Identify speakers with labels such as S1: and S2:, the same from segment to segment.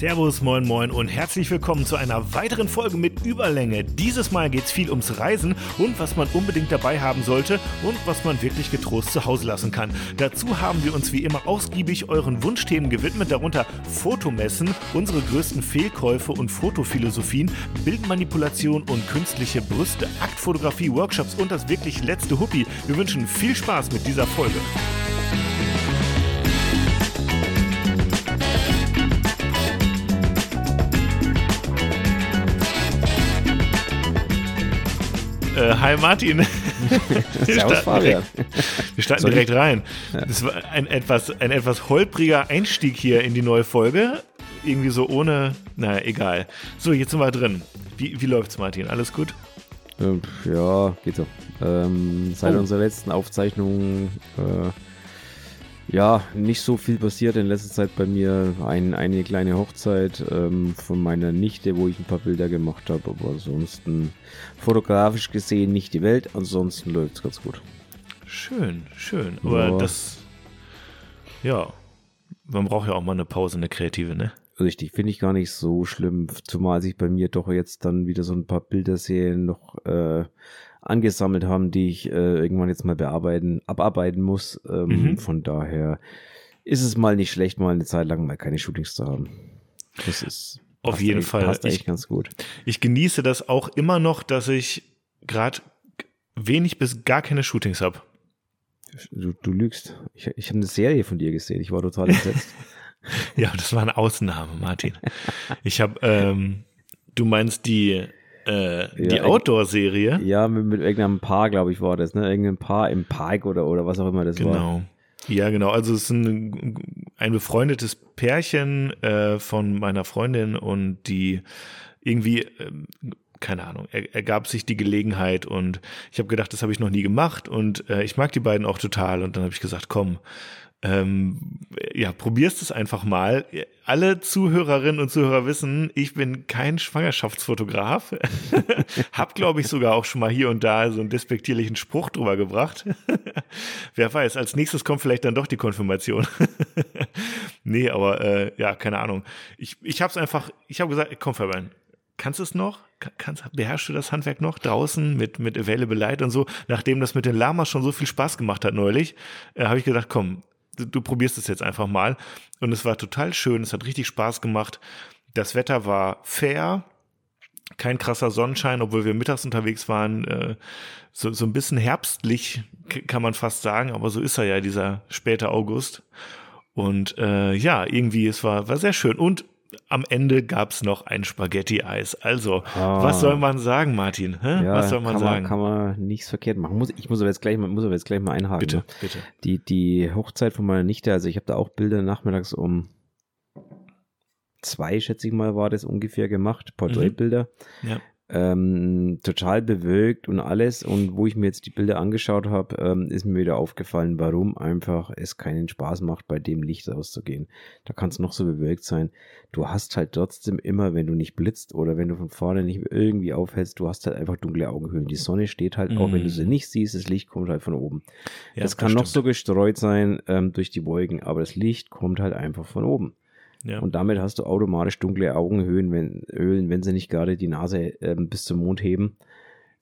S1: Servus, moin, moin und herzlich willkommen zu einer weiteren Folge mit Überlänge. Dieses Mal geht es viel ums Reisen und was man unbedingt dabei haben sollte und was man wirklich getrost zu Hause lassen kann. Dazu haben wir uns wie immer ausgiebig euren Wunschthemen gewidmet, darunter Fotomessen, unsere größten Fehlkäufe und Fotophilosophien, Bildmanipulation und künstliche Brüste, Aktfotografie, Workshops und das wirklich letzte Huppi. Wir wünschen viel Spaß mit dieser Folge. Äh, hi Martin.
S2: Servus Fabian.
S1: Wir starten Soll direkt rein. Das war ein etwas, ein etwas holpriger Einstieg hier in die neue Folge. Irgendwie so ohne, naja, egal. So, jetzt sind wir drin. Wie, wie läuft's, Martin? Alles gut?
S2: Ähm, ja, geht so. Ähm, seit oh. unserer letzten Aufzeichnung äh, ja, nicht so viel passiert in letzter Zeit bei mir. Ein, eine kleine Hochzeit ähm, von meiner Nichte, wo ich ein paar Bilder gemacht habe, aber ansonsten fotografisch gesehen nicht die Welt. Ansonsten läuft es ganz gut.
S1: Schön, schön. Aber ja. das, ja, man braucht ja auch mal eine Pause, eine kreative, ne?
S2: Richtig, finde ich gar nicht so schlimm, zumal sich bei mir doch jetzt dann wieder so ein paar Bilderserien noch äh, angesammelt haben, die ich äh, irgendwann jetzt mal bearbeiten, abarbeiten muss. Ähm, mhm. Von daher ist es mal nicht schlecht, mal eine Zeit lang mal keine Shootings zu haben. Das ist
S1: auf jeden Fall
S2: passt ich, ganz gut.
S1: Ich genieße das auch immer noch, dass ich gerade wenig bis gar keine Shootings habe.
S2: Du, du lügst. Ich, ich habe eine Serie von dir gesehen. Ich war total entsetzt.
S1: ja, das war eine Ausnahme, Martin. Ich habe, ähm, du meinst die äh, die ja, Outdoor-Serie.
S2: Ja, mit, mit irgendeinem Paar, glaube ich, war das, ne? Irgendein Paar im Park oder, oder was auch immer das
S1: genau.
S2: war.
S1: Genau. Ja, genau. Also es ist ein, ein befreundetes Pärchen äh, von meiner Freundin und die irgendwie, äh, keine Ahnung, er, ergab sich die Gelegenheit und ich habe gedacht, das habe ich noch nie gemacht und äh, ich mag die beiden auch total und dann habe ich gesagt, komm, ähm, ja, probierst es einfach mal. Alle Zuhörerinnen und Zuhörer wissen, ich bin kein Schwangerschaftsfotograf. Hab, glaube ich, sogar auch schon mal hier und da so einen despektierlichen Spruch drüber gebracht. Wer weiß, als nächstes kommt vielleicht dann doch die Konfirmation. nee, aber äh, ja, keine Ahnung. Ich, ich habe es einfach, ich habe gesagt, komm, Fabian, kannst du es noch? Kannst, beherrschst du das Handwerk noch draußen mit, mit Available Light und so? Nachdem das mit den Lamas schon so viel Spaß gemacht hat neulich, äh, habe ich gedacht, komm, du, probierst es jetzt einfach mal. Und es war total schön, es hat richtig Spaß gemacht. Das Wetter war fair, kein krasser Sonnenschein, obwohl wir mittags unterwegs waren. Äh, so, so ein bisschen herbstlich, kann man fast sagen, aber so ist er ja, dieser späte August. Und äh, ja, irgendwie, es war, war sehr schön. Und am Ende gab es noch ein Spaghetti-Eis. Also, ah. was soll man sagen, Martin?
S2: Ja,
S1: was soll man
S2: kann
S1: sagen?
S2: Man, kann man nichts verkehrt machen. Muss, ich muss aber jetzt gleich mal, muss aber jetzt gleich mal einhaken.
S1: Bitte,
S2: ne?
S1: bitte.
S2: Die, die Hochzeit von meiner Nichte, also ich habe da auch Bilder nachmittags um zwei, schätze ich mal, war das ungefähr gemacht, Porträtbilder.
S1: Mhm. Ja
S2: ähm, total bewölkt und alles. Und wo ich mir jetzt die Bilder angeschaut habe, ähm, ist mir wieder aufgefallen, warum einfach es keinen Spaß macht, bei dem Licht rauszugehen. Da kann es noch so bewölkt sein. Du hast halt trotzdem immer, wenn du nicht blitzt oder wenn du von vorne nicht irgendwie aufhältst, du hast halt einfach dunkle Augenhöhlen. Die Sonne steht halt, mm. auch wenn du sie mhm. nicht siehst, das Licht kommt halt von oben. Ja, das kann das noch so gestreut sein ähm, durch die Wolken, aber das Licht kommt halt einfach von oben. Ja. Und damit hast du automatisch dunkle Augenhöhlen, wenn, Höhlen, wenn sie nicht gerade die Nase äh, bis zum Mond heben.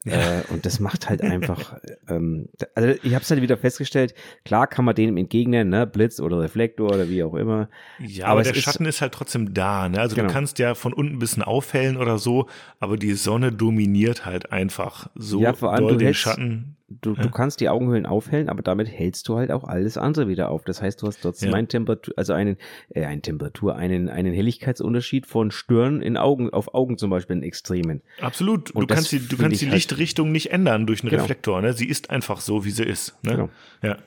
S2: Äh, und das macht halt einfach, ähm, also ich habe es halt wieder festgestellt, klar kann man dem entgegnen, ne, Blitz oder Reflektor oder wie auch immer.
S1: Ja, aber, aber der ist, Schatten ist halt trotzdem da, ne? Also genau. du kannst ja von unten ein bisschen aufhellen oder so, aber die Sonne dominiert halt einfach so
S2: ja, vor allem
S1: doll den
S2: hältst,
S1: Schatten.
S2: Du, ja. du kannst die Augenhöhlen aufhellen, aber damit hältst du halt auch alles andere wieder auf. Das heißt, du hast trotzdem ja. einen Temperatur, also einen, äh, einen Temperatur, einen, einen Helligkeitsunterschied von Stirn in Augen, auf Augen zum Beispiel in Extremen.
S1: Absolut. Und du kannst die, du kannst die halt Lichtrichtung nicht ändern durch einen genau. Reflektor, ne? Sie ist einfach so, wie sie ist. Ne? Genau. Ja.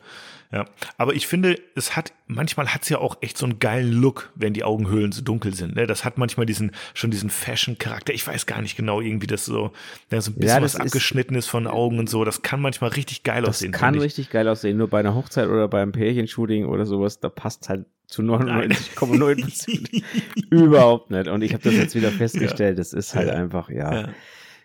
S1: Ja, aber ich finde, es hat, manchmal hat es ja auch echt so einen geilen Look, wenn die Augenhöhlen so dunkel sind. Ne? Das hat manchmal diesen, schon diesen Fashion-Charakter. Ich weiß gar nicht genau, irgendwie das so, ja, so ein bisschen ja, was abgeschnitten ist von Augen und so. Das kann manchmal richtig geil
S2: das
S1: aussehen.
S2: Das kann richtig geil aussehen. Nur bei einer Hochzeit oder beim Pärchenshooting oder sowas, da passt halt zu 99,9 Prozent überhaupt nicht. Und ich habe das jetzt wieder festgestellt. Das ist halt ja. einfach, ja.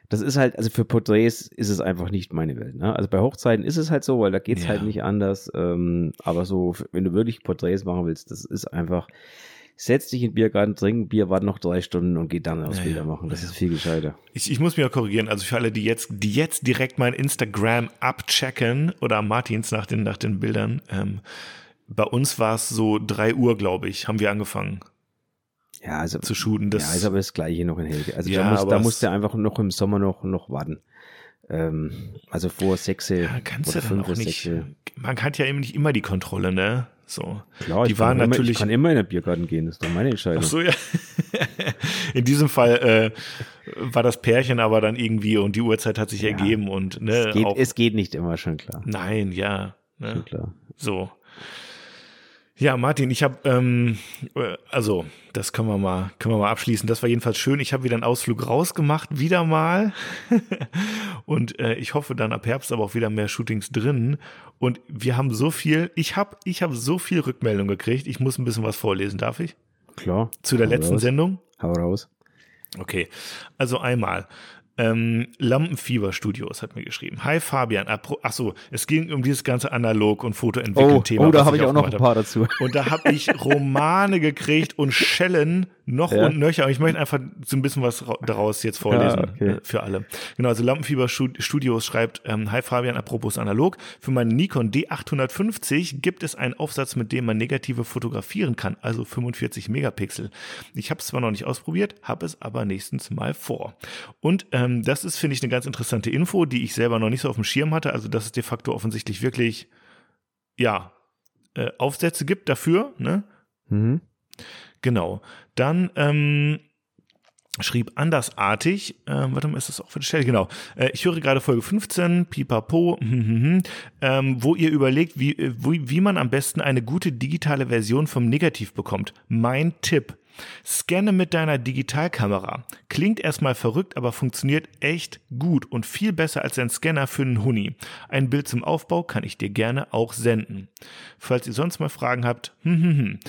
S2: Das ist halt, also für Porträts ist es einfach nicht meine Welt. Ne? Also bei Hochzeiten ist es halt so, weil da geht's ja. halt nicht anders. Ähm, aber so, wenn du wirklich Porträts machen willst, das ist einfach, setz dich in den Biergarten, trink Bier, warte noch drei Stunden und geh dann aus
S1: Ja,
S2: Bilder machen. Das
S1: Ja,
S2: ist viel gescheiter.
S1: Ich, ich muss mich auch korrigieren, also für alle, die jetzt, die jetzt direkt mein Instagram abchecken oder Martins nach den, nach den Bildern, ähm, bei uns war es so drei Uhr, glaube ich, haben wir angefangen
S2: Ja, also,
S1: zu shooten. Das,
S2: ja, ist aber das Gleiche noch in Helge. Also
S1: Ja,
S2: da, muss, da musst du einfach noch im Sommer noch, noch warten. Ähm, also vor sechs
S1: ja, kannst
S2: oder fünf
S1: man hat ja eben nicht immer die Kontrolle, ne? So.
S2: Klar,
S1: die
S2: ich
S1: waren
S2: kann immer,
S1: natürlich,
S2: Ich kann immer in den Biergarten gehen, das ist doch meine Entscheidung.
S1: Ach so, ja. In diesem Fall äh, war das Pärchen aber dann irgendwie und die Uhrzeit hat sich
S2: Ja.
S1: ergeben und ne,
S2: es, geht, es geht nicht immer, schon klar.
S1: nein, ja,
S2: Schon
S1: ne,
S2: klar.
S1: so. Ja, Martin, ich habe, ähm, äh, also das können wir mal, können wir mal abschließen. Das war jedenfalls schön. Ich habe wieder einen Ausflug rausgemacht, wieder mal. und äh, ich hoffe dann ab Herbst aber auch wieder mehr Shootings drin. Und wir haben so viel, ich habe, ich habe so viel Rückmeldung gekriegt. Ich muss ein bisschen was vorlesen, darf ich?
S2: Klar.
S1: Zu der
S2: Hau
S1: letzten
S2: raus.
S1: Sendung.
S2: Hau raus.
S1: Okay, also einmal. Ähm, Lampenfieber Studios hat mir geschrieben. Hi Fabian. Ach so, es ging um dieses ganze Analog- und
S2: Oh,
S1: Fotoentwickeln-Thema.
S2: oh, da
S1: was
S2: habe ich auch noch ein paar dazu.
S1: Und da habe ich Romane gekriegt und Schellen noch
S2: Ja.
S1: und nöcher. Aber ich möchte einfach so ein bisschen was ra- daraus jetzt vorlesen
S2: Ja, okay.
S1: äh, für alle. Genau, also Lampenfieber Stud- Studios schreibt, ähm, Hi Fabian, apropos analog. Für meinen Nikon D850 gibt es einen Aufsatz, mit dem man negative fotografieren kann, also 45 Megapixel. Ich habe es zwar noch nicht ausprobiert, habe es aber nächstens mal vor. Und ähm, das ist, finde ich, eine ganz interessante Info, die ich selber noch nicht so auf dem Schirm hatte. Also, dass es de facto offensichtlich wirklich, ja, äh, Aufsätze gibt dafür, ne?
S2: Mhm.
S1: Genau. Dann ähm, schrieb andersartig, ähm, warte mal, ist das auch für die Stelle? Genau. Äh, ich höre gerade Folge 15, pipapo, hm, hm, hm, ähm, wo ihr überlegt, wie, äh, wie, wie man am besten eine gute digitale Version vom Negativ bekommt. Mein Tipp. Scanne mit deiner Digitalkamera. Klingt erstmal verrückt, aber funktioniert echt gut und viel besser als ein Scanner für einen Huni. Ein Bild zum Aufbau kann ich dir gerne auch senden. Falls ihr sonst mal Fragen habt, hm, hm, hm.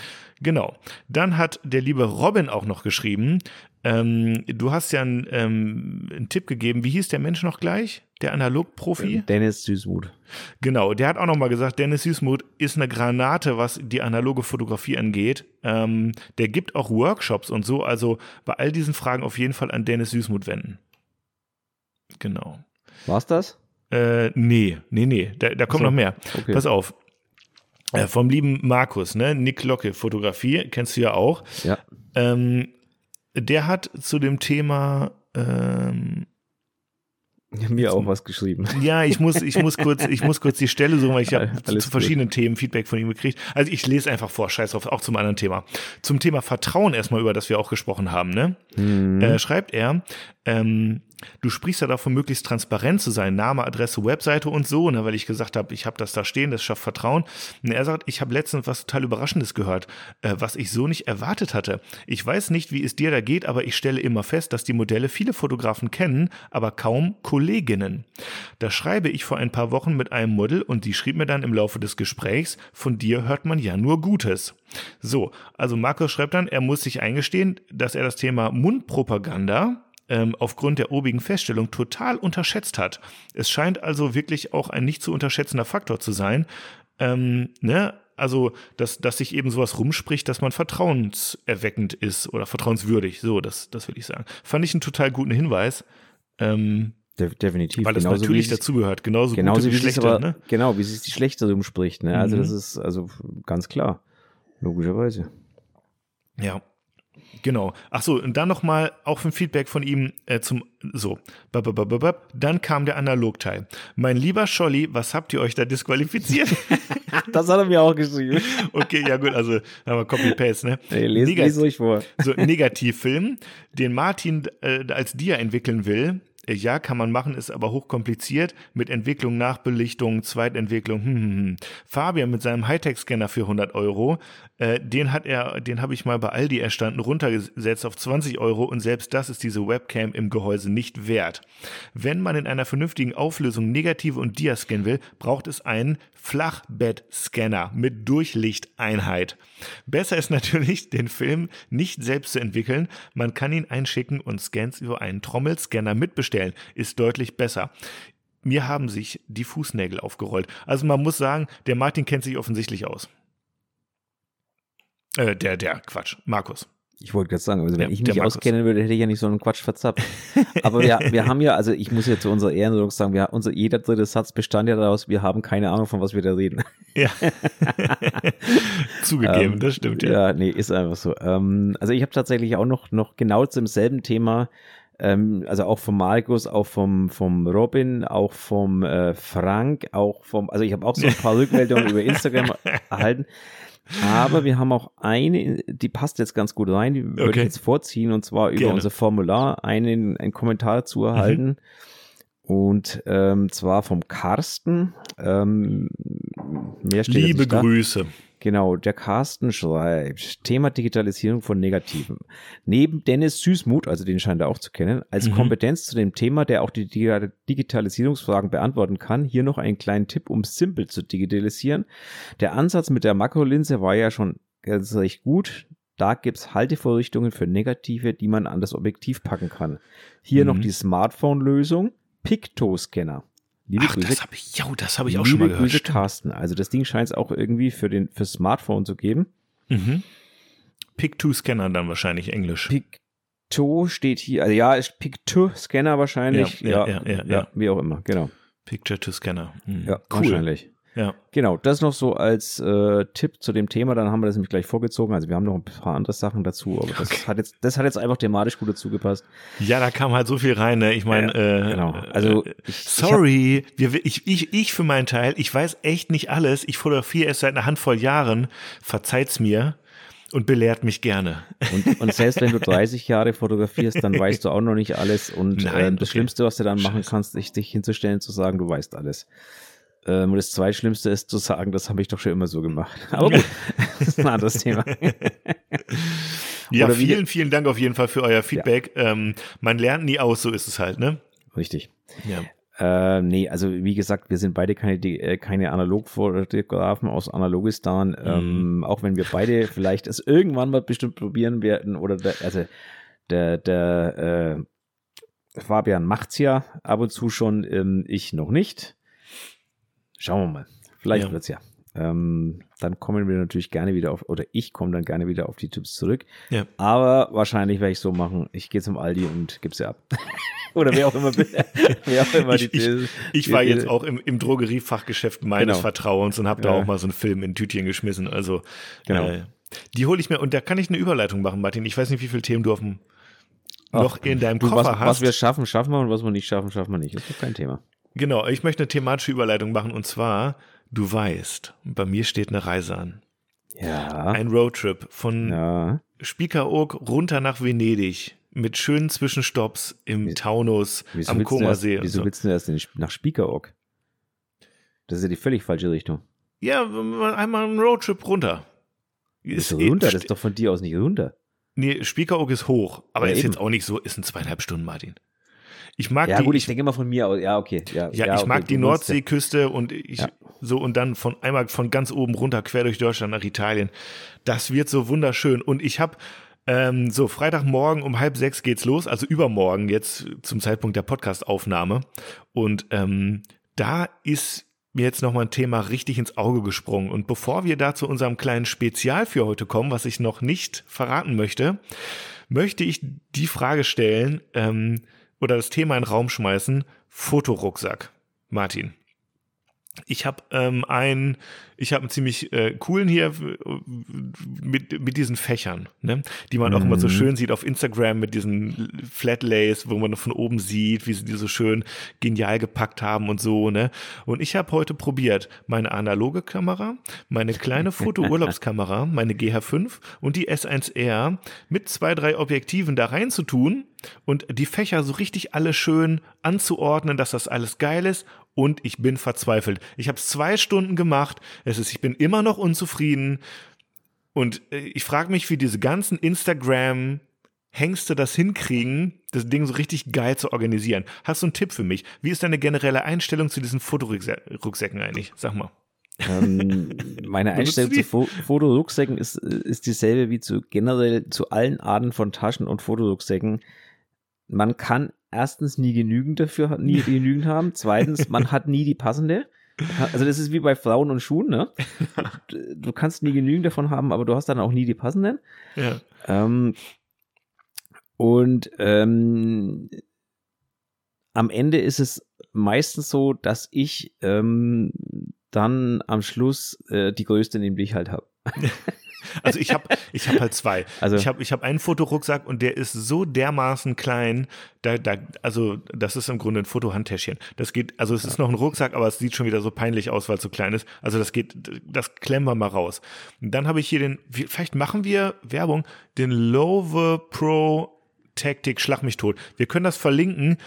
S1: Genau. Dann hat der liebe Robin auch noch geschrieben, ähm, du hast ja einen, ähm, einen Tipp gegeben. Wie hieß der Mensch noch gleich? Der Analogprofi?
S2: Dennis Süßmuth.
S1: Genau, der hat auch noch mal gesagt, Dennis Süßmuth ist eine Granate, was die analoge Fotografie angeht. Ähm, der gibt auch Workshops und so. Also bei all diesen Fragen auf jeden Fall an Dennis Süßmuth wenden. Genau.
S2: War's das?
S1: Äh, nee, nee, nee, da, da kommt
S2: so.
S1: noch mehr.
S2: Okay.
S1: Pass auf. Äh, vom lieben Markus, ne? Nick Locke, Fotografie, kennst du ja auch.
S2: Ja.
S1: Ähm, der hat zu dem Thema, ähm,
S2: Mir auch was geschrieben.
S1: ja, ich muss, ich muss kurz, ich muss kurz die Stelle suchen, weil ich habe zu
S2: gut.
S1: verschiedenen Themen Feedback von ihm gekriegt. Also ich lese einfach vor, scheiß drauf, auch zum anderen Thema. Zum Thema Vertrauen erstmal, über das wir auch gesprochen haben, ne?
S2: Mhm.
S1: Äh, schreibt er, ähm, du sprichst ja davon, möglichst transparent zu sein, Name, Adresse, Webseite und so, ne, weil ich gesagt habe, ich habe das da stehen, das schafft Vertrauen. Und er sagt, ich habe letztens was total Überraschendes gehört, äh, was ich so nicht erwartet hatte. Ich weiß nicht, wie es dir da geht, aber ich stelle immer fest, dass die Modelle viele Fotografen kennen, aber kaum Kolleginnen. Da schreibe ich vor ein paar Wochen mit einem Model und die schrieb mir dann im Laufe des Gesprächs, von dir hört man ja nur Gutes. So, also Markus schreibt dann, er muss sich eingestehen, dass er das Thema Mundpropaganda ähm, aufgrund der obigen Feststellung total unterschätzt hat. Es scheint also wirklich auch ein nicht zu unterschätzender Faktor zu sein. Ähm, ne? Also, dass, dass sich eben sowas rumspricht, dass man vertrauenserweckend ist oder vertrauenswürdig. So, das, das will ich sagen. Fand ich einen total guten Hinweis. Ähm,
S2: De definitiv.
S1: weil das
S2: Genauso
S1: natürlich dazugehört. Genauso,
S2: Genauso wie es
S1: schlechte.
S2: aber,
S1: ne?
S2: genau, wie sich die schlechte rumspricht, ne? Also
S1: Mhm.
S2: das ist also ganz klar. Logischerweise.
S1: Ja. Genau. Ach so, und dann nochmal auch ein Feedback von ihm äh, zum so. Bap. Dann kam der Analogteil. Mein lieber Scholli, was habt ihr euch da disqualifiziert?
S2: Das hat er mir auch geschrieben.
S1: okay, ja gut, also haben wir Copy-Paste, ne?
S2: Ey, lest,
S1: Negat-
S2: ruhig vor.
S1: so Negativfilm, den Martin äh, als Dia entwickeln will. Äh, Ja, kann man machen, ist aber hochkompliziert mit Entwicklung, Nachbelichtung, Zweitentwicklung. Hm, hm, hm. Fabian mit seinem Hightech-Scanner für 100 Euro, äh, den hat er, den habe ich mal bei Aldi erstanden, runtergesetzt auf 20 Euro und selbst das ist diese Webcam im Gehäuse nicht wert. Wenn man in einer vernünftigen Auflösung Negative und Dia scannen will, braucht es einen Flachbett-Scanner mit Durchlichteinheit. Besser ist natürlich, den Film nicht selbst zu entwickeln. Man kann ihn einschicken und Scans über einen Trommelscanner mitbestellen. Ist deutlich besser. Mir haben sich die Fußnägel aufgerollt. Also man muss sagen, der Martin kennt sich offensichtlich aus. Äh, der, der, Quatsch, Markus.
S2: Ich wollte gerade sagen, also wenn
S1: Ja,
S2: ich mich auskennen würde, hätte ich ja nicht so einen Quatsch verzapft. Aber wir, wir haben ja, also ich muss ja zu unserer Ehrenrettung sagen, wir, unser, jeder dritte Satz bestand ja daraus, wir haben keine Ahnung, von was wir da reden.
S1: Ja. Zugegeben,
S2: Ähm,
S1: das stimmt, ja.
S2: Ja, nee, ist einfach so. Ähm, also ich habe tatsächlich auch noch, noch genau zum selben Thema, ähm, also auch vom Markus, auch vom, vom Robin, auch vom äh, Frank, auch vom, also ich habe auch so ein paar Rückmeldungen über Instagram erhalten. Aber wir haben auch eine, die passt jetzt ganz gut rein, die würde
S1: Okay.
S2: ich jetzt vorziehen, und zwar über
S1: Gerne.
S2: unser Formular einen, einen Kommentar zu erhalten. Und ähm, zwar vom Carsten. Ähm, mehr steht
S1: Liebe
S2: nicht da. Genau, der Carsten schreibt, Thema Digitalisierung von Negativen. Neben Dennis Süßmuth, also den scheint er auch zu kennen, als
S1: Mhm.
S2: Kompetenz zu dem Thema, der auch die Digi- Digitalisierungsfragen beantworten kann, hier noch einen kleinen Tipp, um simpel zu digitalisieren. Der Ansatz mit der Makrolinse war ja schon ganz recht gut. Da gibt's Haltevorrichtungen für Negative, die man an das Objektiv packen kann. Hier
S1: Mhm.
S2: noch die Smartphone-Lösung, Picto-Scanner. Liebe
S1: Ach,
S2: Grüße,
S1: das habe ich, ja, das habe ich auch schon mal gehört.
S2: Grüße, Carsten. Also das Ding scheint es auch irgendwie für den fürs Smartphone zu geben.
S1: Mhm. Pick-to-Scanner dann wahrscheinlich Englisch.
S2: Picto steht hier, also ja, ist Picto-Scanner wahrscheinlich.
S1: Ja,
S2: Ja,
S1: ja, ja, ja, ja.
S2: wie auch immer, genau.
S1: Picture-to-Scanner. Mhm.
S2: Ja,
S1: cool.
S2: wahrscheinlich.
S1: Ja.
S2: Genau, das noch so als äh, Tipp zu dem Thema, dann haben wir das nämlich gleich vorgezogen. Also wir haben noch ein paar andere Sachen dazu, aber das
S1: Okay.
S2: hat jetzt, das hat jetzt einfach thematisch gut dazu gepasst.
S1: ja, da kam halt so viel rein. Ne? Ich meine, äh,
S2: genau. Also
S1: äh,
S2: ich-
S1: sorry, wir, ich, ich, ich für meinen Teil, ich weiß echt nicht alles. Ich fotografiere erst seit einer Handvoll Jahren. Verzeiht's mir und belehrt mich gerne.
S2: Und, und selbst wenn du 30 Jahre fotografierst, dann weißt du auch noch nicht alles. Und
S1: Nein,
S2: ähm, das
S1: okay.
S2: Schlimmste, was du dann machen kannst, ist dich hinzustellen, zu sagen, du weißt alles. Ähm, und das Zweitschlimmste ist zu sagen, das habe ich doch schon immer so gemacht. Aber gut, das ist ein anderes Thema.
S1: Ja, vielen, vielen Dank auf jeden Fall für euer Feedback. Ähm, man lernt nie aus, so ist es halt, ne?
S2: Richtig.
S1: Ja.
S2: Äh, nee, also wie gesagt, wir sind beide keine, äh, keine Analogfotografen aus Analogistan. Ähm, auch wenn wir beide vielleicht es irgendwann mal bestimmt probieren werden. Oder der, also der, der äh, Fabian macht's ja ab und zu schon, ähm, ich noch nicht. Schauen wir mal. Vielleicht
S1: Ja.
S2: wird's ja. Ähm, dann kommen wir natürlich gerne wieder auf, oder ich komme dann gerne wieder auf die Tipps zurück.
S1: Ja.
S2: Aber wahrscheinlich werde ich so machen, ich gehe zum Aldi und gebe sie ab. oder wer auch immer, wer auch immer
S1: Ich,
S2: die,
S1: ich, ich
S2: die-
S1: war jetzt auch im, im Drogeriefachgeschäft meines
S2: Genau.
S1: Vertrauens und habe da
S2: Ja.
S1: auch mal so einen Film in Tütchen geschmissen. Also
S2: Genau.
S1: äh, die hole ich mir und da kann ich eine Überleitung machen, Martin. Ich weiß nicht, wie viele Themen du auf dem
S2: Ach,
S1: noch in deinem
S2: Du,
S1: Koffer
S2: was,
S1: hast.
S2: was wir schaffen, schaffen wir und was wir nicht schaffen, schaffen wir nicht. Das ist doch kein Thema.
S1: Genau, ich möchte eine thematische Überleitung machen und zwar, du weißt, bei mir steht eine Reise an.
S2: Ja.
S1: Ein Roadtrip von
S2: ja.
S1: Spiekeroog runter nach Venedig mit schönen Zwischenstopps im Taunus,
S2: Wieso
S1: am
S2: du erst, wieso
S1: so.
S2: willst du erst in, nach Spiekeroog? Das ist ja die völlig falsche Richtung.
S1: Ja, einmal einen Roadtrip runter.
S2: Ist
S1: Ist-
S2: runter, das ist doch von dir aus nicht runter.
S1: Nee, Spiekeroog ist hoch, aber
S2: Ja,
S1: ist
S2: eben.
S1: jetzt auch nicht so, ist in zweieinhalb Stunden, Martin. Ich mag
S2: Ja,
S1: die,
S2: gut, ich
S1: ich,
S2: denke mal von mir aus. Ja, okay. Ja,
S1: ja, ich
S2: okay,
S1: mag die Nordseeküste und ich
S2: Ja.
S1: so und dann von einmal von ganz oben runter quer durch Deutschland nach Italien. Das wird so wunderschön und ich habe ähm, so Freitagmorgen um halb sechs geht's los, also übermorgen jetzt zum Zeitpunkt der Podcastaufnahme und ähm, da ist mir jetzt nochmal ein Thema richtig ins Auge gesprungen. Und bevor wir da zu unserem kleinen Spezial für heute kommen, was ich noch nicht verraten möchte, möchte ich die Frage stellen ähm, oder das Thema in den Raum schmeißen, Fotorucksack. Martin. Ich habe ähm, einen, ich habe einen ziemlich äh, coolen hier mit, mit diesen Fächern, ne? die man auch immer so
S2: Mhm.
S1: schön sieht auf Instagram mit diesen Flatlays, wo man von oben sieht, wie sie die so schön genial gepackt haben und so. Ne? Und ich habe heute probiert, meine analoge Kamera, meine kleine Foto-Urlaubskamera, meine GH5 und die S1R mit zwei, drei Objektiven da rein zu tun und die Fächer so richtig alle schön anzuordnen, dass das alles geil ist und ich bin verzweifelt. Ich habe es zwei Stunden gemacht. Es ist, ich bin immer noch unzufrieden. Und äh, ich frage mich, wie diese ganzen Instagram-Hengste das hinkriegen, das Ding so richtig geil zu organisieren. Hast du einen Tipp für mich? Wie ist deine generelle Einstellung zu diesen Fotorucksäcken eigentlich? Sag mal.
S2: Ähm, meine Einstellung zu Fo Fotorucksäcken ist, ist dieselbe wie zu generell zu allen Arten von Taschen und Fotorucksäcken. Man kann erstens nie genügend dafür, nie genügend haben. Zweitens, man hat nie die passende. Also das ist wie bei Frauen und Schuhen, ne? Du kannst nie genügend davon haben, aber du hast dann auch nie die passenden.
S1: Ja.
S2: Ähm, und ähm, am Ende ist es meistens so, dass ich ähm, dann am Schluss äh, die größte nehme, die ich halt habe.
S1: Also ich habe ich hab halt zwei.
S2: Also-
S1: ich habe ich hab einen Fotorucksack und der ist so dermaßen klein, da, da, also das ist im Grunde ein Fotohandtäschchen. Das geht, also es ist noch ein Rucksack, aber es sieht schon wieder so peinlich aus, weil es so klein ist. Also das geht, das klemmen wir mal raus. Und dann habe ich hier den, vielleicht machen wir Werbung, den Love Pro Tactic Schlag mich tot. Wir können das verlinken.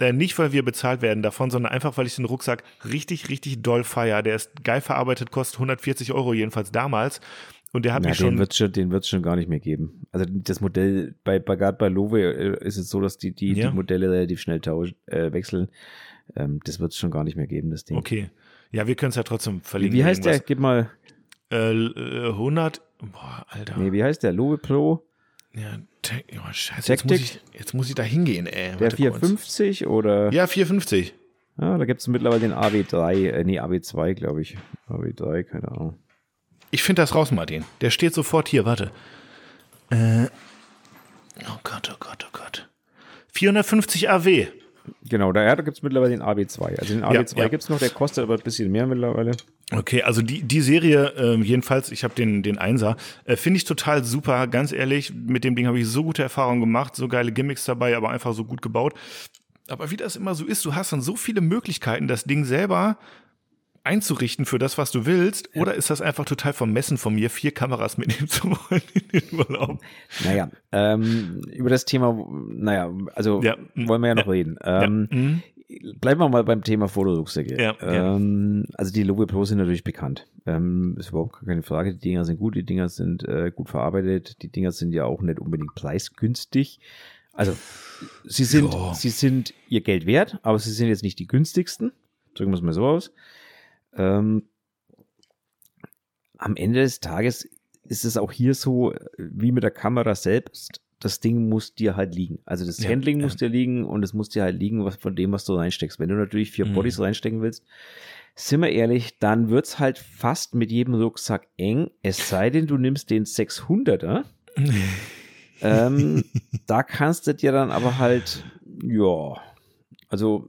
S1: Äh, nicht, weil wir bezahlt werden davon, sondern einfach, weil ich den Rucksack richtig, richtig doll feier. Der ist geil verarbeitet, kostet 140 Euro, jedenfalls damals. Und der hat
S2: Ja,
S1: mich
S2: den
S1: schon.
S2: wird schon, den wird's schon gar nicht mehr geben. Also das Modell bei gerade bei Lowe äh, ist es so, dass die die,
S1: Ja.
S2: die Modelle relativ schnell tauschen, äh, wechseln. Ähm, das wird's schon gar nicht mehr geben, das Ding.
S1: Okay. Ja, wir können es ja trotzdem verlinken.
S2: wie heißt der?
S1: irgendwas.
S2: Gib mal.
S1: Äh, äh, 100. Boah, Alter.
S2: Nee, wie heißt der? Lowe Pro?
S1: Ja, oh, scheiße, jetzt muss, ich, jetzt muss ich da hingehen, ey.
S2: Der
S1: Warte kurz.
S2: 450 oder?
S1: Ja, 450.
S2: Ja, da gibt's mittlerweile den AW3, äh, nee, AW2, glaube ich. AW3, keine Ahnung.
S1: Ich finde das raus, Martin. Der steht sofort hier, warte. Äh, oh Gott, oh Gott, oh Gott. 450 AW.
S2: Genau, da, ja, da gibt's mittlerweile den AW2. Also den AW2
S1: ja.
S2: gibt's noch, der kostet aber ein bisschen mehr mittlerweile.
S1: Okay, also die, die Serie, ähm, jedenfalls, ich habe den, den Einser, äh, finde ich total super, ganz ehrlich. Mit dem Ding habe ich so gute Erfahrungen gemacht, so geile Gimmicks dabei, aber einfach so gut gebaut. Aber wie das immer so ist, du hast dann so viele Möglichkeiten, das Ding selber einzurichten für das, was du willst. Oder ist das einfach total vermessen von mir, vier Kameras mitnehmen zu wollen in den Urlaub?
S2: Naja, ähm, über das Thema, naja, also
S1: Ja.
S2: wollen wir ja noch reden. Ähm,
S1: ja. mhm.
S2: Bleiben wir mal beim Thema.
S1: Ja, ja.
S2: ähm, also die Lowe Pro sind natürlich bekannt. Ähm, ist überhaupt gar keine Frage. Die Dinger sind gut, die Dinger sind äh, gut verarbeitet. Die Dinger sind ja auch nicht unbedingt preisgünstig. Also sie sind,
S1: Ja.
S2: sie sind ihr Geld wert, aber sie sind jetzt nicht die günstigsten. Drücken wir es mal so aus. Ähm, am Ende des Tages ist es auch hier so, wie mit der Kamera selbst. Das Ding muss dir halt liegen. Also das
S1: Ja,
S2: Handling
S1: ja.
S2: muss dir liegen und es muss dir halt liegen was von dem, was du reinsteckst. Wenn du natürlich vier
S1: Mhm.
S2: Bodies reinstecken willst, sind wir ehrlich, dann wird's halt fast mit jedem Rucksack eng, es sei denn, du nimmst den 600er. ähm, da kannst du dir dann aber halt, ja, also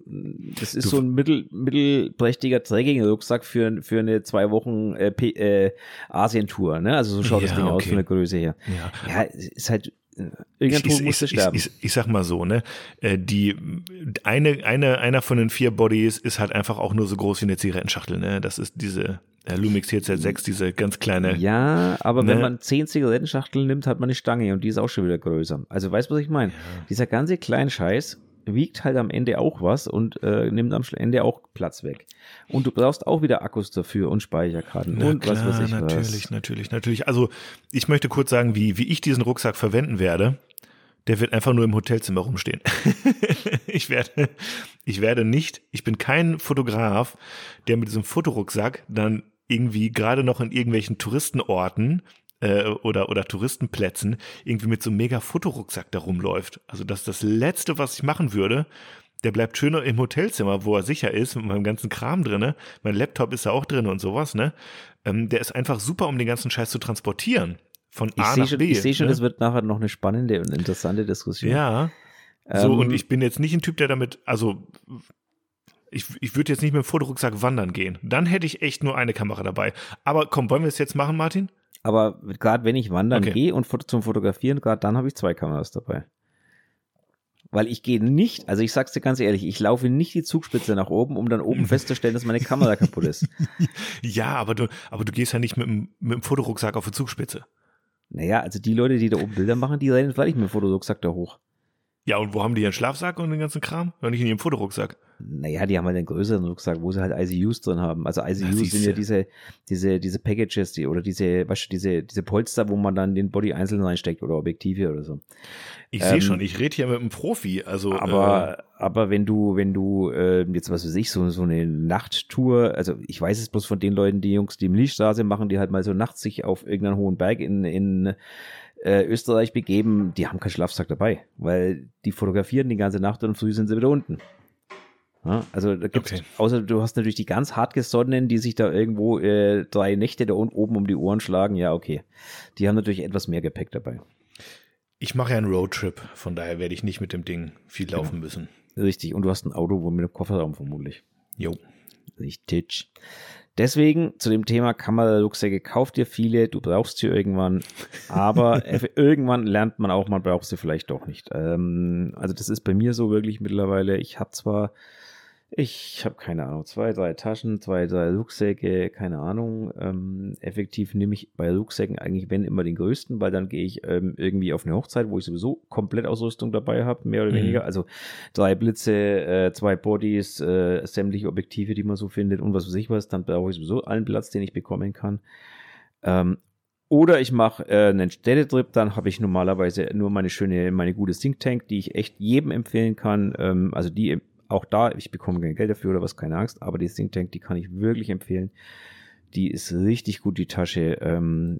S2: das ist
S1: Du-
S2: so ein mittel, mittelprächtiger Trekking-Rucksack für, für eine zwei Wochen äh, äh, Asien-Tour, ne? Also so schaut das
S1: Ja,
S2: Ding aus
S1: okay.
S2: von der Größe her.
S1: Ja.
S2: Ja, es ist halt, äh,
S1: Ich,
S2: irgendein
S1: ich,
S2: musste
S1: ich,
S2: sterben.
S1: ich, ich, ich sag mal so, ne? äh, Die eine, eine, einer von den vier Bodies ist halt einfach auch nur so groß wie eine Zigarettenschachtel, ne? Das ist diese äh, Lumix TZ6, diese ganz kleine.
S2: Ja, aber wenn
S1: Ne?
S2: man zehn Zigarettenschachteln nimmt, hat man eine Stange und die ist auch schon wieder größer. Also weißt du, was ich meine? Dieser ganze kleine Scheiß wiegt halt am Ende auch was und äh, nimmt am Ende auch Platz weg. Und du brauchst auch wieder Akkus dafür und Speicherkarten
S1: Na
S2: und was
S1: klar,
S2: weiß ich
S1: natürlich,
S2: was.
S1: natürlich, natürlich. Also ich möchte kurz sagen, wie, wie ich diesen Rucksack verwenden werde. Der wird einfach nur im Hotelzimmer rumstehen. ich werde, ich werde nicht, ich bin kein Fotograf, der mit diesem Fotorucksack dann irgendwie gerade noch in irgendwelchen Touristenorten äh, oder, oder Touristenplätzen irgendwie mit so einem mega Fotorucksack da rumläuft. Also das ist das Letzte, was ich machen würde. Der bleibt schöner im Hotelzimmer, wo er sicher ist, mit meinem ganzen Kram drinne. Mein Laptop ist da auch drin und sowas, ne? Ähm, der ist einfach super, um den ganzen Scheiß zu transportieren. Von
S2: Ich
S1: A
S2: sehe
S1: nach
S2: schon,
S1: B.
S2: ich seh schon
S1: ne?
S2: das wird nachher noch eine spannende und interessante Diskussion.
S1: Ja. So,
S2: Ähm,
S1: und ich bin jetzt nicht ein Typ, der damit, also ich, ich würde jetzt nicht mit dem Fotorucksack wandern gehen. Dann hätte ich echt nur eine Kamera dabei. Aber komm, wollen wir es jetzt machen, Martin?
S2: Aber gerade wenn ich wandern
S1: Okay.
S2: gehe und zum Fotografieren, gerade dann habe ich zwei Kameras dabei. Weil ich gehe nicht, also ich sag's dir ganz ehrlich, ich laufe nicht die Zugspitze nach oben, um dann oben festzustellen, dass meine Kamera kaputt ist.
S1: Ja, aber du, aber du gehst ja nicht mit dem, mit dem Fotorucksack auf die Zugspitze.
S2: Naja, also die Leute, die da oben Bilder machen, die rennen vielleicht mit dem Fotorucksack da hoch.
S1: Ja, und wo haben die ihren Schlafsack und den ganzen Kram? Ja, nicht in ihrem Fotorucksack.
S2: Naja, die haben halt einen größeren Rucksack, wo sie halt ICUs drin haben. Also ICUs sind ja diese, diese, diese Packages, die, oder diese, weißt du, diese, diese Polster, wo man dann den Body einzeln reinsteckt oder Objektive oder so.
S1: Ich
S2: Ähm,
S1: sehe schon, ich rede hier mit einem Profi. Also,
S2: Aber, aber wenn du, wenn du äh, jetzt was weiß ich, so, so eine Nachttour, also ich weiß es bloß von den Leuten, die Jungs, die im Milchstraße machen, die halt mal so nachts sich auf irgendeinen hohen Berg in, in äh, Österreich begeben, die haben keinen Schlafsack dabei, weil die fotografieren die ganze Nacht und früh sind sie wieder unten. Ja, also da gibt's,
S1: Okay.
S2: außer du hast natürlich die ganz hartgesonnenen, die sich da irgendwo äh, drei Nächte da unten oben um die Ohren schlagen. Ja, okay. Die haben natürlich etwas mehr Gepäck dabei.
S1: Ich mache ja einen Roadtrip, von daher werde ich nicht mit dem Ding viel
S2: Genau.
S1: laufen müssen.
S2: Richtig. Und du hast ein Auto wo mit einem Kofferraum vermutlich.
S1: Jo.
S2: Richtig. Deswegen zu dem Thema Kamerarucksäcke, kauf dir viele, du brauchst sie irgendwann, aber irgendwann lernt man auch, man braucht sie vielleicht doch nicht. Ähm, also das ist bei mir so wirklich mittlerweile, ich habe zwar, ich habe keine Ahnung, zwei, drei Taschen, zwei, drei Rucksäcke, keine Ahnung. Ähm, effektiv nehme ich bei Rucksäcken eigentlich, wenn immer den größten, weil dann gehe ich ähm, irgendwie auf eine Hochzeit, wo ich sowieso komplett Ausrüstung dabei habe, mehr oder
S1: Mhm.
S2: weniger. Also drei Blitze, äh, zwei Bodies, äh, sämtliche Objektive, die man so findet und was weiß ich was, dann brauche ich sowieso allen Platz, den ich bekommen kann. Ähm, oder ich mache äh, einen Städtetrip, dann habe ich normalerweise nur meine schöne, meine gute Think Tank, die ich echt jedem empfehlen kann. Ähm, also die auch da, ich bekomme kein Geld dafür oder was, keine Angst, aber die Think Tank, die kann ich wirklich empfehlen. Die ist richtig gut, die Tasche. Ähm,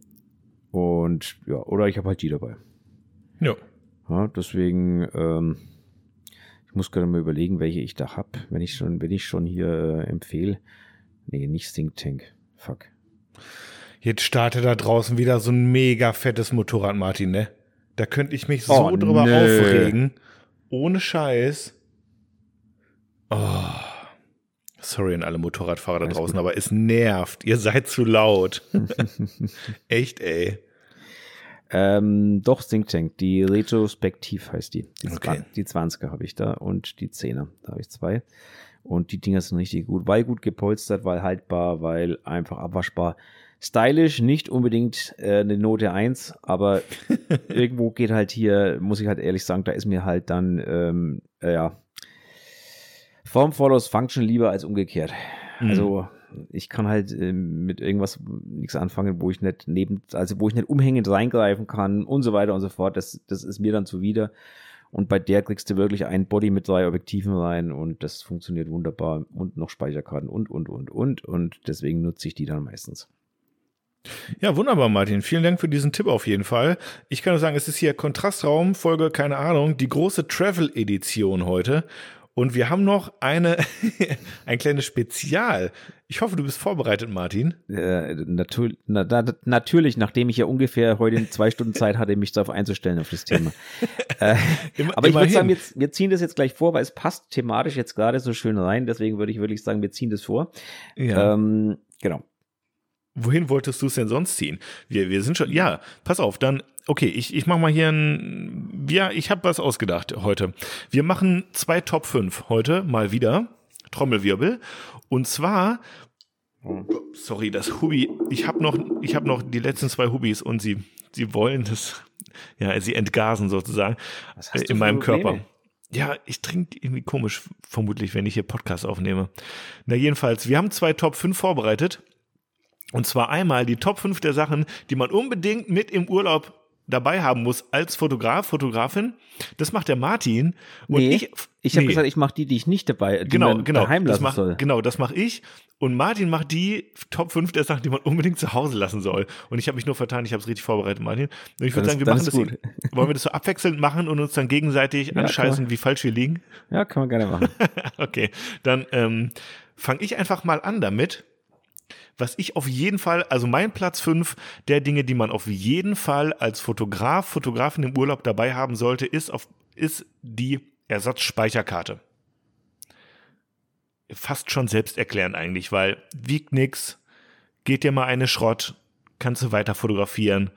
S2: und ja, oder ich habe halt die dabei.
S1: Ja.
S2: Ja, deswegen, ähm, ich muss gerade mal überlegen, welche ich da hab, wenn ich schon, wenn ich schon hier äh, empfehle. Nee, nicht Think Tank. Fuck.
S1: Jetzt startet da draußen wieder so ein mega fettes Motorrad, Martin, ne? Da könnte ich mich so
S2: Oh,
S1: drüber
S2: nö.
S1: aufregen. Ohne Scheiß. Oh. Sorry an alle Motorradfahrer da
S2: Alles
S1: draußen,
S2: gut.
S1: aber es nervt. Ihr seid zu laut. Echt, ey.
S2: Ähm, doch, Think Tank. Die Retrospektiv heißt die. Die,
S1: Okay.
S2: Die 20er habe ich da und die 10er. Da habe ich zwei. Und die Dinger sind richtig gut, weil gut gepolstert, weil haltbar, weil einfach abwaschbar. Stylisch, nicht unbedingt äh, eine Note 1, aber irgendwo geht halt hier, muss ich halt ehrlich sagen, da ist mir halt dann, ähm, äh, ja, Form follows Function lieber als umgekehrt.
S1: Mhm.
S2: Also ich kann halt ähm, mit irgendwas nichts anfangen, wo ich nicht neben, also wo ich nicht umhängend reingreifen kann und so weiter und so fort. Das, das ist mir dann zuwider. Und bei der kriegst du wirklich ein Body mit drei Objektiven rein und das funktioniert wunderbar und noch Speicherkarten und, und, und, und. Und deswegen nutze ich die dann meistens.
S1: Ja, wunderbar, Martin. Vielen Dank für diesen Tipp auf jeden Fall. Ich kann nur sagen, es ist hier Kontrastraum, Folge, keine Ahnung, die große Travel-Edition heute. Und wir haben noch eine, ein kleines Spezial. Ich hoffe, du bist vorbereitet, Martin.
S2: Äh, natür na, na, natürlich, nachdem ich ja ungefähr heute zwei Stunden Zeit hatte, mich darauf einzustellen auf das Thema. äh,
S1: Immer-
S2: aber ich würde sagen, wir, wir ziehen das jetzt gleich vor, weil es passt thematisch jetzt gerade so schön rein. Deswegen würde ich wirklich sagen, wir ziehen das vor.
S1: Ja.
S2: Ähm, genau.
S1: Wohin wolltest du es denn sonst ziehen? Wir, wir sind schon, ja, pass auf, dann, okay, ich, ich mach mal hier ein, ja, ich habe was ausgedacht heute. Wir machen zwei Top 5 heute, mal wieder, Trommelwirbel. Und zwar, sorry, das Hubi, ich habe noch, ich habe noch die letzten zwei Hubis und sie, sie wollen das, ja, sie entgasen sozusagen äh, in meinem? Körper. Ja, ich trinke irgendwie komisch, vermutlich, wenn ich hier Podcast aufnehme. Na, jedenfalls, wir haben zwei Top 5 vorbereitet. Und zwar einmal die Top 5 der Sachen, die man unbedingt mit im Urlaub dabei haben muss als Fotograf, Fotografin. Das macht der Martin. Und
S2: Nee,
S1: ich,
S2: Ich habe
S1: nee.
S2: gesagt, ich mache die, die ich nicht dabei, die
S1: genau,
S2: man
S1: genau,
S2: daheim
S1: das
S2: lassen
S1: mach,
S2: soll.
S1: genau, das mache ich. Und Martin macht die Top 5 der Sachen, die man unbedingt zu Hause lassen soll. Und ich habe mich nur vertan, ich habe es richtig vorbereitet, Martin. Und ich würde sagen, wir machen das,
S2: gut.
S1: wollen wir das so abwechselnd machen und uns dann gegenseitig
S2: klar.
S1: anscheißen, wie falsch wir liegen?
S2: Ja, kann man gerne machen.
S1: Okay, dann ähm, fange ich einfach mal an damit, was ich auf jeden Fall, also mein Platz 5 der Dinge, die man auf jeden Fall als Fotograf, Fotografin im Urlaub dabei haben sollte, ist, auf, ist die Ersatzspeicherkarte. Fast schon selbsterklärend eigentlich, weil wiegt nix, geht dir mal eine Schrott, kannst du weiter fotografieren,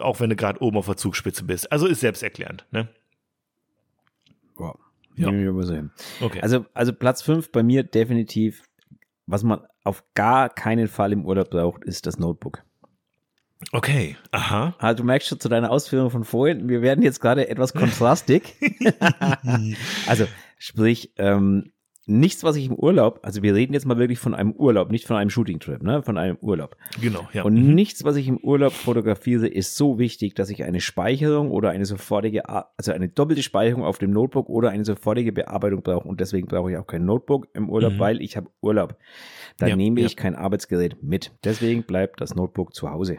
S1: auch wenn du gerade oben auf der Zugspitze bist. Also ist selbsterklärend, ne?
S2: Wow.
S1: Ja.
S2: Hin.
S1: Okay.
S2: Also, also Platz 5 bei mir definitiv, was man auf gar keinen Fall im Urlaub braucht, ist das Notebook.
S1: okay, aha.
S2: Also du merkst schon zu deiner Ausführung von vorhin, wir werden jetzt gerade etwas kontrastig. also sprich, ähm, nichts, was ich im Urlaub, also wir reden jetzt mal wirklich von einem Urlaub, nicht von einem Shooting-Trip, ne, von einem Urlaub.
S1: Genau, ja.
S2: Und
S1: Mhm.
S2: nichts, was ich im Urlaub fotografiere, ist so wichtig, dass ich eine Speicherung oder eine sofortige, also eine doppelte Speicherung auf dem Notebook oder eine sofortige Bearbeitung brauche. Und deswegen brauche ich auch kein Notebook im Urlaub,
S1: Mhm.
S2: weil ich habe Urlaub. Da
S1: Ja,
S2: nehme
S1: ja.
S2: ich kein Arbeitsgerät mit. Deswegen bleibt das Notebook zu Hause.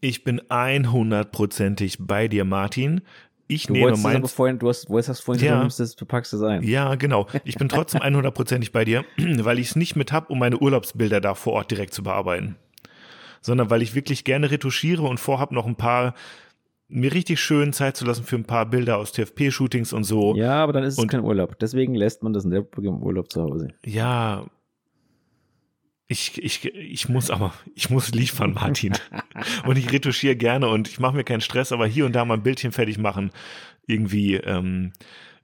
S1: Ich bin 100%ig bei dir, Martin. Ich
S2: Du
S1: nehme
S2: es aber vorhin, du hast, wolltest das vorhin
S1: Ja.
S2: ja. du, müsstest, du packst es ein.
S1: Ja, genau. Ich bin trotzdem 100%ig bei dir, weil ich es nicht mit hab, um meine Urlaubsbilder da vor Ort direkt zu bearbeiten. Sondern weil ich wirklich gerne retuschiere und vorhab noch ein paar, mir richtig schön Zeit zu lassen für ein paar Bilder aus TFP-Shootings und so.
S2: Ja, aber dann ist es
S1: Und-
S2: kein Urlaub. Deswegen lässt man das Notebook im Urlaub zu Hause.
S1: Ja. Ich, ich, ich muss aber, ich muss liefern, Martin. und ich retuschiere gerne und ich mache mir keinen Stress, aber hier und da mal ein Bildchen fertig machen. Irgendwie, ähm,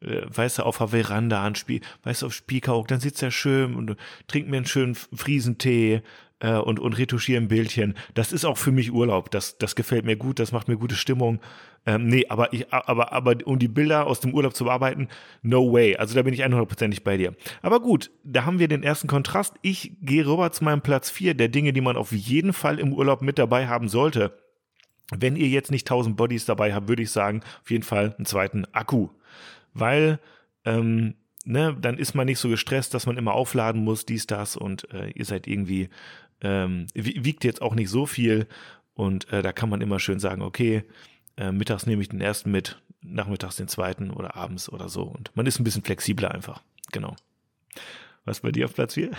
S1: äh, weißt du, auf der Veranda an Spie weißt du, auf Spiekeroog, dann sitzt er schön und trinkt mir einen schönen Friesentee äh, und, und retuschiere ein Bildchen. Das ist auch für mich Urlaub. Das, das gefällt mir gut, das macht mir gute Stimmung. Ähm, nee, aber ich, aber, aber um die Bilder aus dem Urlaub zu bearbeiten, no way. Also da bin ich 100%ig bei dir. Aber gut, da haben wir den ersten Kontrast. Ich gehe rüber zu meinem Platz 4 der Dinge, die man auf jeden Fall im Urlaub mit dabei haben sollte. Wenn ihr jetzt nicht 1000 Bodies dabei habt, würde ich sagen, auf jeden Fall einen zweiten Akku. Weil, ähm, ne, dann ist man nicht so gestresst, dass man immer aufladen muss, dies, das und äh, ihr seid irgendwie, ähm, wi- wiegt jetzt auch nicht so viel und äh, da kann man immer schön sagen, okay, äh, mittags nehme ich den ersten mit, nachmittags den zweiten oder abends oder so und man ist ein bisschen flexibler einfach. Genau. Was bei dir auf Platz 4?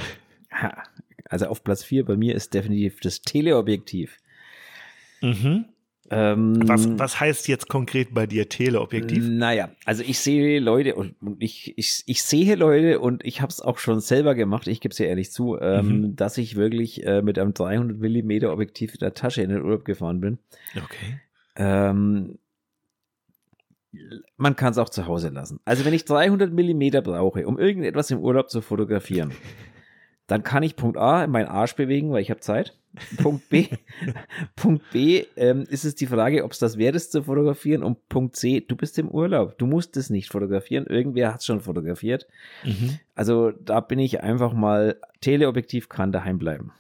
S2: Ha. Also auf Platz 4 bei mir ist definitiv das Teleobjektiv.
S1: Mhm.
S2: Ähm,
S1: Was, was heißt jetzt konkret bei dir Teleobjektiv?
S2: Naja, also ich sehe Leute und ich, ich, ich sehe Leute und ich habe es auch schon selber gemacht, ich gebe es ja ehrlich zu, ähm,
S1: Mhm.
S2: dass ich wirklich äh, mit einem 300 Millimeter Objektiv in der Tasche in den Urlaub gefahren bin.
S1: Okay.
S2: Ähm, man kann es auch zu Hause lassen. Also wenn ich 300 Millimeter brauche, um irgendetwas im Urlaub zu fotografieren, dann kann ich Punkt A meinen Arsch bewegen, weil ich habe Zeit. Punkt B, Punkt B ähm, ist es die Frage, ob es das wert ist zu fotografieren. Und Punkt C, du bist im Urlaub. Du musst es nicht fotografieren. Irgendwer hat es schon fotografiert.
S1: Mhm.
S2: Also da bin ich einfach mal, Teleobjektiv kann daheim bleiben.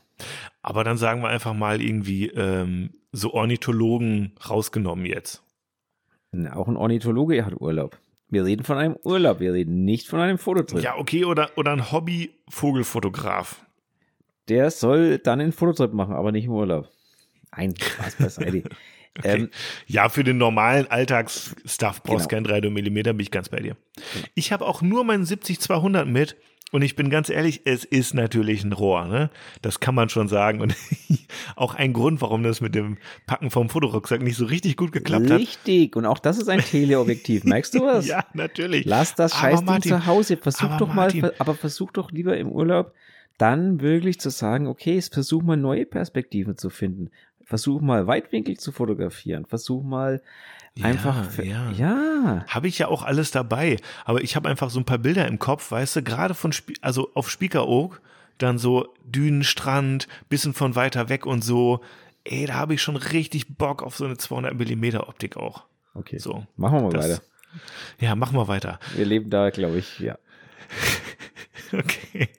S1: Aber dann sagen wir einfach mal irgendwie ähm, so Ornithologen rausgenommen jetzt.
S2: Na, Auch ein Ornithologe hat Urlaub. Wir reden von einem Urlaub, wir reden nicht von einem Fototrip.
S1: Ja, okay, oder, oder ein Hobby-Vogelfotograf.
S2: Der soll dann einen Fototrip machen, aber nicht im Urlaub. Ein Spaß beiseite. ähm,
S1: Ja, für den normalen Alltagsstuff brauchst du
S2: Genau.
S1: kein 3 mm, bin ich ganz bei dir. Ich habe auch nur meinen 70-200 mit und ich bin ganz ehrlich, es ist natürlich ein Rohr, ne? Das kann man schon sagen und auch ein Grund, warum das mit dem Packen vom Fotorucksack nicht so richtig gut geklappt hat.
S2: richtig. Und auch das ist ein Teleobjektiv. Merkst du was?
S1: Ja, natürlich.
S2: Lass das Scheißding zu Hause. Versuch doch mal,
S1: Martin.
S2: ver- aber versuch doch lieber im Urlaub dann wirklich zu sagen, okay, jetzt versuch mal neue Perspektiven zu finden. Versuch mal Weitwinkel zu fotografieren. Versuch mal einfach.
S1: ja.
S2: ja.
S1: Habe ich ja auch alles dabei. Aber ich habe einfach so ein paar Bilder im Kopf, weißt du, gerade von, Sp also auf Spiekeroog, dann so Dünenstrand, bisschen von weiter weg und so. Ey, da habe ich schon richtig Bock auf so eine 200 mm Optik auch.
S2: Okay.
S1: So.
S2: Machen wir mal
S1: Das-
S2: weiter.
S1: Ja, machen wir weiter.
S2: Wir leben da, glaube ich, ja.
S1: Okay.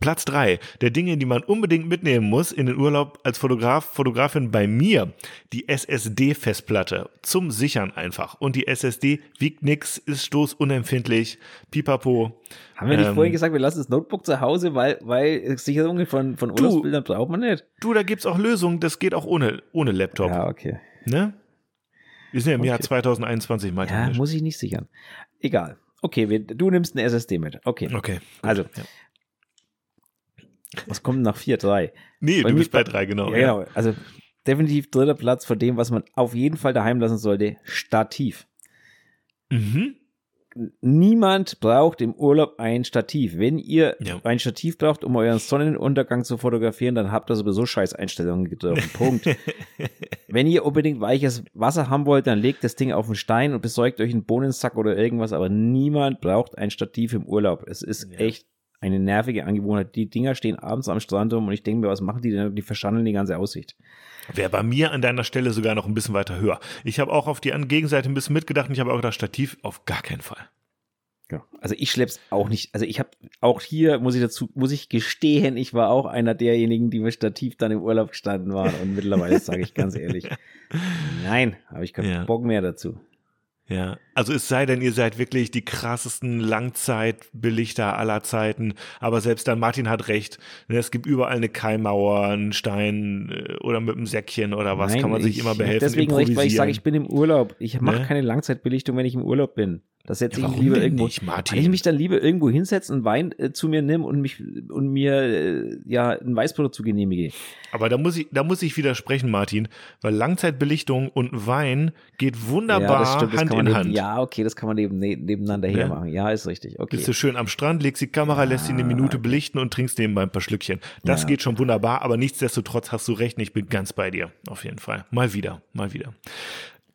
S1: Platz drei der Dinge, die man unbedingt mitnehmen muss in den Urlaub als Fotograf, Fotografin bei mir, die SSD-Festplatte zum Sichern einfach. Und die SSD wiegt nix, ist stoßunempfindlich, pipapo.
S2: Haben wir nicht
S1: Ähm,
S2: vorhin gesagt, wir lassen das Notebook zu Hause, weil, weil Sicherungen von, von Urlaubsbildern braucht man nicht?
S1: Du, da gibt's auch Lösungen, das geht auch ohne, ohne Laptop.
S2: Ja, okay.
S1: Ne? Wir sind ja im Jahr
S2: Okay.
S1: 2021, Martin.
S2: Ja, muss ich nicht sichern. Egal. Okay, wir, du nimmst eine SSD mit. Okay.
S1: okay.
S2: Also,
S1: Ja.
S2: Was kommt nach 4, 3?
S1: Nee,
S2: Bei
S1: du bist bei drei, genau.
S2: Ja, genau. Also, definitiv dritter Platz von dem, was man auf jeden Fall daheim lassen sollte. Stativ.
S1: Mhm.
S2: Niemand braucht im Urlaub ein Stativ. Wenn ihr
S1: Ja.
S2: ein Stativ braucht, um euren Sonnenuntergang zu fotografieren, dann habt ihr sowieso Scheißeinstellungen getroffen. Punkt. Wenn ihr unbedingt weiches Wasser haben wollt, dann legt das Ding auf den Stein und besorgt euch einen Bohnensack oder irgendwas, aber niemand braucht ein Stativ im Urlaub. Es ist
S1: Ja.
S2: echt eine nervige Angewohnheit. Die Dinger stehen abends am Strand rum und ich denke mir, was machen die denn? Die verschandeln die ganze Aussicht.
S1: Wäre bei mir an deiner Stelle sogar noch ein bisschen weiter höher. Ich habe auch auf die Gegenseite ein bisschen mitgedacht und ich habe auch gedacht, Stativ auf gar keinen Fall.
S2: Ja. Also ich schlepp's auch nicht. Also ich habe auch hier muss ich dazu muss ich gestehen, ich war auch einer derjenigen, die mit Stativ dann im Urlaub gestanden waren und mittlerweile sage ich ganz ehrlich, nein, habe ich keinen
S1: Ja.
S2: Bock mehr dazu.
S1: Ja, also es sei denn, ihr seid wirklich die krassesten Langzeitbelichter aller Zeiten, aber selbst dann, Martin hat recht, ne, es gibt überall eine Keimauer, einen Stein äh, oder mit einem Säckchen oder was,
S2: Nein,
S1: kann man sich
S2: ich
S1: immer behelfen,
S2: Deswegen recht, weil ich sage, ich bin im Urlaub. Ich mache
S1: Ne?
S2: keine Langzeitbelichtung, wenn ich im Urlaub bin. Das setze
S1: Ja,
S2: ich lieber irgendwo.
S1: nicht, Martin?
S2: Ich mich dann lieber irgendwo hinsetze und Wein äh, zu mir nehme und mich und mir äh, ja ein Weißbrot zu genehmige.
S1: Aber da muss ich, da muss ich widersprechen, Martin, weil Langzeitbelichtung und Wein geht wunderbar
S2: das stimmt, das
S1: Hand in
S2: neben,
S1: Hand.
S2: Ja, okay, das kann man neben, ne- nebeneinander her
S1: Ne?
S2: machen. Ja, ist richtig. Okay.
S1: Bist du schön am Strand, legst die Kamera, lässt sie eine Minute belichten und trinkst nebenbei ein paar Schlückchen. Das
S2: Ja.
S1: geht schon wunderbar, aber nichtsdestotrotz hast du recht, ich bin ganz bei dir. Auf jeden Fall. Mal wieder, mal wieder.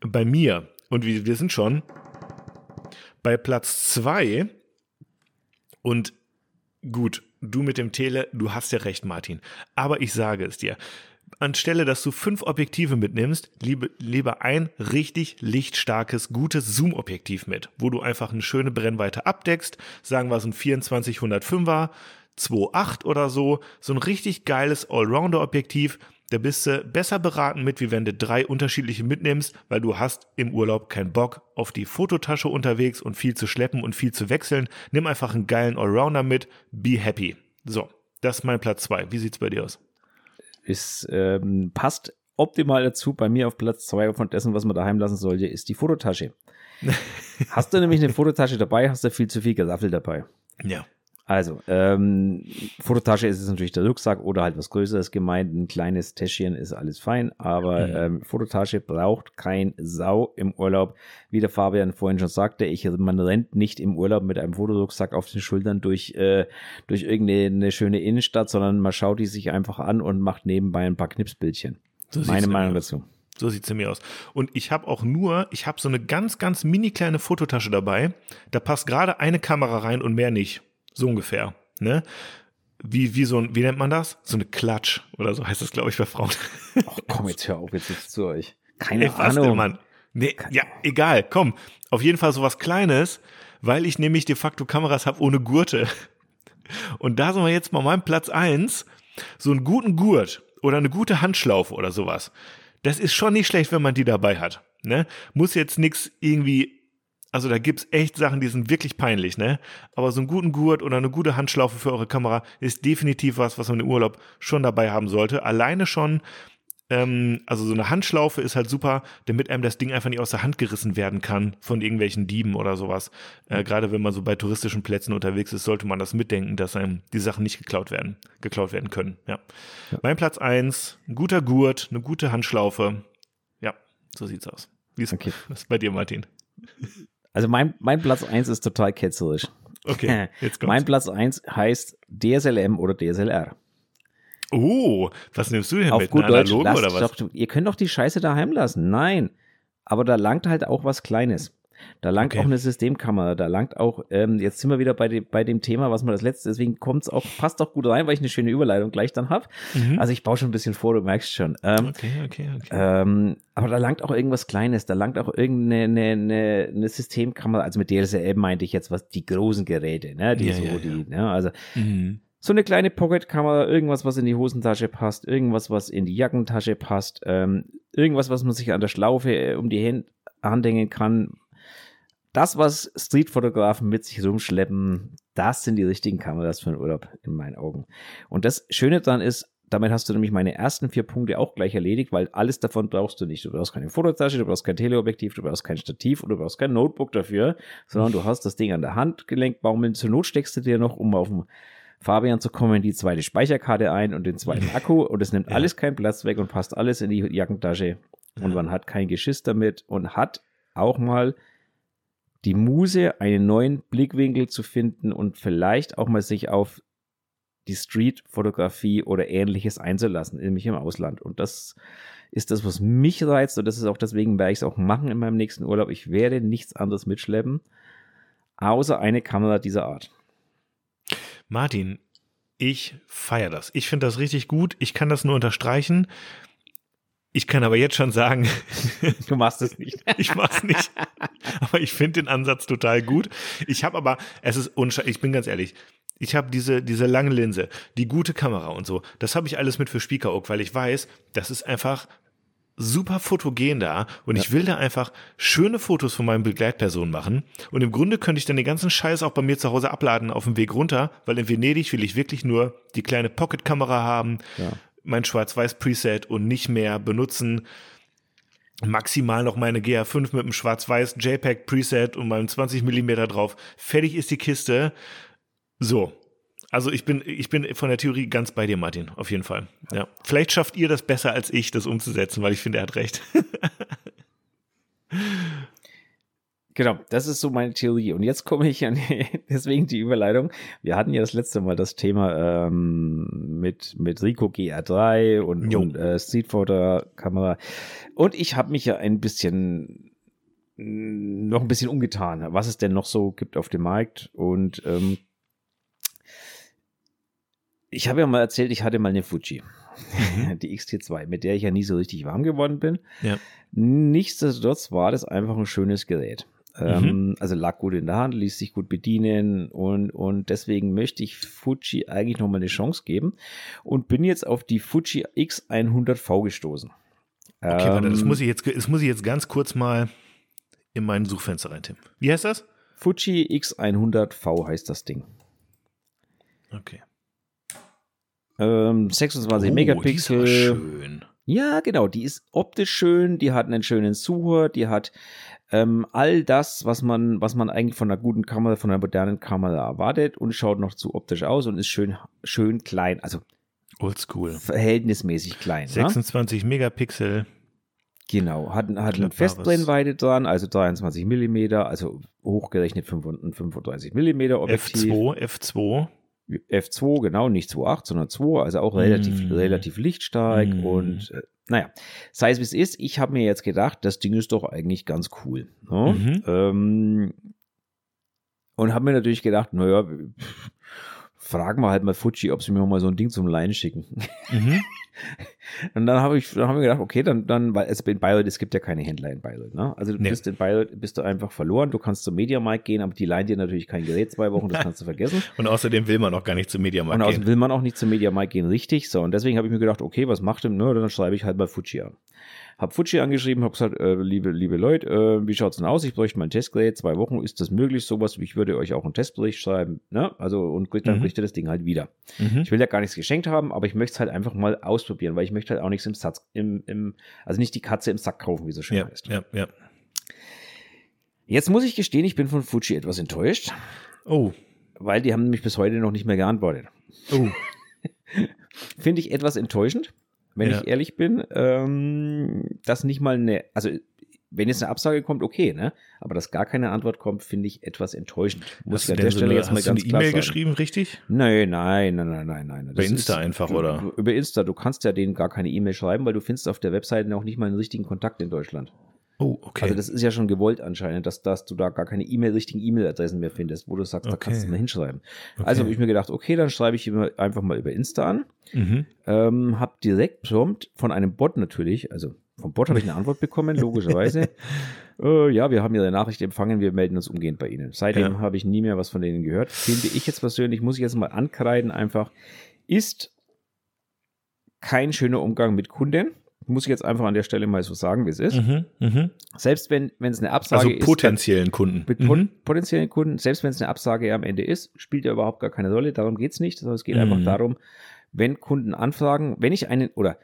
S1: Bei mir, und wir, wir sind schon bei Platz zwei und gut, du mit dem Tele, du hast ja recht, Martin. Aber ich sage es dir. Anstelle, dass du fünf Objektive mitnimmst, liebe, lieber ein richtig lichtstarkes, gutes Zoom-Objektiv mit, wo du einfach eine schöne Brennweite abdeckst. Sagen wir so ein 2405er, 2.8 oder so. So ein richtig geiles Allrounder-Objektiv. Da bist du besser beraten mit, wie wenn du drei unterschiedliche mitnimmst, weil du hast im Urlaub keinen Bock auf die Fototasche unterwegs und viel zu schleppen und viel zu wechseln. Nimm einfach einen geilen Allrounder mit. Be happy. So, das ist mein Platz zwei. Wie sieht's bei dir aus?
S2: ist, ähm, passt optimal dazu. Bei mir auf Platz zwei von dessen, was man daheim lassen sollte, ist die Fototasche. hast du nämlich eine Fototasche dabei, hast du viel zu viel Gesaffel dabei.
S1: Ja.
S2: Also, ähm, Fototasche ist es natürlich der Rucksack oder halt was Größeres gemeint. Ein kleines Täschchen ist alles fein, aber
S1: Mhm.
S2: ähm, Fototasche braucht kein Sau im Urlaub. Wie der Fabian vorhin schon sagte, ich, man rennt nicht im Urlaub mit einem Fotorucksack auf den Schultern durch, äh, durch irgendeine eine schöne Innenstadt, sondern man schaut die sich einfach an und macht nebenbei ein paar Knipsbildchen.
S1: So
S2: Meine Meinung dazu.
S1: So sieht's nämlich aus. Und ich habe auch nur, ich habe so eine ganz, ganz mini kleine Fototasche dabei. Da passt gerade eine Kamera rein und mehr nicht. So ungefähr. Ne? Wie, wie so ein, wie nennt man das? So eine Klatsch oder so heißt das, glaube ich, bei Frauen.
S2: Ach komm, jetzt hör auf, jetzt ist zu euch. Keine
S1: Ey,
S2: Ahnung.
S1: denn, Mann? Nee, ja, egal, komm. Auf jeden Fall sowas Kleines, weil ich nämlich de facto Kameras habe ohne Gurte. Und da sind wir jetzt mal mein Platz eins So einen guten Gurt oder eine gute Handschlaufe oder sowas. Das ist schon nicht schlecht, wenn man die dabei hat. Ne? Muss jetzt nix irgendwie, also da gibt's echt Sachen, die sind wirklich peinlich, ne? Aber so einen guten Gurt oder eine gute Handschlaufe für eure Kamera ist definitiv was, was man im Urlaub schon dabei haben sollte. Alleine schon, ähm, also so eine Handschlaufe ist halt super, damit einem das Ding einfach nicht aus der Hand gerissen werden kann von irgendwelchen Dieben oder sowas. Äh, Gerade wenn man so bei touristischen Plätzen unterwegs ist, sollte man das mitdenken, dass einem die Sachen nicht geklaut werden, geklaut werden können. Ja. Mein Platz eins, ein guter Gurt, eine gute Handschlaufe. Ja, so sieht's aus. Wie ist,
S2: Okay.
S1: was ist bei dir, Martin?
S2: Also mein, mein Platz 1 ist total ketzerisch.
S1: Okay, jetzt kommt's.
S2: Mein Platz 1 heißt DSLM oder DSLR.
S1: Oh, was nimmst du denn
S2: Auf
S1: mit?
S2: gut Deutsch,
S1: oder was?
S2: Doch, ihr könnt doch die Scheiße daheim lassen. Nein. Aber da langt halt auch was Kleines. Da langt
S1: Okay.
S2: auch eine Systemkamera, da langt auch, ähm, jetzt sind wir wieder bei, dem- bei dem Thema, was wir das letzte, deswegen kommt's auch, passt auch gut rein, weil ich eine schöne Überleitung gleich dann hab.
S1: Mhm.
S2: Also ich baue schon ein bisschen vor, du merkst schon. Ähm,
S1: Okay, okay, okay.
S2: ähm, aber da langt auch irgendwas Kleines, da langt auch irgendeine eine, eine, eine Systemkamera, also mit DSLM meinte ich jetzt was, die großen Geräte, ne, die
S1: Ja,
S2: so,
S1: ja,
S2: die, ne, also
S1: Mhm.
S2: so eine kleine Pocketkamera, irgendwas, was in die Hosentasche passt, irgendwas, was in die Jackentasche passt, ähm, irgendwas, was man sich an der Schlaufe äh, um die Hände anhängen kann. Das, was Streetfotografen mit sich rumschleppen, das sind die richtigen Kameras für den Urlaub in meinen Augen. Und das Schöne daran ist, damit hast du nämlich meine ersten vier Punkte auch gleich erledigt, weil alles davon brauchst du nicht. Du brauchst keine Fototasche, du brauchst kein Teleobjektiv, du brauchst kein Stativ und du brauchst kein Notebook dafür, sondern du hast das Ding an der Hand gelenkt, baumeln. Zur Not steckst du dir noch, um auf dem Fabian zu kommen, die zweite Speicherkarte ein und den zweiten Akku und es nimmt
S1: Ja.
S2: alles keinen Platz weg und passt alles in die Jackentasche und
S1: Ja.
S2: man hat kein Geschiss damit und hat auch mal die Muse, einen neuen Blickwinkel zu finden und vielleicht auch mal sich auf die Street-Fotografie oder ähnliches einzulassen, nämlich im Ausland. Und das ist das, was mich reizt und das ist auch deswegen werde ich es auch machen in meinem nächsten Urlaub. Ich werde nichts anderes mitschleppen, außer eine Kamera dieser Art.
S1: Martin, ich feiere das. Ich finde das richtig gut. Ich kann das nur unterstreichen. Ich kann aber jetzt schon sagen,
S2: Du machst es nicht.
S1: ich mach's nicht. Aber ich finde den Ansatz total gut. Ich habe aber, es ist unscheinbar, ich bin ganz ehrlich, ich habe diese, diese lange Linse, die gute Kamera und so, das habe ich alles mit für Spiekeroog, weil ich weiß, das ist einfach super fotogen da und ja. ich will da einfach schöne Fotos von meinen Begleitpersonen machen. Und im Grunde könnte ich dann den ganzen Scheiß auch bei mir zu Hause abladen auf dem Weg runter, weil in Venedig will ich wirklich nur die kleine Pocket-Kamera haben, ja. Mein Schwarz-Weiß-Preset und nicht mehr benutzen. Maximal noch meine GH5 mit einem schwarz-weiß JPEG Preset und meinem 20 Millimeter drauf. Fertig ist die Kiste. So, also ich bin, ich bin von der Theorie ganz bei dir, Martin, auf jeden Fall. Ja. Vielleicht schafft ihr das besser als ich, das umzusetzen, weil ich finde, er hat recht.
S2: Genau, das ist so meine Theorie. Und jetzt komme ich an, deswegen die Überleitung. Wir hatten ja das letzte Mal das Thema ähm, mit, mit Rico GR3 und, und äh, Streetphoto-Kamera. Und ich habe mich ja ein bisschen noch ein bisschen umgetan, was es denn noch so gibt auf dem Markt. Und ähm, ich habe ja mal erzählt, ich hatte mal eine Fuji. Mhm. Die XT2, mit der ich ja nie so richtig warm geworden bin. Ja. Nichtsdestotrotz war das einfach ein schönes Gerät. Ähm, mhm. also lag gut in der Hand, ließ sich gut bedienen und, und deswegen möchte ich Fuji eigentlich nochmal eine Chance geben und bin jetzt auf die Fuji X100V gestoßen.
S1: Okay, ähm, warte, das ähm, muss, ich jetzt, das muss ich jetzt ganz kurz mal in mein Suchfenster reintippen. Wie heißt das?
S2: Fuji X100V heißt das Ding.
S1: Okay.
S2: Ähm, 26 oh, Megapixel. Die ist schön. Ja, genau. Die ist optisch schön. Die hat einen schönen Sucher. Die hat ähm, all das, was man, was man eigentlich von einer guten Kamera, von einer modernen Kamera erwartet und schaut noch zu optisch aus und ist schön, schön klein. Also
S1: oldschool.
S2: Verhältnismäßig klein.
S1: 26 ne? Megapixel.
S2: Genau, hat, hat eine Festbrennweite dran, also 23 Millimeter, also hochgerechnet 35 Millimeter
S1: Objektiv. F2, F2.
S2: F2, genau, nicht 2.8, sondern 2, also auch relativ, mm. relativ lichtstark mm. und äh, naja, sei es wie es ist, ich habe mir jetzt gedacht, das Ding ist doch eigentlich ganz cool. Ne? Mhm. Ähm, und habe mir natürlich gedacht, naja, fragen wir halt mal Fuji, ob sie mir mal so ein Ding zum Leihen schicken. Mhm. und dann habe ich, dann haben wir gedacht, okay, dann, dann, weil es in Bayreuth, es gibt ja keine Händler in Bayreuth, ne? Also du nee. bist in Bayreuth, bist du einfach verloren. Du kannst zum Mediamarkt gehen, aber die leihen dir natürlich kein Gerät zwei Wochen, das kannst du vergessen.
S1: und außerdem will man auch gar nicht zum Mediamarkt gehen. Und außerdem
S2: will man auch nicht zum Mediamarkt gehen, richtig. So, und deswegen habe ich mir gedacht, okay, was macht denn, ne? Dann schreibe ich halt mal Fuji an. Hab Fuji angeschrieben, hab gesagt, äh, liebe, liebe Leute, äh, wie schaut's denn aus? Ich bräuchte mal ein Testgerät, zwei Wochen, ist das möglich? Sowas, ich würde euch auch einen Testbericht schreiben, ne? Also, und dann mhm. ihr das Ding halt wieder. Mhm. Ich will ja gar nichts geschenkt haben, aber ich möchte es halt einfach mal ausprobieren, weil ich möchte halt auch nichts im Satz, im, im, also nicht die Katze im Sack kaufen, wie so schön
S1: ja,
S2: heißt.
S1: Ja, ja.
S2: Jetzt muss ich gestehen, ich bin von Fuji etwas enttäuscht.
S1: Oh.
S2: Weil die haben nämlich bis heute noch nicht mehr geantwortet.
S1: Oh.
S2: Finde ich etwas enttäuschend wenn ja. ich ehrlich bin, ähm, dass nicht mal eine, also wenn jetzt eine Absage kommt, okay, ne? Aber dass gar keine Antwort kommt, finde ich etwas enttäuschend.
S1: Muss ich an der Stelle so jetzt mal ganz klar Hast du eine E-Mail geschrieben, richtig?
S2: Nein, nein, nein, nein, nein, nein.
S1: Über Insta ist, einfach, oder?
S2: Über Insta. Du kannst ja denen gar keine E-Mail schreiben, weil du findest auf der Webseite noch nicht mal einen richtigen Kontakt in Deutschland.
S1: Oh, okay.
S2: Also das ist ja schon gewollt anscheinend, dass, dass du da gar keine E-Mail, richtigen E-Mail-Adressen mehr findest, wo du sagst, okay. da kannst du mal hinschreiben. Okay. Also habe ich mir gedacht, okay, dann schreibe ich immer einfach mal über Insta an. Mhm. Ähm, hab direkt prompt von einem Bot natürlich, also vom Bot habe ich eine Antwort bekommen, logischerweise. äh, ja, wir haben Ihre Nachricht empfangen, wir melden uns umgehend bei Ihnen. Seitdem ja. habe ich nie mehr was von denen gehört. Finde ich jetzt persönlich, muss ich jetzt mal ankreiden, einfach, ist kein schöner Umgang mit Kunden muss ich jetzt einfach an der Stelle mal so sagen, wie es ist. Mhm, mh. Selbst wenn es eine Absage
S1: also ist. Also potenziellen Kunden.
S2: Mit mhm. potenziellen Kunden, selbst wenn es eine Absage am Ende ist, spielt ja überhaupt gar keine Rolle. Darum geht es nicht. Sondern es geht mhm. einfach darum, wenn Kunden anfragen, wenn ich einen, oder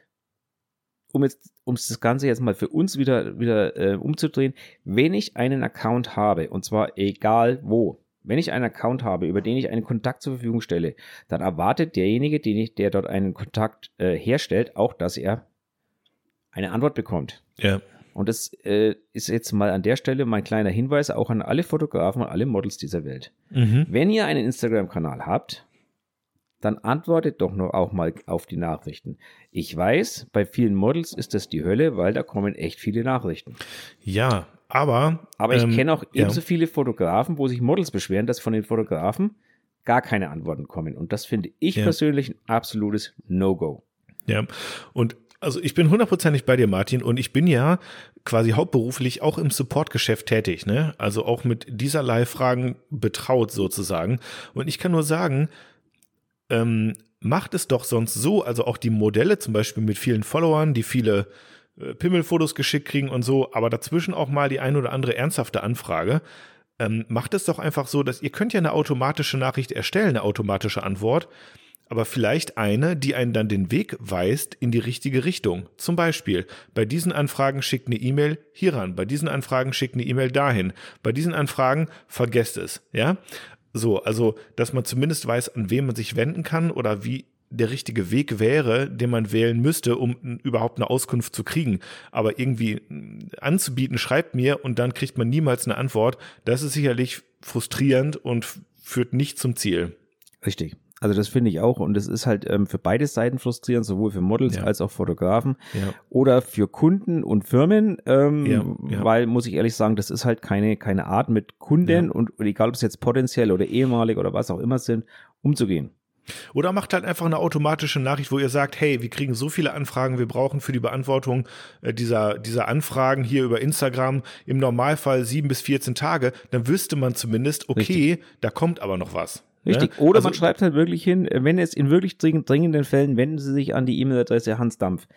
S2: um jetzt, um das Ganze jetzt mal für uns wieder, wieder äh, umzudrehen, wenn ich einen Account habe, und zwar egal wo, wenn ich einen Account habe, über den ich einen Kontakt zur Verfügung stelle, dann erwartet derjenige, den ich, der dort einen Kontakt äh, herstellt, auch, dass er eine Antwort bekommt.
S1: Ja.
S2: Und das äh, ist jetzt mal an der Stelle mein kleiner Hinweis auch an alle Fotografen und alle Models dieser Welt. Mhm. Wenn ihr einen Instagram-Kanal habt, dann antwortet doch noch auch mal auf die Nachrichten. Ich weiß, bei vielen Models ist das die Hölle, weil da kommen echt viele Nachrichten.
S1: Ja, aber.
S2: Aber ich ähm, kenne auch ebenso ja. viele Fotografen, wo sich Models beschweren, dass von den Fotografen gar keine Antworten kommen. Und das finde ich ja. persönlich ein absolutes No-Go.
S1: Ja, und also ich bin hundertprozentig bei dir, Martin, und ich bin ja quasi hauptberuflich auch im Supportgeschäft tätig, ne? Also auch mit dieserlei Fragen betraut sozusagen. Und ich kann nur sagen, ähm, macht es doch sonst so, also auch die Modelle zum Beispiel mit vielen Followern, die viele äh, Pimmelfotos geschickt kriegen und so, aber dazwischen auch mal die ein oder andere ernsthafte Anfrage. Ähm, macht es doch einfach so, dass ihr könnt ja eine automatische Nachricht erstellen, eine automatische Antwort, aber vielleicht eine, die einen dann den Weg weist in die richtige Richtung. Zum Beispiel, bei diesen Anfragen schickt eine E-Mail hieran, bei diesen Anfragen schickt eine E-Mail dahin, bei diesen Anfragen vergesst es, ja? So, also, dass man zumindest weiß, an wen man sich wenden kann oder wie der richtige Weg wäre, den man wählen müsste, um überhaupt eine Auskunft zu kriegen. Aber irgendwie anzubieten, schreibt mir und dann kriegt man niemals eine Antwort, das ist sicherlich frustrierend und führt nicht zum Ziel.
S2: Richtig. Also das finde ich auch und es ist halt ähm, für beide Seiten frustrierend, sowohl für Models ja. als auch Fotografen ja. oder für Kunden und Firmen, ähm, ja, weil muss ich ehrlich sagen, das ist halt keine keine Art mit Kunden und, und egal ob es jetzt potenziell oder ehemalig oder was auch immer sind, umzugehen.
S1: Oder macht halt einfach eine automatische Nachricht, wo ihr sagt, hey, wir kriegen so viele Anfragen, wir brauchen für die Beantwortung äh, dieser, dieser Anfragen hier über Instagram im Normalfall sieben bis 14 Tage, dann wüsste man zumindest, okay, Richtig. da kommt aber noch was.
S2: Richtig. Ja? Oder also, man schreibt halt wirklich hin, wenn es in wirklich dringenden Fällen, wenden Sie sich an die E-Mail-Adresse Hans Dampf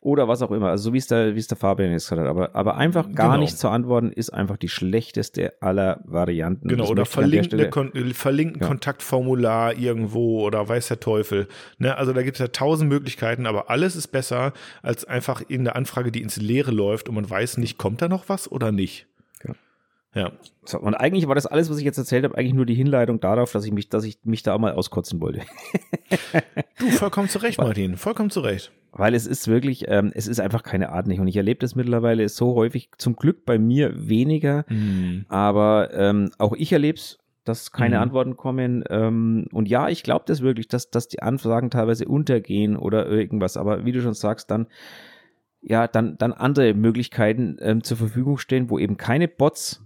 S2: oder was auch immer. Also so wie es der, wie es der Fabian jetzt gesagt hat. Aber, aber einfach gar genau. nicht zu antworten ist einfach die schlechteste aller Varianten.
S1: Genau. oder verlinken, Kon verlinken ja. Kontaktformular irgendwo oder weiß der Teufel. Ne? Also da gibt es ja tausend Möglichkeiten, aber alles ist besser als einfach irgendeine Anfrage, die ins Leere läuft und man weiß nicht, kommt da noch was oder nicht.
S2: Ja. So, und eigentlich war das alles, was ich jetzt erzählt habe, eigentlich nur die Hinleitung darauf, dass ich mich, dass ich mich da mal auskotzen wollte.
S1: du, vollkommen zurecht, Martin, vollkommen zurecht.
S2: Weil es ist wirklich, ähm, es ist einfach keine Art nicht. Und ich erlebe das mittlerweile so häufig, zum Glück bei mir weniger, mhm. aber ähm, auch ich erlebe es, dass keine mhm. Antworten kommen. Ähm, und ja, ich glaube das wirklich, dass, dass die Anfragen teilweise untergehen oder irgendwas. Aber wie du schon sagst, dann ja, dann, dann andere Möglichkeiten ähm, zur Verfügung stehen, wo eben keine Bots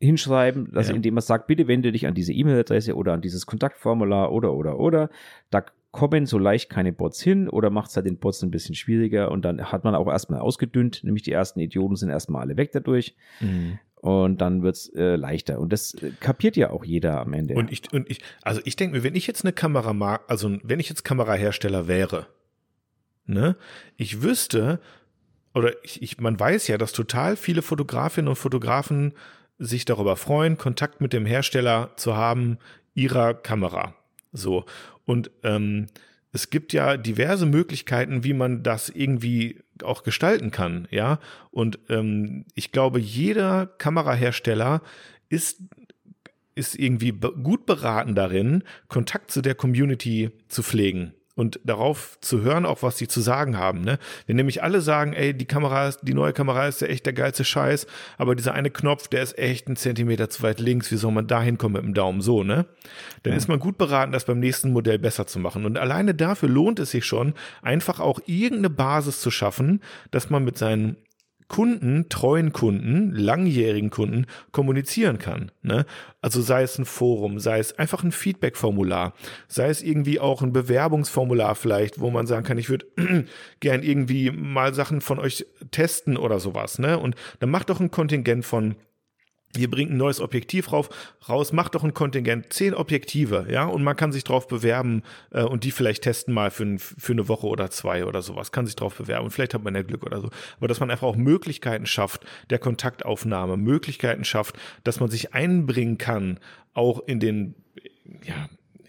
S2: hinschreiben, dass ja. indem man sagt, bitte wende dich an diese E-Mail-Adresse oder an dieses Kontaktformular oder oder oder. Da kommen so leicht keine Bots hin oder macht es halt den Bots ein bisschen schwieriger und dann hat man auch erstmal ausgedünnt, nämlich die ersten Idioten sind erstmal alle weg dadurch. Mhm. Und dann wird's äh, leichter. Und das äh, kapiert ja auch jeder am Ende.
S1: Und ich, und ich, also ich denke mir, wenn ich jetzt eine Kamera mag, also wenn ich jetzt Kamerahersteller wäre, ne, ich wüsste, oder ich, ich, man weiß ja, dass total viele Fotografinnen und Fotografen sich darüber freuen, Kontakt mit dem Hersteller zu haben ihrer Kamera. So. Und ähm, es gibt ja diverse Möglichkeiten, wie man das irgendwie auch gestalten kann, ja. Und ähm, ich glaube, jeder Kamerahersteller ist ist irgendwie gut beraten darin, Kontakt zu der Community zu pflegen und darauf zu hören, auch was sie zu sagen haben. Ne? Wenn nämlich alle sagen, ey, die Kamera ist, die neue Kamera ist ja echt der geilste Scheiß, aber dieser eine Knopf, der ist echt einen Zentimeter zu weit links, wie soll man da hinkommen mit dem Daumen so, ne? Dann ja. ist man gut beraten, das beim nächsten Modell besser zu machen. Und alleine dafür lohnt es sich schon, einfach auch irgendeine Basis zu schaffen, dass man mit seinen Kunden, treuen Kunden, langjährigen Kunden kommunizieren kann. Ne? Also sei es ein Forum, sei es einfach ein Feedback-Formular, sei es irgendwie auch ein Bewerbungsformular vielleicht, wo man sagen kann, ich würde gern irgendwie mal Sachen von euch testen oder sowas. Ne? Und dann macht doch ein Kontingent von ihr bringt ein neues Objektiv rauf, raus, macht doch ein Kontingent, zehn Objektive, ja, und man kann sich drauf bewerben äh, und die vielleicht testen mal für, für eine Woche oder zwei oder sowas, kann sich drauf bewerben und vielleicht hat man ja Glück oder so. Aber dass man einfach auch Möglichkeiten schafft der Kontaktaufnahme, Möglichkeiten schafft, dass man sich einbringen kann, auch in den, ja,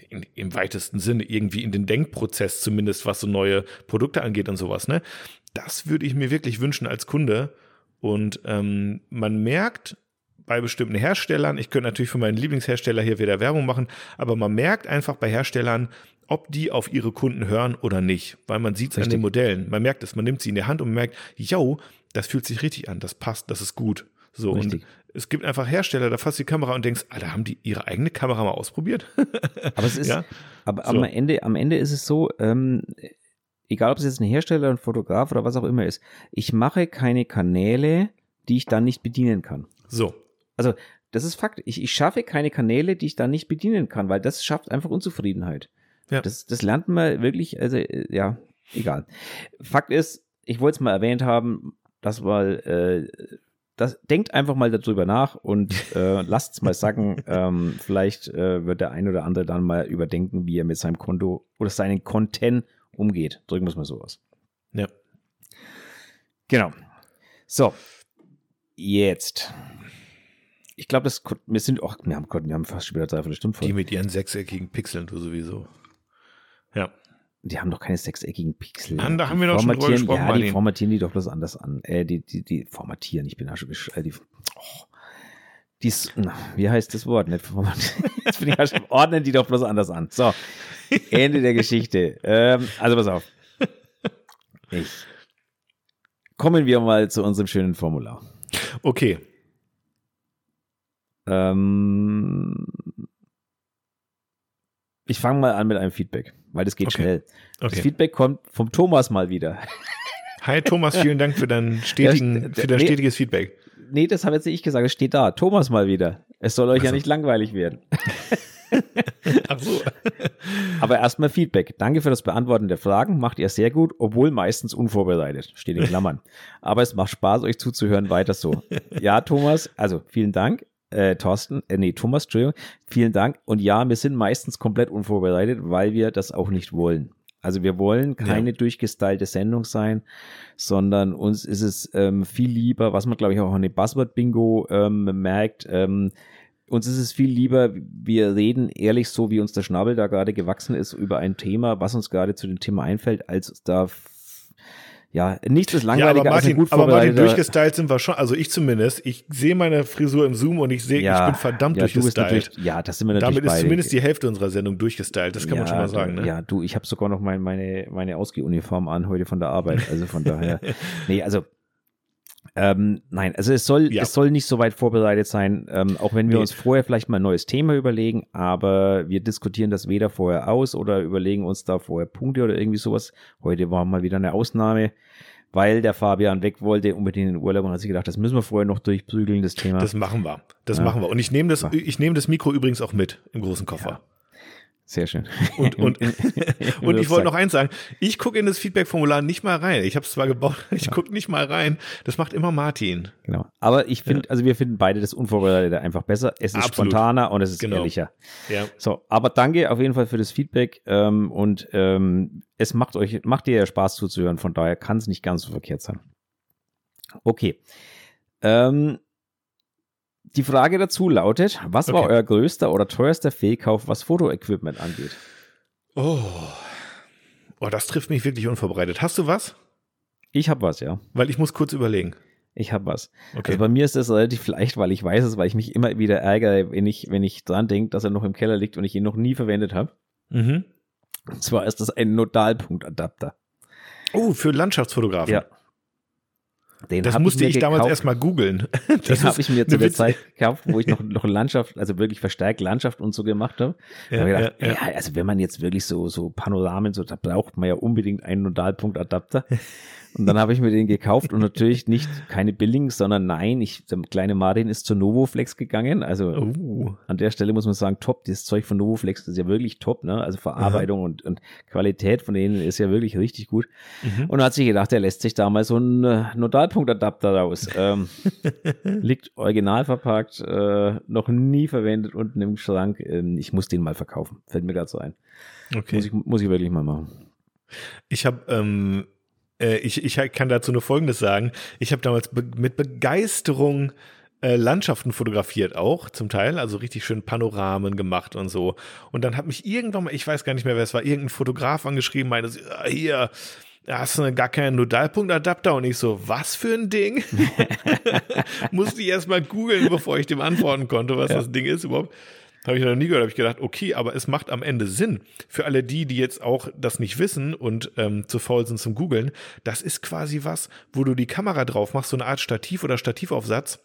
S1: in, im weitesten Sinne irgendwie in den Denkprozess zumindest, was so neue Produkte angeht und sowas, ne? Das würde ich mir wirklich wünschen als Kunde. Und ähm, man merkt, bei bestimmten Herstellern, ich könnte natürlich für meinen Lieblingshersteller hier wieder Werbung machen, aber man merkt einfach bei Herstellern, ob die auf ihre Kunden hören oder nicht, weil man sieht es an den Modellen. Man merkt es, man nimmt sie in die Hand und merkt, yo, das fühlt sich richtig an, das passt, das ist gut. So richtig. und es gibt einfach Hersteller, da fasst die Kamera und denkst, Alter, haben die ihre eigene Kamera mal ausprobiert?
S2: aber es ist, ja? aber so. am Ende, am Ende ist es so, ähm, egal ob es jetzt ein Hersteller, ein Fotograf oder was auch immer ist, ich mache keine Kanäle, die ich dann nicht bedienen kann.
S1: So.
S2: Also, das ist Fakt. Ich, ich schaffe keine Kanäle, die ich dann nicht bedienen kann, weil das schafft einfach Unzufriedenheit. Ja. Das, das lernt man wirklich, also, äh, ja, egal. Fakt ist, ich wollte es mal erwähnt haben, dass mal, äh, das, denkt einfach mal darüber nach und äh, lasst es mal sagen. ähm, vielleicht äh, wird der ein oder andere dann mal überdenken, wie er mit seinem Konto oder seinen Content umgeht. Drücken wir es mal so aus.
S1: Ja.
S2: Genau. So, jetzt. Ich glaube, das wir sind auch, wir haben, wir haben fast schon wieder dreiviertel Stunden
S1: voll. Die mit ihren sechseckigen Pixeln, du sowieso. Ja.
S2: Die haben doch keine sechseckigen Pixel.
S1: An, da haben wir doch schon drüber
S2: gesprochen. Ja, die formatieren die doch bloß anders an. Äh, die, die, die formatieren, ich bin da schon äh, die, oh, dies, na, wie heißt das Wort? Nicht formatieren. Jetzt bin ich ja schon, ordnen die doch bloß anders an. So, Ende der Geschichte. Ähm, also pass auf. Ich. Kommen wir mal zu unserem schönen Formular.
S1: Okay.
S2: Ähm, ich fange mal an mit einem Feedback, weil das geht okay. schnell. Okay. Das Feedback kommt vom Thomas mal wieder.
S1: Hi Thomas, vielen Dank für dein, stetigen, für dein nee, stetiges Feedback.
S2: Nee, das habe jetzt nicht ich gesagt, es steht da. Thomas mal wieder. Es soll euch also. ja nicht langweilig werden. Ach so. Aber erstmal Feedback. Danke für das Beantworten der Fragen. Macht ihr sehr gut, obwohl meistens unvorbereitet. Steht in Klammern. Aber es macht Spaß, euch zuzuhören. Weiter so. Ja, Thomas, also vielen Dank äh, Thorsten, äh, nee, Thomas, Entschuldigung, vielen Dank. Und ja, wir sind meistens komplett unvorbereitet, weil wir das auch nicht wollen. Also wir wollen keine ja. durchgestylte Sendung sein, sondern uns ist es ähm, viel lieber, was man glaube ich auch an dem Buzzword-Bingo ähm, merkt, ähm, uns ist es viel lieber, wir reden ehrlich so, wie uns der Schnabel da gerade gewachsen ist, über ein Thema, was uns gerade zu dem Thema einfällt, als da ja, nichts ist langweiliger ja, Martin, als ein gut
S1: Aber Martin, durchgestylt sind wir schon, also ich zumindest. Ich sehe meine Frisur im Zoom und ich sehe, ja, ich bin verdammt ja, durchgestylt.
S2: ja, das sind wir natürlich
S1: Damit ist zumindest die Hälfte unserer Sendung durchgestylt, das kann ja, man schon mal sagen.
S2: Ne? Ja, du, ich habe sogar noch mein, meine, meine Ausgehuniform an heute von der Arbeit, also von daher. nee, also ähm, nein, also es soll, ja. es soll nicht so weit vorbereitet sein, ähm, auch wenn wir nee. uns vorher vielleicht mal ein neues Thema überlegen, aber wir diskutieren das weder vorher aus oder überlegen uns da vorher Punkte oder irgendwie sowas. Heute war mal wieder eine Ausnahme, weil der Fabian weg wollte, unbedingt in den Urlaub und hat sich gedacht, das müssen wir vorher noch durchprügeln, das Thema.
S1: Das machen wir. Das ja. machen wir. Und ich nehme das, ich nehme das Mikro übrigens auch mit im großen Koffer. Ja.
S2: Sehr schön.
S1: Und, und, und ich wollte noch eins sagen. Ich gucke in das Feedback-Formular nicht mal rein. Ich habe es zwar gebaut, ich ja. gucke nicht mal rein. Das macht immer Martin.
S2: Genau. Aber ich finde, ja. also wir finden beide das Unvorbereitete einfach besser. Es ist Absolut. spontaner und es ist genau. ehrlicher. Ja. So, aber danke auf jeden Fall für das Feedback. Ähm, und ähm, es macht euch, macht dir ja Spaß zuzuhören. Von daher kann es nicht ganz so verkehrt sein. Okay. Ähm, die Frage dazu lautet, was okay. war euer größter oder teuerster Fehlkauf, was Fotoequipment angeht?
S1: Oh. oh, das trifft mich wirklich unvorbereitet. Hast du was?
S2: Ich habe was, ja.
S1: Weil ich muss kurz überlegen.
S2: Ich habe was. Okay. Also bei mir ist das relativ leicht, weil ich weiß es, weil ich mich immer wieder ärgere, wenn ich, wenn ich dran denke, dass er noch im Keller liegt und ich ihn noch nie verwendet habe. Mhm. Und zwar ist das ein Nodalpunktadapter.
S1: Oh, für Landschaftsfotografen.
S2: Ja.
S1: Den das musste ich, ich damals erstmal googeln.
S2: Den habe ich mir zu der Zeit gekauft, wo ich noch, noch Landschaft, also wirklich verstärkt Landschaft und so gemacht habe. Ja, gedacht, ja, ja. Ey, also wenn man jetzt wirklich so, so Panoramen, so, da braucht man ja unbedingt einen Nodalpunktadapter. Und dann habe ich mir den gekauft und natürlich nicht keine Billing, sondern nein, ich, der kleine Martin ist zur Novoflex gegangen. Also uh. an der Stelle muss man sagen, top, das Zeug von Novoflex ist ja wirklich top, ne? Also Verarbeitung und, und Qualität von denen ist ja wirklich richtig gut. Mhm. Und hat sich gedacht, er lässt sich da mal so einen äh, Nodalpunktadapter raus. Ähm, liegt original verpackt, äh, noch nie verwendet unten im Schrank. Ähm, ich muss den mal verkaufen. Fällt mir gerade so ein. Okay. Muss ich, muss ich wirklich mal machen.
S1: Ich habe ähm, äh, ich, ich kann dazu nur Folgendes sagen. Ich habe damals be mit Begeisterung äh, Landschaften fotografiert auch zum Teil, also richtig schön Panoramen gemacht und so. Und dann hat mich irgendwann mal, ich weiß gar nicht mehr, wer es war, irgendein Fotograf angeschrieben, meinte, ah, hier, hast du gar keinen Nodalpunktadapter? Und ich so, was für ein Ding? Musste ich erst mal googeln, bevor ich dem antworten konnte, was ja. das Ding ist überhaupt. Habe ich noch nie gehört, habe ich gedacht, okay, aber es macht am Ende Sinn. Für alle die, die jetzt auch das nicht wissen und ähm, zu faul sind zum Googeln, das ist quasi was, wo du die Kamera drauf machst, so eine Art Stativ oder Stativaufsatz,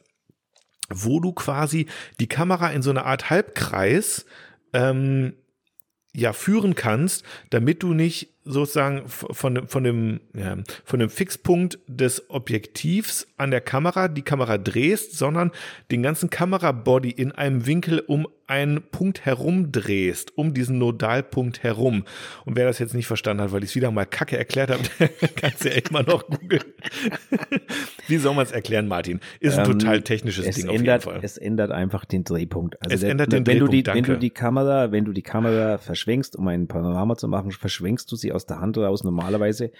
S1: wo du quasi die Kamera in so eine Art Halbkreis ähm, ja führen kannst, damit du nicht sozusagen von, von, dem, ja, von dem Fixpunkt des Objektivs an der Kamera die Kamera drehst, sondern den ganzen Kamerabody in einem Winkel um einen Punkt herum drehst, um diesen Nodalpunkt herum. Und wer das jetzt nicht verstanden hat, weil ich es wieder mal kacke erklärt habe, kann es ja immer noch googeln. Wie soll man es erklären, Martin? Ist ein ähm, total technisches Ding
S2: ändert,
S1: auf jeden Fall.
S2: Es ändert einfach den Drehpunkt.
S1: Also es der, ändert den
S2: wenn
S1: Drehpunkt,
S2: du die. Wenn du die Kamera, wenn du die Kamera verschwenkst, um ein Panorama zu machen, verschwenkst du sie aus der Hand raus normalerweise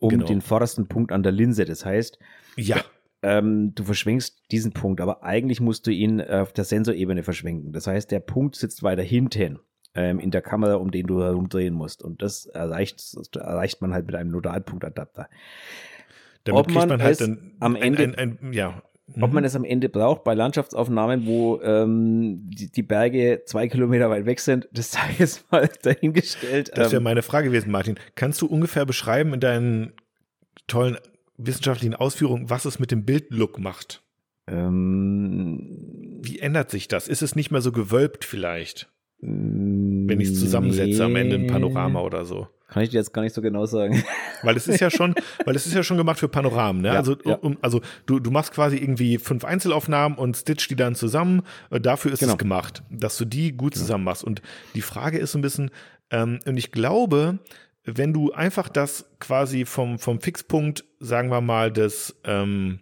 S2: um
S1: Genau.
S2: den vordersten Punkt an der Linse. Das heißt,
S1: Ja,
S2: ähm, du verschwenkst diesen Punkt, aber eigentlich musst du ihn äh, auf der Sensorebene verschwenken. Das heißt, der Punkt sitzt weiter hinten ähm, in der Kamera, um den du herumdrehen musst. Und das erreicht, das erreicht man halt mit einem Nodalpunktadapter.
S1: damit
S2: Ob
S1: kriegt
S2: man
S1: man halt dann
S2: am
S1: ein,
S2: Ende-
S1: ein, ein, ja.
S2: Ob
S1: Mhm.
S2: man es am Ende braucht bei Landschaftsaufnahmen, wo ähm, die, die Berge zwei Kilometer weit weg sind, das sei jetzt mal dahingestellt.
S1: Das wäre
S2: Ähm,
S1: meine Frage gewesen, Martin. Kannst du ungefähr beschreiben in deinen tollen wissenschaftlichen Ausführungen, was es mit dem Bildlook macht?
S2: ähm,
S1: Wie ändert sich das? Ist es nicht mehr so gewölbt vielleicht, wenn
S2: wenn
S1: ich es zusammensetze am Ende ein Panorama oder so?
S2: Kann ich dir jetzt gar nicht so genau sagen.
S1: Weil es ist ja schon, weil es ist ja schon gemacht für Panoramen, ne?
S2: Ja,
S1: also,
S2: ja.
S1: um, also du, du machst quasi irgendwie fünf Einzelaufnahmen und stitch die dann zusammen. Äh, Dafür ist
S2: Genau.
S1: es gemacht, dass du die gut zusammen machst. Und die Frage ist so ein bisschen, ähm, und ich glaube, wenn du einfach das quasi vom, vom Fixpunkt, sagen wir mal, des ähm,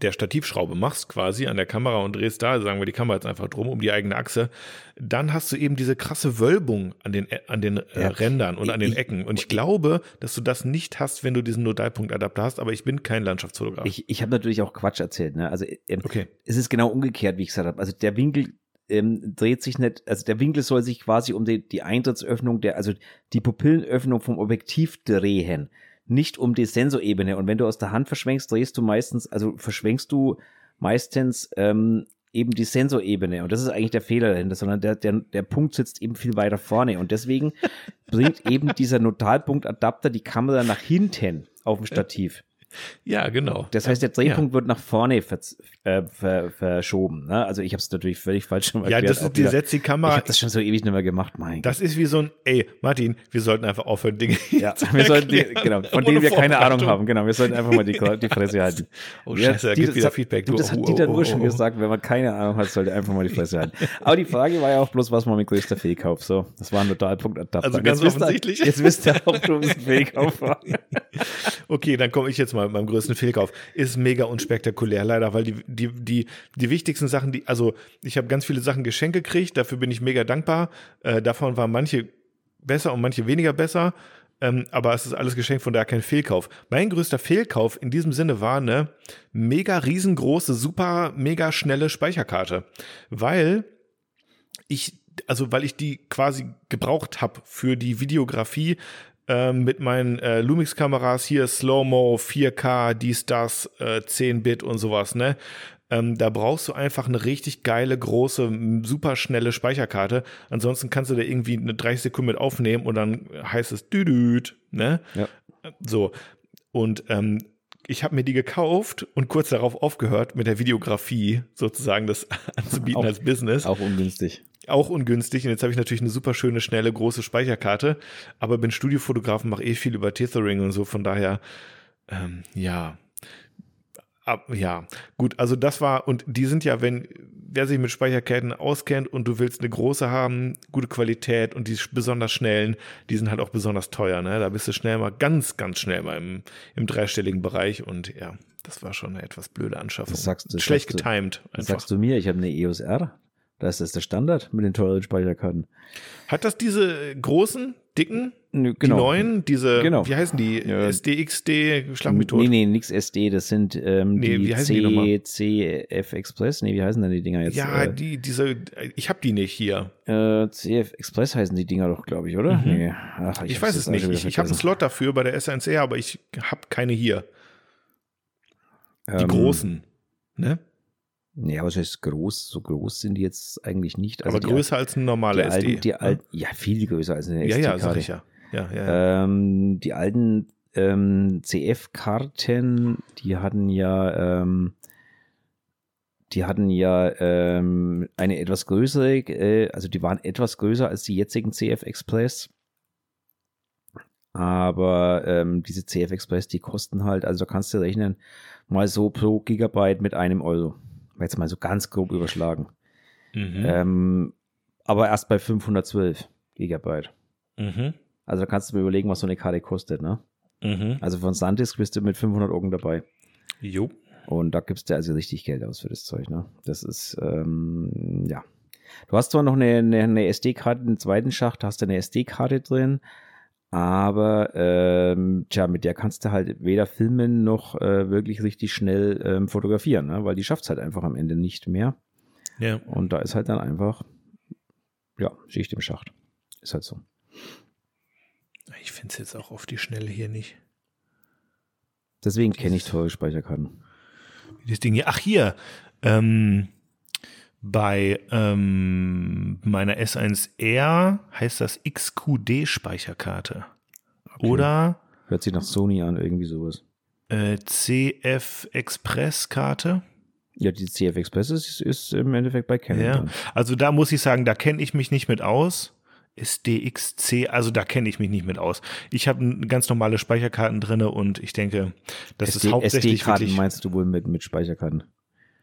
S1: der Stativschraube machst quasi an der Kamera und drehst da, sagen wir die Kamera jetzt einfach drum um die eigene Achse, dann hast du eben diese krasse Wölbung an den, an den äh,
S2: Ja.
S1: Rändern und an den
S2: Ich-
S1: Ecken. Und ich glaube, dass du das nicht hast, wenn du diesen Nodalpunktadapter hast, aber ich bin kein Landschaftsfotograf.
S2: Ich, ich habe natürlich auch Quatsch erzählt. Ne? Also ähm,
S1: okay.
S2: es ist genau umgekehrt, wie ich gesagt habe. Also der Winkel ähm, dreht sich nicht, also der Winkel soll sich quasi um die, die Eintrittsöffnung, der, also die Pupillenöffnung vom Objektiv drehen, nicht um die Sensorebene. Und wenn du aus der Hand verschwenkst, drehst du meistens, also verschwenkst du meistens ähm, eben die Sensorebene. Und das ist eigentlich der Fehler dahinter, sondern der, der, der Punkt sitzt eben viel weiter vorne. Und deswegen bringt eben dieser Nodalpunktadapter die Kamera nach hinten auf dem Stativ.
S1: Ja, genau.
S2: Das heißt, der Drehpunkt wird nach vorne äh, ver verschoben. Ne? Also ich habe es natürlich völlig falsch schon mal
S1: Ja,
S2: erklärt.
S1: das ist, die setzt die
S2: Ich
S1: Kamera.
S2: habe das schon so ewig nicht mehr gemacht, mein
S1: Das ist wie so ein, ey, Martin, wir sollten einfach aufhören, Dinge.
S2: Ja,
S1: zu
S2: wir sollten die, genau, von denen wir keine Ahnung haben. Genau, wir sollten einfach mal die, die Fresse halten.
S1: Oh,
S2: Ja,
S1: Scheiße, da gibt wieder Feedback.
S2: Du, das hat
S1: oh,
S2: Dieter
S1: oh, oh,
S2: schon
S1: oh.
S2: gesagt, wenn man keine Ahnung hat, sollte einfach mal die Fresse halten. Aber die Frage war ja auch bloß, was man mit größter Fehlkauf. So, das war ein Totalpunktadapter.
S1: Also ganz
S2: jetzt wisst ihr-
S1: offensichtlich.
S2: Jetzt wisst ihr auch, du bist ein Fehlkauf war.
S1: Okay, dann komme ich jetzt mal mit meinem größten Fehlkauf. Ist mega unspektakulär, leider, weil die, die, die, die wichtigsten Sachen, die, also ich habe ganz viele Sachen geschenkt gekriegt, dafür bin ich mega dankbar. Äh, davon waren manche besser und manche weniger besser. Ähm, aber es ist alles geschenkt, von daher kein Fehlkauf. Mein größter Fehlkauf in diesem Sinne war eine mega riesengroße, super, mega schnelle Speicherkarte. Weil ich, also weil ich die quasi gebraucht habe für die Videografie ähm, mit meinen äh, Lumix-Kameras hier, Slow-Mo, 4K, dies, das, äh, 10-Bit und sowas, ne? Ähm, da brauchst du einfach eine richtig geile, große, super schnelle Speicherkarte. Ansonsten kannst du da irgendwie eine 30 Sekunden mit aufnehmen und dann heißt es düdüt, ne?
S2: Ja.
S1: So. Und ähm, ich habe mir die gekauft und kurz darauf aufgehört, mit der Videografie sozusagen das anzubieten
S2: Auch-
S1: als Business
S2: Auch ungünstig.
S1: auch ungünstig. Und jetzt habe ich natürlich eine super schöne, schnelle, große Speicherkarte. Aber bin Studiofotograf, mache eh viel über Tethering und so. Von daher, ähm, ja. Ab, ja, gut, also das war, und die sind ja, wenn, wer sich mit Speicherkarten auskennt und du willst eine große haben, gute Qualität und die besonders schnellen, die sind halt auch besonders teuer, ne? Da bist du schnell mal, ganz, ganz schnell mal im, im dreistelligen Bereich und ja, das war schon eine etwas blöde Anschaffung.
S2: Das sagst du-
S1: Schlecht
S2: sagst du-
S1: getimed.
S2: Was
S1: Einfach.
S2: sagst du mir? Ich habe eine EOS R. Da ist das der Standard mit den teuren Speicherkarten.
S1: Hat das diese großen, dicken,
S2: Nö,
S1: Die neuen, diese,
S2: Genau.
S1: wie heißen die?
S2: Ja.
S1: SDXD, schlag mich tot.
S2: Nee, nee, nix SD, das sind ähm,
S1: Nee,
S2: die,
S1: heißen die?
S2: CF Express. Nee, wie heißen denn die Dinger jetzt?
S1: ja,
S2: äh,
S1: die, diese, ich habe die nicht hier.
S2: äh, CF Express heißen die Dinger doch, glaube ich, oder?
S1: Mhm.
S2: Nee. Ach,
S1: Ich,
S2: hab's
S1: weiß es nicht. Ich, ich habe einen. Slot dafür bei der SNCR, aber ich habe keine hier. Die
S2: Ähm,
S1: großen. Ne?
S2: Aber das heißt groß, so groß sind die jetzt eigentlich nicht.
S1: aber
S2: die,
S1: größer als eine normale
S2: die
S1: SD.
S2: alten, die alten, ja, viel größer als eine
S1: ja, ja, sag ich ja. Ja, ja, ja.
S2: Ähm, die alten ähm, CF-Karten, die hatten ja, ähm, die hatten ja ähm, eine etwas größere, äh, also die waren etwas größer als die jetzigen CF Express. Aber ähm, diese CF Express, die kosten halt, also da kannst du rechnen, mal so pro Gigabyte mit einem Euro. Jetzt mal so ganz grob überschlagen.
S1: Mhm.
S2: Ähm, aber erst bei 512 Gigabyte.
S1: Mhm.
S2: Also da kannst du mir überlegen, was so eine Karte kostet, ne?
S1: Mhm.
S2: Also von Sandisk bist du mit 500 Augen dabei.
S1: Jo.
S2: Und da gibst du also richtig Geld aus für das Zeug, ne? Das ist, ähm, ja. Du hast zwar noch eine, eine, eine SD-Karte, einen zweiten Schacht, hast du eine SD-Karte drin, Aber ähm, tja, mit der kannst du halt weder filmen noch äh, wirklich richtig schnell ähm, fotografieren, ne? weil die schafft es halt einfach am Ende nicht mehr.
S1: Ja.
S2: Und da ist halt dann einfach, ja, Schicht im Schacht. Ist halt so.
S1: Ich finde es jetzt auch auf die Schnelle hier nicht.
S2: Deswegen kenne ich teure Speicherkarten.
S1: Das Ding hier. Ach, hier. Ähm, bei ähm, meiner S1R heißt das XQD-Speicherkarte.
S2: Okay.
S1: Oder
S2: Hört sich nach Sony an, irgendwie sowas.
S1: äh, CF Express-Karte.
S2: Ja, die CF Express ist, ist im Endeffekt bei Canon.
S1: Ja.
S2: dann.
S1: Also da muss ich sagen, da kenne ich mich nicht mit aus. SDXC, also da kenne ich mich nicht mit aus. Ich habe ganz normale Speicherkarten drinne und ich denke, das
S2: SD
S1: ist hauptsächlich
S2: SD-Karten meinst du wohl mit, mit Speicherkarten?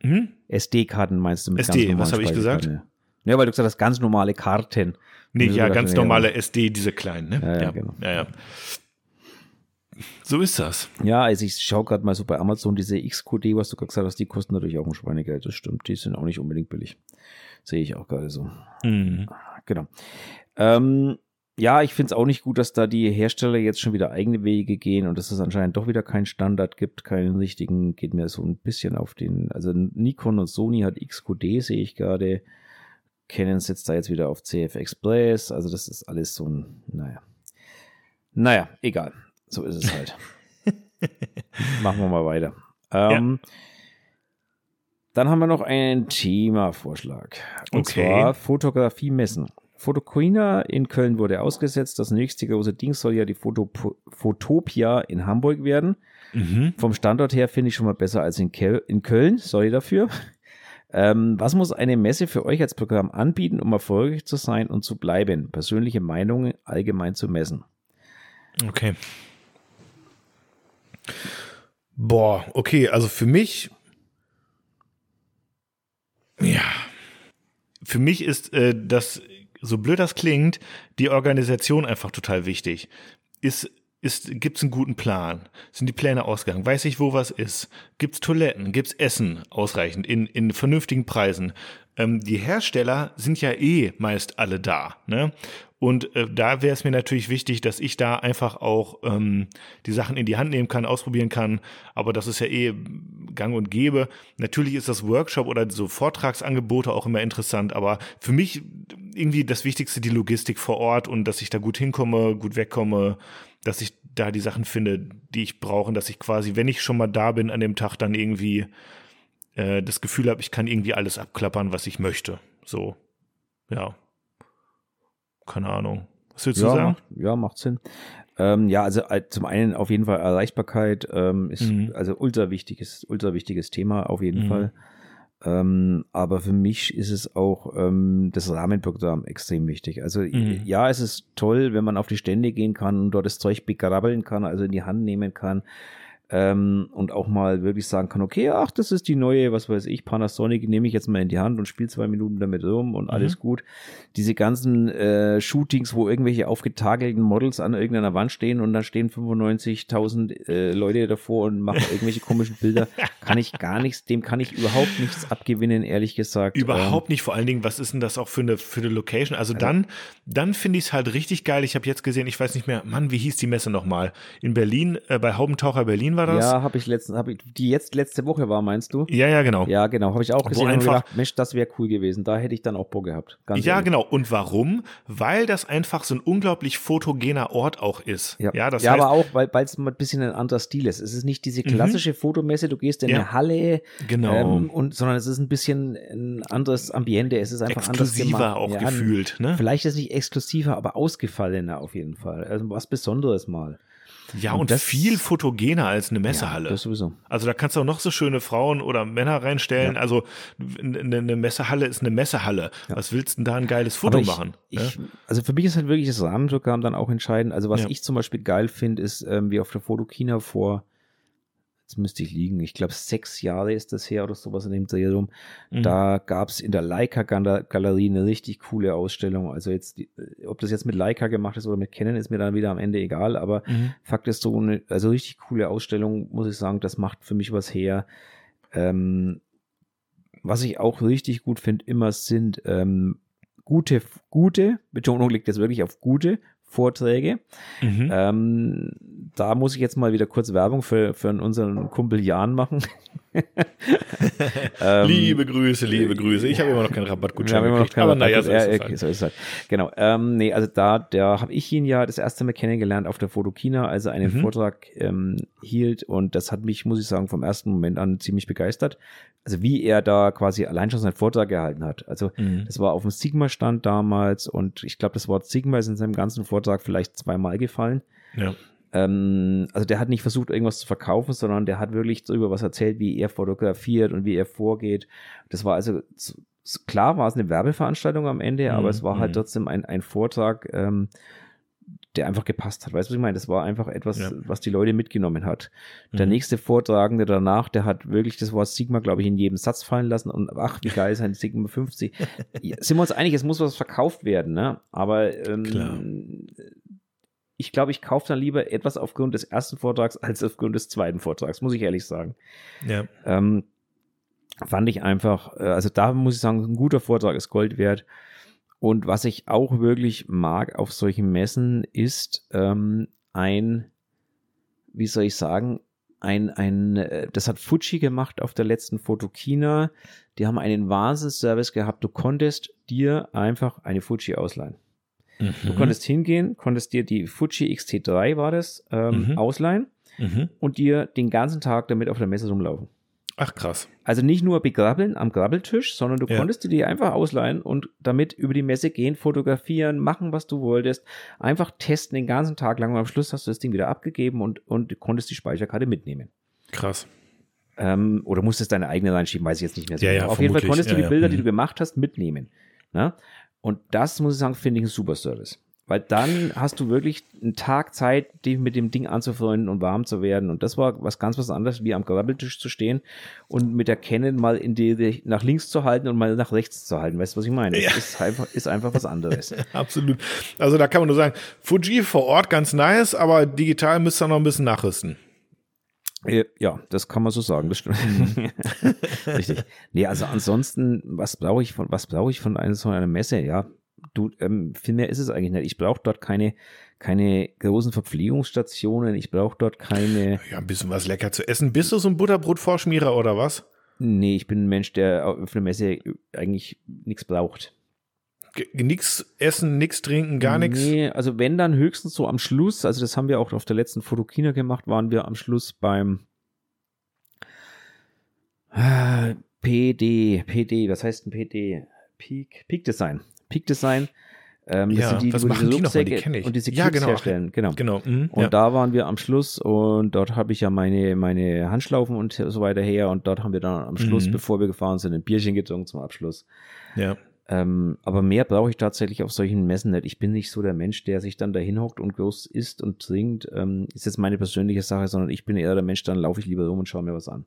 S1: Hm?
S2: SD-Karten meinst du mit
S1: SD,
S2: ganz
S1: was habe ich gesagt?
S2: Ja. ja, weil du gesagt hast, ganz normale Karten.
S1: Nee, ja,
S2: gedacht,
S1: ganz
S2: ja,
S1: normale SD, diese kleinen, ne?
S2: Ja, ja, genau.
S1: Ja, ja. So ist das.
S2: Ja, also ich schaue gerade mal so bei Amazon, diese XQD, was du gerade gesagt hast, die kosten natürlich auch ein Schweinegeld. Das stimmt, die sind auch nicht unbedingt billig. Sehe ich auch gerade so.
S1: Mhm.
S2: Genau. Ähm, ja, ich finde es auch nicht gut, dass da die Hersteller jetzt schon wieder eigene Wege gehen und dass es anscheinend doch wieder keinen Standard gibt, keinen richtigen, geht mir so ein bisschen auf den, also Nikon und Sony hat XQD, sehe ich gerade. Canon setzt da jetzt wieder auf CF Express, also das ist alles so ein, naja. Naja, egal. So ist es halt. Machen wir mal weiter. Ähm, Dann haben wir noch einen Themavorschlag. Und
S1: Okay.
S2: zwar Fotografie messen. Fotoquina in Köln wurde ausgesetzt. Das nächste große Ding soll ja die Foto Fotopia in Hamburg werden.
S1: Mhm.
S2: Vom Standort her finde ich schon mal besser als in, Kel in Köln. Sorry dafür. Ähm, was muss eine Messe für euch als Programm anbieten, um erfolgreich zu sein und zu bleiben? Persönliche Meinungen allgemein zu messen.
S1: Okay. Boah, okay, also für mich, ja, für mich ist äh, das, so blöd das klingt, die Organisation einfach total wichtig. Ist, ist, gibt's einen guten Plan? Sind die Pläne ausgegangen? Weiß ich, wo was ist? Gibt's Toiletten? Gibt's Essen ausreichend in, in vernünftigen Preisen? Ähm, die Hersteller sind ja eh meist alle da, ne? Und äh, da wäre es mir natürlich wichtig, dass ich da einfach auch ähm, die Sachen in die Hand nehmen kann, ausprobieren kann. Aber das ist ja eh gang und gäbe. Natürlich ist das Workshop oder so Vortragsangebote auch immer interessant, aber für mich irgendwie das Wichtigste die Logistik vor Ort und dass ich da gut hinkomme, gut wegkomme, dass ich da die Sachen finde, die ich brauche, und dass ich quasi, wenn ich schon mal da bin an dem Tag, dann irgendwie äh, das Gefühl habe, ich kann irgendwie alles abklappern, was ich möchte. So, ja. Keine Ahnung. Was willst du
S2: ja,
S1: sagen?
S2: Macht, ja, macht Sinn. Ähm, ja, also äh, zum einen auf jeden Fall Erreichbarkeit ähm, ist
S1: Mhm.
S2: also ultra wichtiges, ultra wichtiges Thema auf jeden
S1: Mhm.
S2: Fall. Ähm, aber für mich ist es auch ähm, das Rahmenprogramm extrem wichtig. Also
S1: Mhm.
S2: ja, es ist toll, wenn man auf die Stände gehen kann und dort das Zeug begrabbeln kann, also in die Hand nehmen kann. Ähm, und auch mal wirklich sagen kann, okay, ach, das ist die neue, was weiß ich, Panasonic, nehme ich jetzt mal in die Hand und spiele zwei Minuten damit rum und alles gut. Diese ganzen äh, Shootings, wo irgendwelche aufgetakelten Models an irgendeiner Wand stehen und dann stehen 95.000 äh, Leute davor und machen irgendwelche komischen Bilder, kann ich gar nichts, dem kann ich überhaupt nichts abgewinnen, ehrlich gesagt.
S1: Überhaupt nicht, vor allen Dingen, was ist denn das auch für eine, für eine Location? Also dann, dann finde ich es halt richtig geil. Ich habe jetzt gesehen, ich weiß nicht mehr, Mann, wie hieß die Messe nochmal? In Berlin, äh, bei Haubentaucher Berlin war
S2: Ähm,
S1: das?
S2: ja, habe ich letztens, habe ich, die jetzt letzte Woche war, meinst du?
S1: ja, ja, genau.
S2: Ja, genau, habe ich auch
S1: Wo
S2: gesehen und
S1: einfach-
S2: gedacht, Mensch, das wäre cool gewesen. Da hätte ich dann auch Bock gehabt.
S1: Ja,
S2: ehrlich.
S1: genau. Und warum? Weil das einfach so ein unglaublich fotogener Ort auch ist.
S2: Ja,
S1: Ja, das
S2: ja
S1: heißt, Mhm.
S2: aber auch, weil es mal ein bisschen ein anderer Stil ist. Es ist nicht diese klassische Fotomesse, du gehst in
S1: Ja.
S2: eine Halle,
S1: Genau.
S2: ähm, und, sondern es ist ein bisschen ein anderes Ambiente. Es ist einfach anders
S1: exklusiver
S2: gemacht.
S1: auch
S2: Ja,
S1: gefühlt, ne?
S2: Vielleicht ist es nicht exklusiver, aber ausgefallener auf jeden Fall. Also was Besonderes mal.
S1: Ja,
S2: und
S1: und,
S2: das-
S1: viel fotogener als eine Messehalle.
S2: Das sowieso.
S1: Also da kannst du auch noch so schöne Frauen oder Männer reinstellen. Also eine, eine Messehalle ist eine Messehalle. Was willst du denn da ein geiles Foto
S2: ich,
S1: machen? ne?
S2: Ich, also für mich ist halt wirklich das Rahmenprogramm dann auch entscheidend. Also was
S1: Ja.
S2: ich zum Beispiel geil finde, ist, ähm, wie auf der Fotokina vor, jetzt müsste ich liegen, ich glaube sechs Jahre ist das her oder sowas in dem Dreh rum.
S1: Mhm.
S2: Da gab es in der Leica-Galerie eine richtig coole Ausstellung. Also jetzt, die, ob das jetzt mit Leica gemacht ist oder mit Canon, ist mir dann wieder am Ende egal. Aber
S1: Mhm.
S2: Fakt ist so eine, also richtig coole Ausstellung, muss ich sagen, das macht für mich was her. Ähm, was ich auch richtig gut finde, immer sind ähm, gute, gute, Betonung liegt jetzt wirklich auf gute Vorträge. Mhm. Ähm, da muss ich jetzt mal wieder kurz Werbung für, für unseren Kumpel Jan machen.
S1: ähm, liebe Grüße, liebe Grüße. Ich habe immer noch keinen Rabattgutschein immer noch keinen aber naja, so, ist
S2: halt. so ist halt. Genau. Ähm, nee, also da, da habe ich ihn ja das erste Mal kennengelernt auf der Fotokina, als er einen mhm. Vortrag ähm, hielt und das hat mich, muss ich sagen, vom ersten Moment an ziemlich begeistert. Also wie er da quasi allein schon seinen Vortrag gehalten hat. Also mhm. das war auf dem Sigma-Stand damals und ich glaube, das Wort Sigma ist in seinem ganzen Vortrag vielleicht zweimal gefallen. Ja. Ähm, also der hat nicht versucht, irgendwas zu verkaufen, sondern der hat wirklich darüber was erzählt, wie er fotografiert und wie er vorgeht. Das war also klar war es eine Werbeveranstaltung am Ende, mhm. aber es war halt mhm. trotzdem ein, ein Vortrag, ähm, der einfach gepasst hat. Weißt du, was ich meine? Das war einfach etwas, ja. was die Leute mitgenommen hat. Der mhm. nächste Vortragende danach, der hat wirklich das Wort Sigma, glaube ich, in jedem Satz fallen lassen und ach, wie geil ist ein Sigma 50. ja, sind wir uns einig, es muss was verkauft werden, ne? Aber ähm, ich glaube, ich kaufe dann lieber etwas aufgrund des ersten Vortrags als aufgrund des zweiten Vortrags, muss ich ehrlich sagen. Ja. Ähm, fand ich einfach, äh, also da muss ich sagen, ein guter Vortrag ist Gold wert. Und was ich auch wirklich mag auf solchen Messen ist ähm, ein, wie soll ich sagen, ein, ein, äh, das hat Fuji gemacht auf der letzten Fotokina. Die haben einen Wahnsinnsservice gehabt. Du konntest dir einfach eine Fuji ausleihen. Mhm. Du konntest hingehen, konntest dir die Fuji XT3 war das, ähm, mhm. ausleihen mhm. und dir den ganzen Tag damit auf der Messe rumlaufen.
S1: Ach krass.
S2: Also nicht nur begrabbeln am Grabbeltisch, sondern du ja. konntest dir die einfach ausleihen und damit über die Messe gehen, fotografieren, machen, was du wolltest, einfach testen den ganzen Tag lang und am Schluss hast du das Ding wieder abgegeben und, und konntest die Speicherkarte mitnehmen.
S1: Krass.
S2: Ähm, oder musstest deine eigene reinschieben, weiß ich jetzt nicht mehr
S1: so. Ja, ja,
S2: Auf
S1: jeden
S2: Fall konntest du die Bilder, die du mhm. gemacht hast, mitnehmen. Na? Ne? Und das, muss ich sagen, finde ich ein super Service. Weil dann hast du wirklich einen Tag Zeit, dich mit dem Ding anzufreunden und warm zu werden. Und das war was ganz was anderes, wie am Grabbeltisch zu stehen und mit der Canon mal in die, nach links zu halten und mal nach rechts zu halten. Weißt du, was ich meine? Ja. Das ist einfach, ist einfach was anderes.
S1: Absolut. Also da kann man nur sagen, Fuji vor Ort ganz nice, aber digital müsst ihr noch ein bisschen nachrüsten.
S2: Ja, das kann man so sagen, das stimmt. Mhm. Richtig. Nee, also ansonsten, was brauche ich von, was brauche ich von einer so einer Messe? Ja, du, ähm, viel mehr ist es eigentlich nicht. Ich brauche dort keine, keine großen Verpflegungsstationen, ich brauche dort keine.
S1: Ja, ein bisschen was lecker zu essen. Bist du so ein Butterbrotvorschmierer oder was?
S2: Nee, ich bin ein Mensch, der auf der Messe eigentlich nichts braucht.
S1: Nix essen, nix trinken, gar nichts?
S2: Nee, also wenn dann höchstens so am Schluss, also das haben wir auch auf der letzten Fotokina gemacht, waren wir am Schluss beim äh, PD, PD, was heißt ein PD? Peak, Peak Design. Peak Design.
S1: Ähm, ja, die, was machen die nochmal? Die kenne ich.
S2: Und diese Clips ja, genau. herstellen. Genau.
S1: genau.
S2: Mhm, und ja. da waren wir am Schluss und dort habe ich ja meine, meine Handschlaufen und so weiter her und dort haben wir dann am Schluss, mhm. bevor wir gefahren sind, ein Bierchen getrunken zum Abschluss.
S1: Ja.
S2: Ähm, aber mehr brauche ich tatsächlich auf solchen Messen nicht. Ich bin nicht so der Mensch, der sich dann dahin hockt und groß isst und trinkt. Ähm, ist jetzt meine persönliche Sache, sondern ich bin eher der Mensch, dann laufe ich lieber rum und schaue mir was an.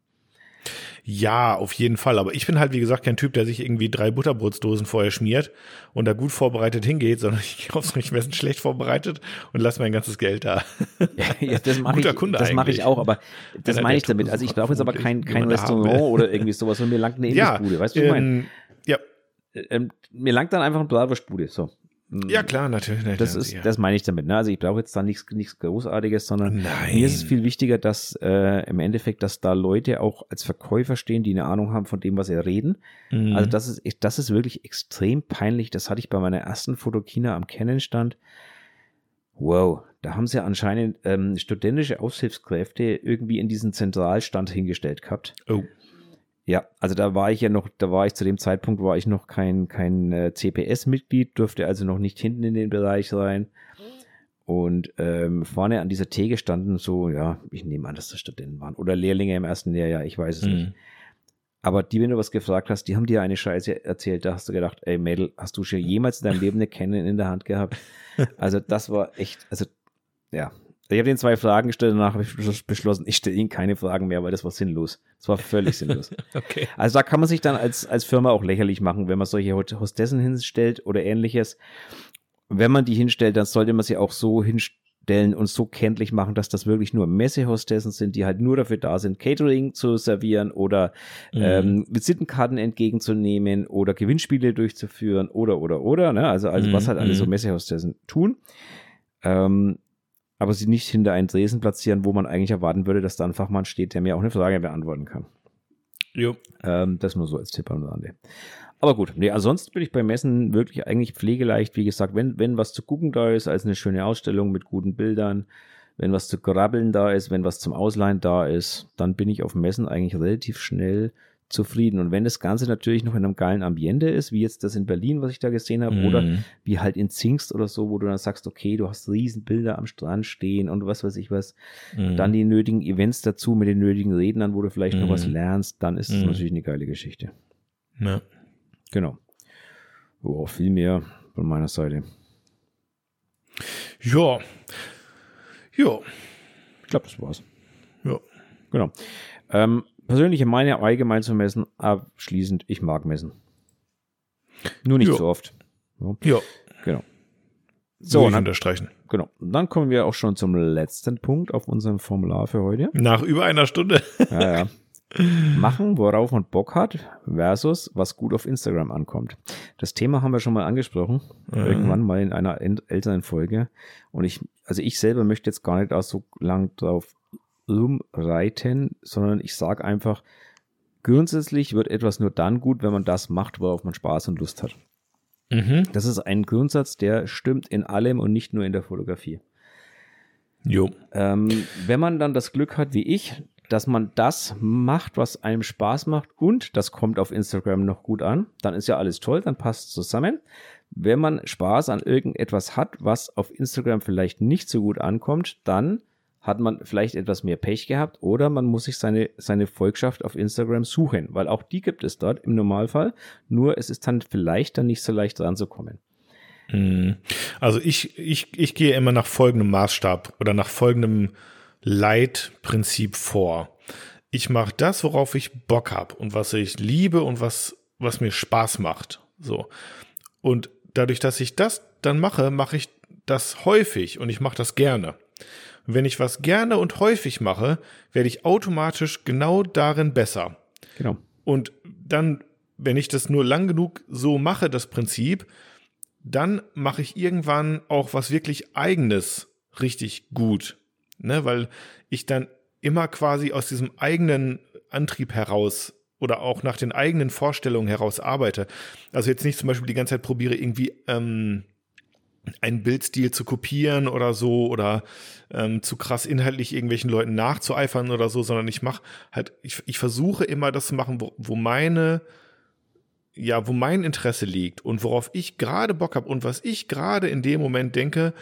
S1: Ja, auf jeden Fall. Aber ich bin halt, wie gesagt, kein Typ, der sich irgendwie drei Butterbrotsdosen vorher schmiert und da gut vorbereitet hingeht, sondern ich kaufe es nicht messen schlecht vorbereitet und lasse mein ganzes Geld da.
S2: Ja, das mache ich, das mache ich auch, aber das meine ich damit. Also ich brauche jetzt aber kein, kein Restaurant oder irgendwie sowas, sondern mir langt eine Imbissbude. Ja, weißt du, was ich meine? Ähm,
S1: ja,
S2: ähm, mir langt dann einfach ein Bratwurstbude. So.
S1: Ja, klar, natürlich.
S2: Das, ist, ja. das meine ich damit. Ne? Also ich brauche jetzt da nichts, nichts Großartiges, sondern Nein. mir ist es viel wichtiger, dass äh, im Endeffekt, dass da Leute auch als Verkäufer stehen, die eine Ahnung haben von dem, was sie reden. Mhm. Also das ist, das ist wirklich extrem peinlich. Das hatte ich bei meiner ersten Fotokina am Kennenstand. Wow, da haben sie anscheinend ähm, studentische Aushilfskräfte irgendwie in diesen Zentralstand hingestellt gehabt. Oh. Ja, also da war ich ja noch, da war ich zu dem Zeitpunkt, war ich noch kein, kein äh, CPS-Mitglied, durfte also noch nicht hinten in den Bereich rein. Und ähm, vorne an dieser Theke standen so, ja, ich nehme an, dass das Studenten waren. Oder Lehrlinge im ersten Lehrjahr, ich weiß es mhm. nicht. Aber die, wenn du was gefragt hast, die haben dir eine Scheiße erzählt. Da hast du gedacht, ey Mädel, hast du schon jemals in deinem Leben eine Canon in der Hand gehabt? Also das war echt, also ja, ich habe den zwei Fragen gestellt, danach habe ich beschlossen, ich stelle ihnen keine Fragen mehr, weil das war sinnlos. Das war völlig sinnlos. okay. Also da kann man sich dann als, als Firma auch lächerlich machen, wenn man solche Hostessen hinstellt oder ähnliches. Wenn man die hinstellt, dann sollte man sie auch so hinstellen und so kenntlich machen, dass das wirklich nur Messehostessen sind, die halt nur dafür da sind, Catering zu servieren oder mhm. ähm, Visitenkarten entgegenzunehmen oder Gewinnspiele durchzuführen oder oder oder. Ne? Also, also mhm. was halt alle so mhm. Messehostessen tun. Ähm, aber sie nicht hinter einen Dresen platzieren, wo man eigentlich erwarten würde, dass da ein Fachmann steht, der mir auch eine Frage beantworten kann.
S1: Jo.
S2: Ähm, das nur so als Tipp am Rande. Aber gut, nee, ansonsten bin ich beim Messen wirklich eigentlich pflegeleicht. Wie gesagt, wenn, wenn was zu gucken da ist, als eine schöne Ausstellung mit guten Bildern, wenn was zu grabbeln da ist, wenn was zum Ausleihen da ist, dann bin ich auf Messen eigentlich relativ schnell zufrieden. Und wenn das Ganze natürlich noch in einem geilen Ambiente ist, wie jetzt das in Berlin, was ich da gesehen habe,
S1: Mhm.
S2: oder wie halt in Zingst oder so, wo du dann sagst, okay, du hast riesen Bilder am Strand stehen und was weiß ich was,
S1: Mhm.
S2: dann die nötigen Events dazu mit den nötigen Rednern, wo du vielleicht noch
S1: Mhm.
S2: was lernst, dann ist es
S1: Mhm.
S2: natürlich eine geile Geschichte.
S1: Ja.
S2: Genau. Oh, viel mehr von meiner Seite.
S1: Ja. Ja.
S2: Ich glaube, das war's.
S1: Ja.
S2: Genau. Ähm, persönliche Meinung allgemein zu messen, abschließend, ich mag messen. Nur nicht
S1: Ja.
S2: so oft.
S1: Ja.
S2: Genau.
S1: So,
S2: dann,
S1: unterstreichen.
S2: genau. Und dann kommen wir auch schon zum letzten Punkt auf unserem Formular für heute.
S1: Nach über einer Stunde.
S2: Ja, ja. Machen, worauf man Bock hat, versus was gut auf Instagram ankommt. Das Thema haben wir schon mal angesprochen,
S1: Mhm.
S2: irgendwann mal in einer en- älteren Folge. Und ich, also ich selber möchte jetzt gar nicht auch so lang drauf rumreiten, sondern ich sage einfach, grundsätzlich wird etwas nur dann gut, wenn man das macht, worauf man Spaß und Lust hat.
S1: Mhm.
S2: Das ist ein Grundsatz, der stimmt in allem und nicht nur in der Fotografie.
S1: Jo.
S2: Ähm, wenn man dann das Glück hat, wie ich, dass man das macht, was einem Spaß macht und das kommt auf Instagram noch gut an, dann ist ja alles toll, dann passt es zusammen. Wenn man Spaß an irgendetwas hat, was auf Instagram vielleicht nicht so gut ankommt, dann hat man vielleicht etwas mehr Pech gehabt oder man muss sich seine, seine Volkschaft auf Instagram suchen, weil auch die gibt es dort im Normalfall. Nur es ist dann vielleicht dann nicht so leicht ranzukommen.
S1: Mhm. Also ich, ich, ich gehe immer nach folgendem Maßstab oder nach folgendem Leitprinzip vor. Ich mache das, worauf ich Bock habe und was ich liebe und was, was mir Spaß macht. So. Und dadurch, dass ich das dann mache, mache ich das häufig und ich mache das gerne. Und wenn ich was gerne und häufig mache, werde ich automatisch genau darin besser.
S2: Genau.
S1: Und dann, wenn ich das nur lang genug so mache, das Prinzip, dann mache ich irgendwann auch was wirklich eigenes richtig gut. Ne? Weil ich dann immer quasi aus diesem eigenen Antrieb heraus oder auch nach den eigenen Vorstellungen heraus arbeite. Also jetzt nicht zum Beispiel die ganze Zeit probiere, irgendwie ähm, einen Bildstil zu kopieren oder so oder ähm, zu krass inhaltlich irgendwelchen Leuten nachzueifern oder so, sondern ich mache halt, ich, ich versuche immer das zu machen, wo, wo meine, ja, wo mein Interesse liegt und worauf ich gerade Bock habe und was ich gerade in dem Moment denke,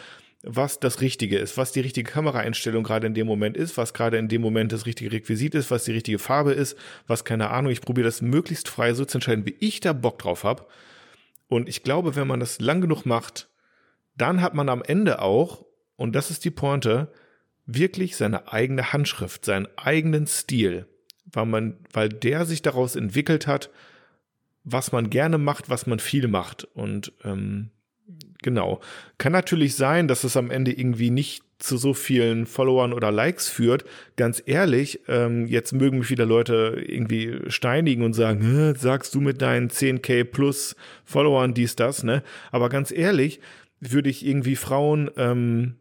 S1: was das Richtige ist, was die richtige Kameraeinstellung gerade in dem Moment ist, was gerade in dem Moment das richtige Requisit ist, was die richtige Farbe ist, was keine Ahnung. Ich probiere das möglichst frei so zu entscheiden, wie ich da Bock drauf habe. Und ich glaube, wenn man das lang genug macht, dann hat man am Ende auch, und das ist die Pointe, wirklich seine eigene Handschrift, seinen eigenen Stil, weil man, weil der sich daraus entwickelt hat, was man gerne macht, was man viel macht. Und ähm, genau. Kann natürlich sein, dass es am Ende irgendwie nicht zu so vielen Followern oder Likes führt. Ganz ehrlich, ähm, jetzt mögen mich wieder Leute irgendwie steinigen und sagen, "Hä, sagst du mit deinen 10k plus Followern dies, das, ne? Aber ganz ehrlich, würde ich irgendwie Frauen ähm,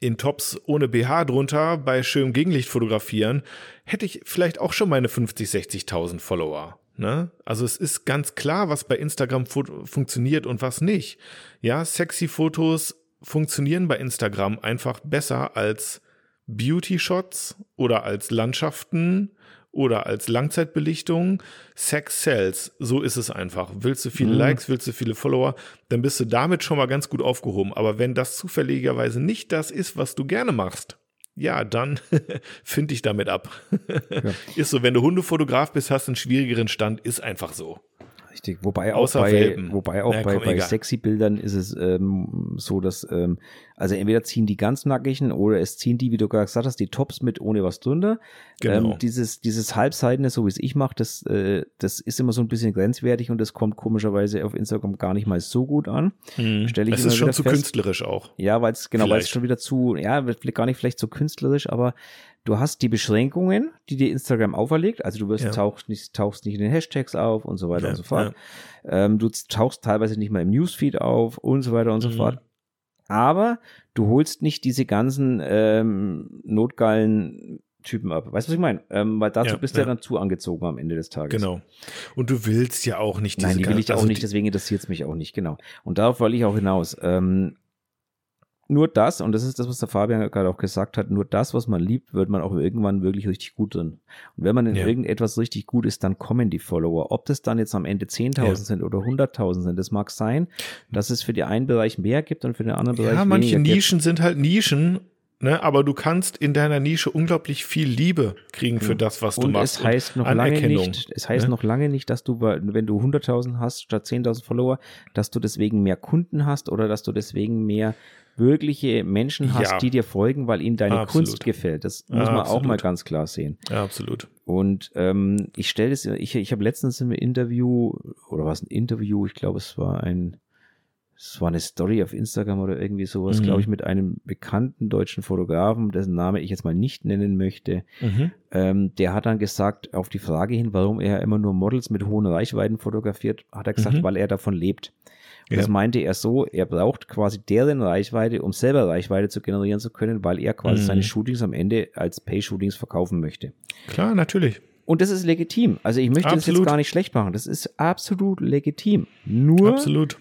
S1: in Tops ohne BH drunter bei schönem Gegenlicht fotografieren, hätte ich vielleicht auch schon meine 50, 60.000 Follower. Ne? Also es ist ganz klar, was bei Instagram fu funktioniert und was nicht. Ja, sexy Fotos funktionieren bei Instagram einfach besser als Beauty-Shots oder als Landschaften oder als Langzeitbelichtung. Sex sells, so ist es einfach. Willst du viele
S2: Mhm.
S1: Likes, willst du viele Follower, dann bist du damit schon mal ganz gut aufgehoben. Aber wenn das zufälligerweise nicht das ist, was du gerne machst, ja, dann find dich damit ab.
S2: Ja.
S1: Ist so, wenn du Hundefotograf bist, hast du einen schwierigeren Stand, ist einfach so.
S2: Richtig, wobei auch
S1: Außer
S2: bei,
S1: Welpen.
S2: wobei auch
S1: Na,
S2: bei,
S1: komm,
S2: bei sexy Bildern ist es ähm, so, dass ähm, also entweder ziehen die ganz nackigen oder es ziehen die, wie du gerade gesagt hast, die Tops mit ohne was drunter.
S1: Genau.
S2: Ähm, dieses dieses halbseidene, so wie es ich mache, das äh, das ist immer so ein bisschen grenzwertig und das kommt komischerweise auf Instagram gar nicht mal so gut an.
S1: Mhm.
S2: Stell ich
S1: es ist schon zu
S2: fest.
S1: künstlerisch auch.
S2: Ja, weil es genau, weil es schon wieder zu, ja, gar nicht vielleicht so künstlerisch, aber du hast die Beschränkungen, die dir Instagram auferlegt. Also du wirst
S1: Ja.
S2: tauchst nicht, tauchst nicht in den Hashtags auf und so weiter
S1: Ja,
S2: und so fort. Ähm, du tauchst teilweise nicht mal im Newsfeed auf und so weiter und so
S1: Mhm.
S2: fort. Aber du holst nicht diese ganzen ähm, notgeilen Typen ab. Weißt du, was ich meine? Ähm, weil dazu
S1: Ja,
S2: bist du ja
S1: ja.
S2: dann zu angezogen am Ende des Tages.
S1: Genau. Und du willst ja auch nicht diese
S2: Nein, die will ich auch
S1: also
S2: nicht, deswegen interessiert es mich auch nicht, genau. Und darauf wollte ich auch hinaus. Ähm, nur das, und das ist das, was der Fabian gerade auch gesagt hat, nur das, was man liebt, wird man auch irgendwann wirklich richtig gut drin. Und wenn man in
S1: Ja.
S2: irgendetwas richtig gut ist, dann kommen die Follower. Ob das dann jetzt am Ende 10.000
S1: Ja.
S2: sind oder 100.000 sind, das mag sein, dass es für den einen Bereich mehr gibt und für den anderen Bereich
S1: Ja, manche
S2: weniger gibt.
S1: Nischen sind halt Nischen, ne? aber du kannst in deiner Nische unglaublich viel Liebe kriegen für das, was du
S2: Und
S1: machst.
S2: es heißt noch lange nicht, es heißt
S1: ne?
S2: noch lange nicht, dass du, wenn du 100.000 hast statt 10.000 Follower, dass du deswegen mehr Kunden hast oder dass du deswegen mehr wirkliche Menschen hast,
S1: Ja.
S2: die dir folgen, weil ihnen deine
S1: Absolut.
S2: Kunst gefällt. Das muss man auch mal ganz klar sehen.
S1: Ja, absolut.
S2: Und ähm, ich stelle es, ich, ich habe letztens im Interview, oder was ein Interview, ich glaube, es war ein, es war eine Story auf Instagram oder irgendwie sowas,
S1: Mhm.
S2: glaube ich, mit einem bekannten deutschen Fotografen, dessen Name ich jetzt mal nicht nennen möchte.
S1: Mhm.
S2: Ähm, der hat dann gesagt, auf die Frage hin, warum er immer nur Models mit hohen Reichweiten fotografiert, hat er gesagt,
S1: Mhm.
S2: weil er davon lebt. Und
S1: Ja.
S2: das meinte er so, er braucht quasi deren Reichweite, um selber Reichweite zu generieren zu können, weil er quasi
S1: Mhm.
S2: seine Shootings am Ende als Pay-Shootings verkaufen möchte.
S1: Klar, natürlich.
S2: Und das ist legitim. Also ich möchte das
S1: Absolut.
S2: jetzt gar nicht schlecht machen. Das ist absolut legitim. Nur,
S1: Absolut.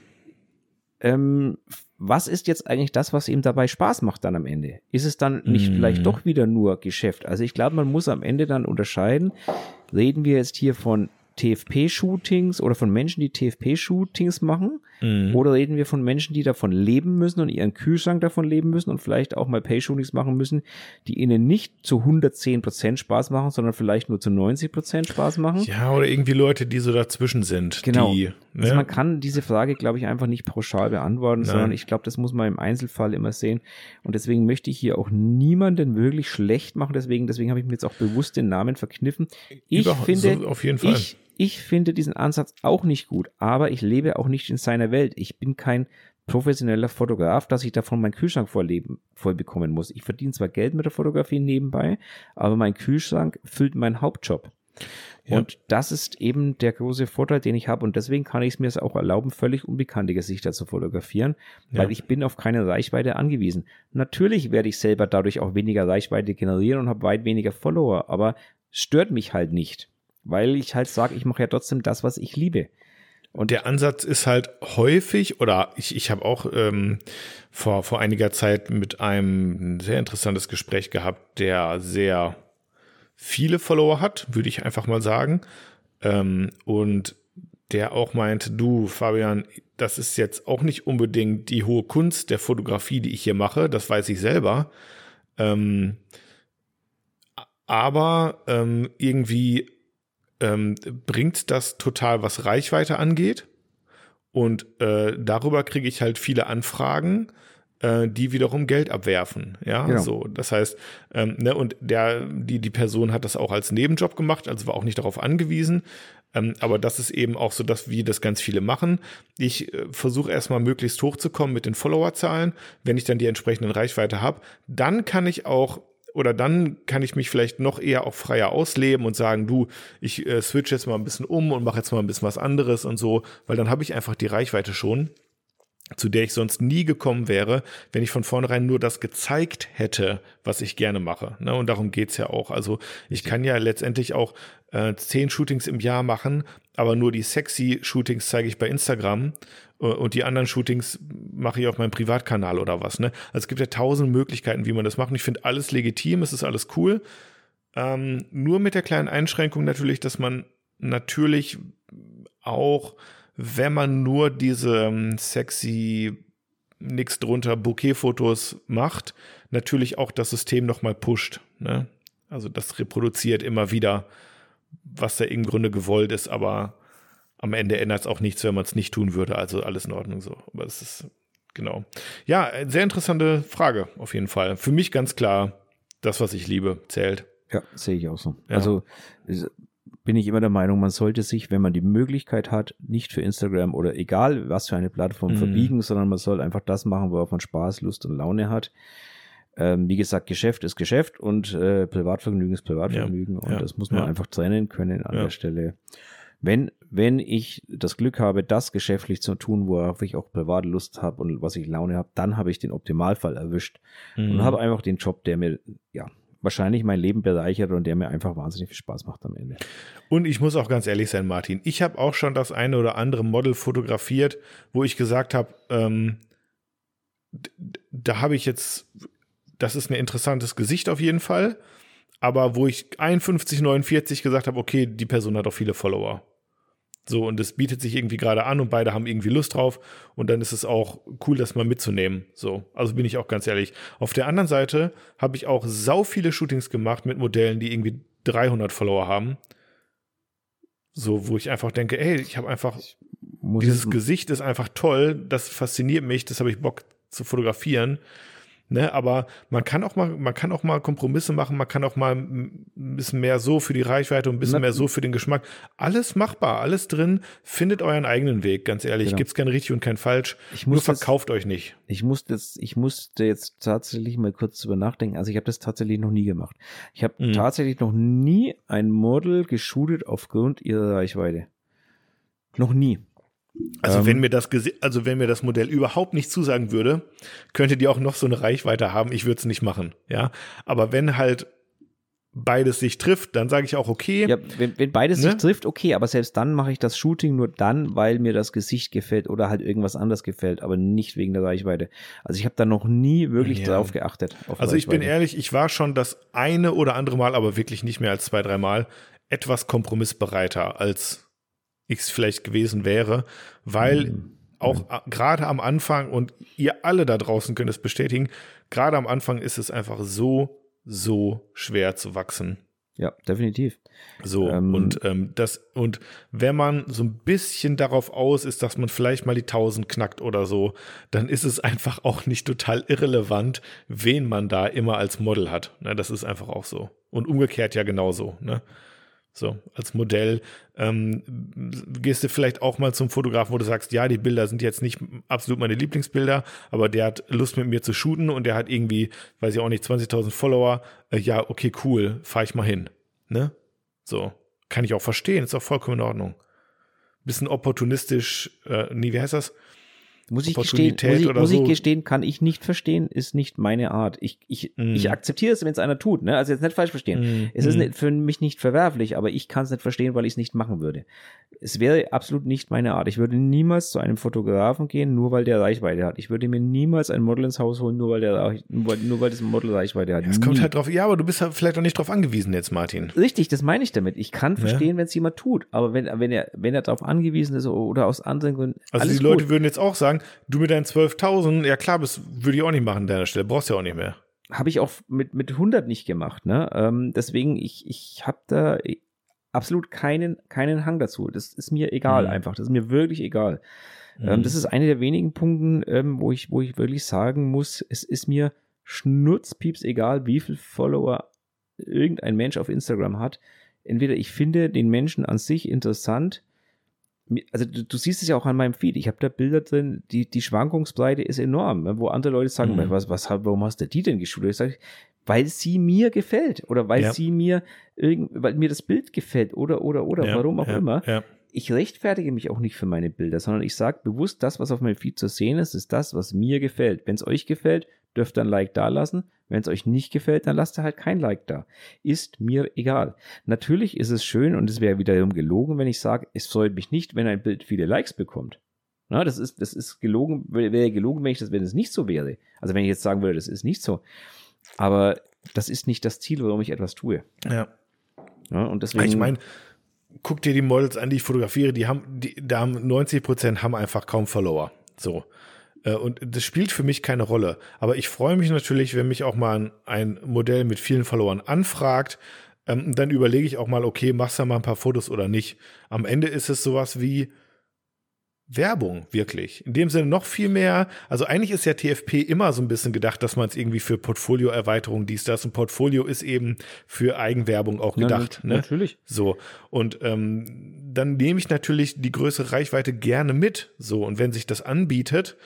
S2: ähm, was ist jetzt eigentlich das, was ihm dabei Spaß macht dann am Ende? Ist es dann nicht
S1: Mhm.
S2: vielleicht doch wieder nur Geschäft? Also ich glaube, man muss am Ende dann unterscheiden. Reden wir jetzt hier von TFP-Shootings oder von Menschen, die TFP-Shootings machen?
S1: Mhm.
S2: Oder reden wir von Menschen, die davon leben müssen und ihren Kühlschrank davon leben müssen und vielleicht auch mal Pay-Shootings machen müssen, die ihnen nicht zu 110% Spaß machen, sondern vielleicht nur zu 90% Spaß machen?
S1: Ja, oder irgendwie Leute, die so dazwischen sind.
S2: Genau.
S1: Die,
S2: Also
S1: ne?
S2: man kann diese Frage, glaube ich, einfach nicht pauschal beantworten,
S1: Nein.
S2: sondern ich glaube, das muss man im Einzelfall immer sehen. Und deswegen möchte ich hier auch niemanden wirklich schlecht machen. Deswegen, deswegen habe ich mir jetzt auch bewusst den Namen verkniffen. Ich
S1: Überhaupt-
S2: finde,
S1: so auf jeden Fall.
S2: Ich, ich finde diesen Ansatz auch nicht gut, aber ich lebe auch nicht in seiner Welt. Ich bin kein professioneller Fotograf, dass ich davon meinen Kühlschrank voll, leben, voll bekommen muss. Ich verdiene zwar Geld mit der Fotografie nebenbei, aber mein Kühlschrank füllt meinen Hauptjob.
S1: Ja.
S2: Und das ist eben der große Vorteil, den ich habe. Und deswegen kann ich es mir auch erlauben, völlig unbekannte Gesichter zu fotografieren,
S1: Ja.
S2: weil ich bin auf keine Reichweite angewiesen. Natürlich werde ich selber dadurch auch weniger Reichweite generieren und habe weit weniger Follower, aber stört mich halt nicht, weil ich halt sage, ich mache ja trotzdem das, was ich liebe.
S1: Und der Ansatz ist halt häufig, oder ich, ich habe auch ähm, vor, vor einiger Zeit mit einem ein sehr interessantes Gespräch gehabt, der sehr viele Follower hat, würde ich einfach mal sagen. Ähm, und der auch meinte, du, Fabian, das ist jetzt auch nicht unbedingt die hohe Kunst der Fotografie, die ich hier mache, das weiß ich selber. Ähm, aber ähm, irgendwie ähm, bringt das total, was Reichweite angeht. Und äh, darüber kriege ich halt viele Anfragen, äh, die wiederum Geld abwerfen. Ja,
S2: Genau.
S1: so. Das heißt, ähm, ne, und der, die, die Person hat das auch als Nebenjob gemacht, also war auch nicht darauf angewiesen. Ähm, aber das ist eben auch so, dass wir das ganz viele machen. Ich äh, versuche erstmal möglichst hochzukommen mit den Followerzahlen. Wenn ich dann die entsprechenden Reichweite habe, dann kann ich auch oder dann kann ich mich vielleicht noch eher auch freier ausleben und sagen, du, ich äh, switch jetzt mal ein bisschen um und mache jetzt mal ein bisschen was anderes und so, weil dann habe ich einfach die Reichweite schon, zu der ich sonst nie gekommen wäre, wenn ich von vornherein nur das gezeigt hätte, was ich gerne mache. Ne? Und darum geht's ja auch. Also ich kann ja letztendlich auch äh, zehn Shootings im Jahr machen, aber nur die sexy Shootings zeige ich bei Instagram und die anderen Shootings mache ich auf meinem Privatkanal oder was. Ne? Also es gibt ja tausend Möglichkeiten, wie man das macht. Und ich finde alles legitim, es ist alles cool. Ähm, nur mit der kleinen Einschränkung natürlich, dass man natürlich auch, wenn man nur diese ähm, sexy nix drunter Bouquet-Fotos macht, natürlich auch das System nochmal pusht. Ne? Also das reproduziert immer wieder, was da im Grunde gewollt ist, aber am Ende ändert es auch nichts, wenn man es nicht tun würde. Also alles in Ordnung so. Aber es ist genau. Ja, äh, sehr interessante Frage auf jeden Fall. Für mich ganz klar, das, was ich liebe, zählt.
S2: Ja, sehe ich auch so.
S1: Ja.
S2: Also bin ich immer der Meinung, man sollte sich, wenn man die Möglichkeit hat, nicht für Instagram oder egal was für eine Plattform
S1: Mhm.
S2: verbiegen, sondern man soll einfach das machen, worauf man Spaß, Lust und Laune hat. Ähm, wie gesagt, Geschäft ist Geschäft und äh, Privatvergnügen ist Privatvergnügen
S1: Ja,
S2: und
S1: ja,
S2: das muss man einfach trennen können an der Stelle. Wenn, wenn ich das Glück habe, das geschäftlich zu tun, worauf ich auch privat Lust habe und was ich Laune habe, dann habe ich den Optimalfall erwischt mhm. und habe einfach den Job, der mir, ja, wahrscheinlich mein Leben bereichert und der mir einfach wahnsinnig viel Spaß macht am Ende.
S1: Und ich muss auch ganz ehrlich sein, Martin, ich habe auch schon das eine oder andere Model fotografiert, wo ich gesagt habe, ähm, da habe ich jetzt, das ist ein interessantes Gesicht auf jeden Fall, aber wo ich 51, 49 gesagt habe, okay, die Person hat auch viele Follower. So, und es bietet sich irgendwie gerade an und beide haben irgendwie Lust drauf und dann ist es auch cool, das mal mitzunehmen. So, also bin ich auch ganz ehrlich. Auf der anderen Seite habe ich auch sau viele Shootings gemacht mit Modellen, die irgendwie 300 Follower haben. So, wo ich einfach denke, ey, ich habe einfach, dieses Gesicht ist einfach toll, das fasziniert mich, das habe ich Bock zu fotografieren. Ne, aber man kann auch mal, man kann auch mal Kompromisse machen, man kann auch mal ein bisschen mehr so für die Reichweite und ein bisschen mehr so für den Geschmack. Alles machbar, alles drin. Findet euren eigenen Weg, ganz ehrlich. Genau. Gibt's kein richtig und kein falsch.
S2: Ich muss
S1: Nur verkauft
S2: das,
S1: euch nicht.
S2: Ich musste jetzt, ich musste jetzt tatsächlich mal kurz drüber nachdenken. Also ich habe das tatsächlich noch nie gemacht. Ich habe mhm. tatsächlich noch nie ein Model geshootet aufgrund ihrer Reichweite. Noch nie.
S1: Also ähm, wenn mir das also wenn mir das Modell überhaupt nicht zusagen würde, könnte die auch noch so eine Reichweite haben. Ich würde es nicht machen, ja. Aber wenn halt beides sich trifft, dann sage ich auch okay.
S2: Ja, wenn, wenn beides ne? sich trifft, okay, aber selbst dann mache ich das Shooting nur dann, weil mir das Gesicht gefällt oder halt irgendwas anderes gefällt, aber nicht wegen der Reichweite. Also ich habe da noch nie wirklich ja. drauf geachtet.
S1: also ich bin ehrlich, ich war schon das eine oder andere Mal, aber wirklich nicht mehr als zwei, drei Mal, etwas kompromissbereiter als ich es vielleicht gewesen wäre, weil mhm. auch gerade am Anfang, und ihr alle da draußen könnt es bestätigen, gerade am Anfang ist es einfach so, so schwer zu wachsen.
S2: Ja, definitiv.
S1: So, ähm, und ähm, das, und wenn man so ein bisschen darauf aus ist, dass man vielleicht mal die 1000 knackt oder so, dann ist es einfach auch nicht total irrelevant, wen man da immer als Model hat. Ne, das ist einfach auch so. Und umgekehrt ja genauso. Ne? So, als Modell ähm, gehst du vielleicht auch mal zum Fotografen, wo du sagst, ja, die Bilder sind jetzt nicht absolut meine Lieblingsbilder, aber der hat Lust mit mir zu shooten und der hat irgendwie, weiß ich auch nicht, 20.000 Follower. Äh, ja, okay, cool, fahr ich mal hin. Ne? So, kann ich auch verstehen, ist auch vollkommen in Ordnung. Bisschen opportunistisch, äh, nee, wie heißt das?
S2: Muss ich, gestehen, muss, ich, muss so. ich gestehen, kann ich nicht verstehen, ist nicht meine Art. Ich, ich, mm. ich akzeptiere es, wenn es einer tut. Ne? Also jetzt nicht falsch verstehen. Mm. Es ist mm. nicht, für mich nicht verwerflich, aber ich kann es nicht verstehen, weil ich es nicht machen würde. Es wäre absolut nicht meine Art. Ich würde niemals zu einem Fotografen gehen, nur weil der Reichweite hat. Ich würde mir niemals ein Model ins Haus holen, nur weil, der, nur, nur weil das Model Reichweite hat.
S1: Es kommt halt drauf, ja, aber du bist halt vielleicht auch nicht drauf angewiesen jetzt, Martin.
S2: Richtig, das meine ich damit. Ich kann verstehen, ja. wenn es jemand tut, aber wenn, wenn er, wenn er darauf angewiesen ist oder aus anderen Gründen.
S1: Also die Leute gut. würden jetzt auch sagen, du mit deinen 12.000, ja klar, das würde ich auch nicht machen an deiner Stelle. Brauchst du ja auch nicht mehr.
S2: Habe ich auch mit, mit 100 nicht gemacht. Ne? Ähm, deswegen, ich, ich habe da absolut keinen, keinen Hang dazu. Das ist mir egal mhm. einfach. Das ist mir wirklich egal. Ähm, mhm. Ähm, das ist einer der wenigen Punkte, ähm, wo, ich, wo ich wirklich sagen muss, es ist mir schnurzpieps egal, wie viel Follower irgendein Mensch auf Instagram hat. Entweder ich finde den Menschen an sich interessant, also du, du, siehst es ja auch an meinem Feed. Ich habe da Bilder drin, die, die Schwankungsbreite ist enorm, wo andere Leute sagen, mhm. was, was, warum hast du die denn geschult? Ich sage, weil sie mir gefällt oder weil ja. sie mir irgend, weil mir das Bild gefällt oder oder oder ja, warum auch ja, immer. Ich rechtfertige mich auch nicht für meine Bilder, sondern ich sage bewusst, das, was auf meinem Feed zu sehen ist, ist das, was mir gefällt. Wenn es euch gefällt, dürft ihr ein Like da lassen. Wenn es euch nicht gefällt, dann lasst ihr halt kein Like da. Ist mir egal. Natürlich ist es schön und es wäre wiederum gelogen, wenn ich sage, es freut mich nicht, wenn ein Bild viele Likes bekommt. Na, das ist, das ist gelogen, wäre gelogen, wenn ich das, wenn es nicht so wäre. Also wenn ich jetzt sagen würde, das ist nicht so. Aber das ist nicht das Ziel, warum ich etwas tue.
S1: Ja.
S2: ja und deswegen.
S1: Ich meine, guck dir die Models an, die ich fotografiere, die haben, die, da haben 90 Prozent haben einfach kaum Follower. So. Äh, und das spielt für mich keine Rolle. Aber ich freue mich natürlich, wenn mich auch mal ein Modell mit vielen Followern anfragt. Ähm, dann überlege ich auch mal, okay, machst du mal ein paar Fotos oder nicht. Am Ende ist es sowas wie Werbung, wirklich. In dem Sinne noch viel mehr. Also eigentlich ist ja TFP immer so ein bisschen gedacht, dass man es irgendwie für Portfolioerweiterung dies, das. Und Portfolio ist eben für Eigenwerbung auch gedacht.
S2: Ja, ne? Natürlich.
S1: So. Und ähm, dann nehme ich natürlich die größere Reichweite gerne mit. So. Und wenn sich das anbietet,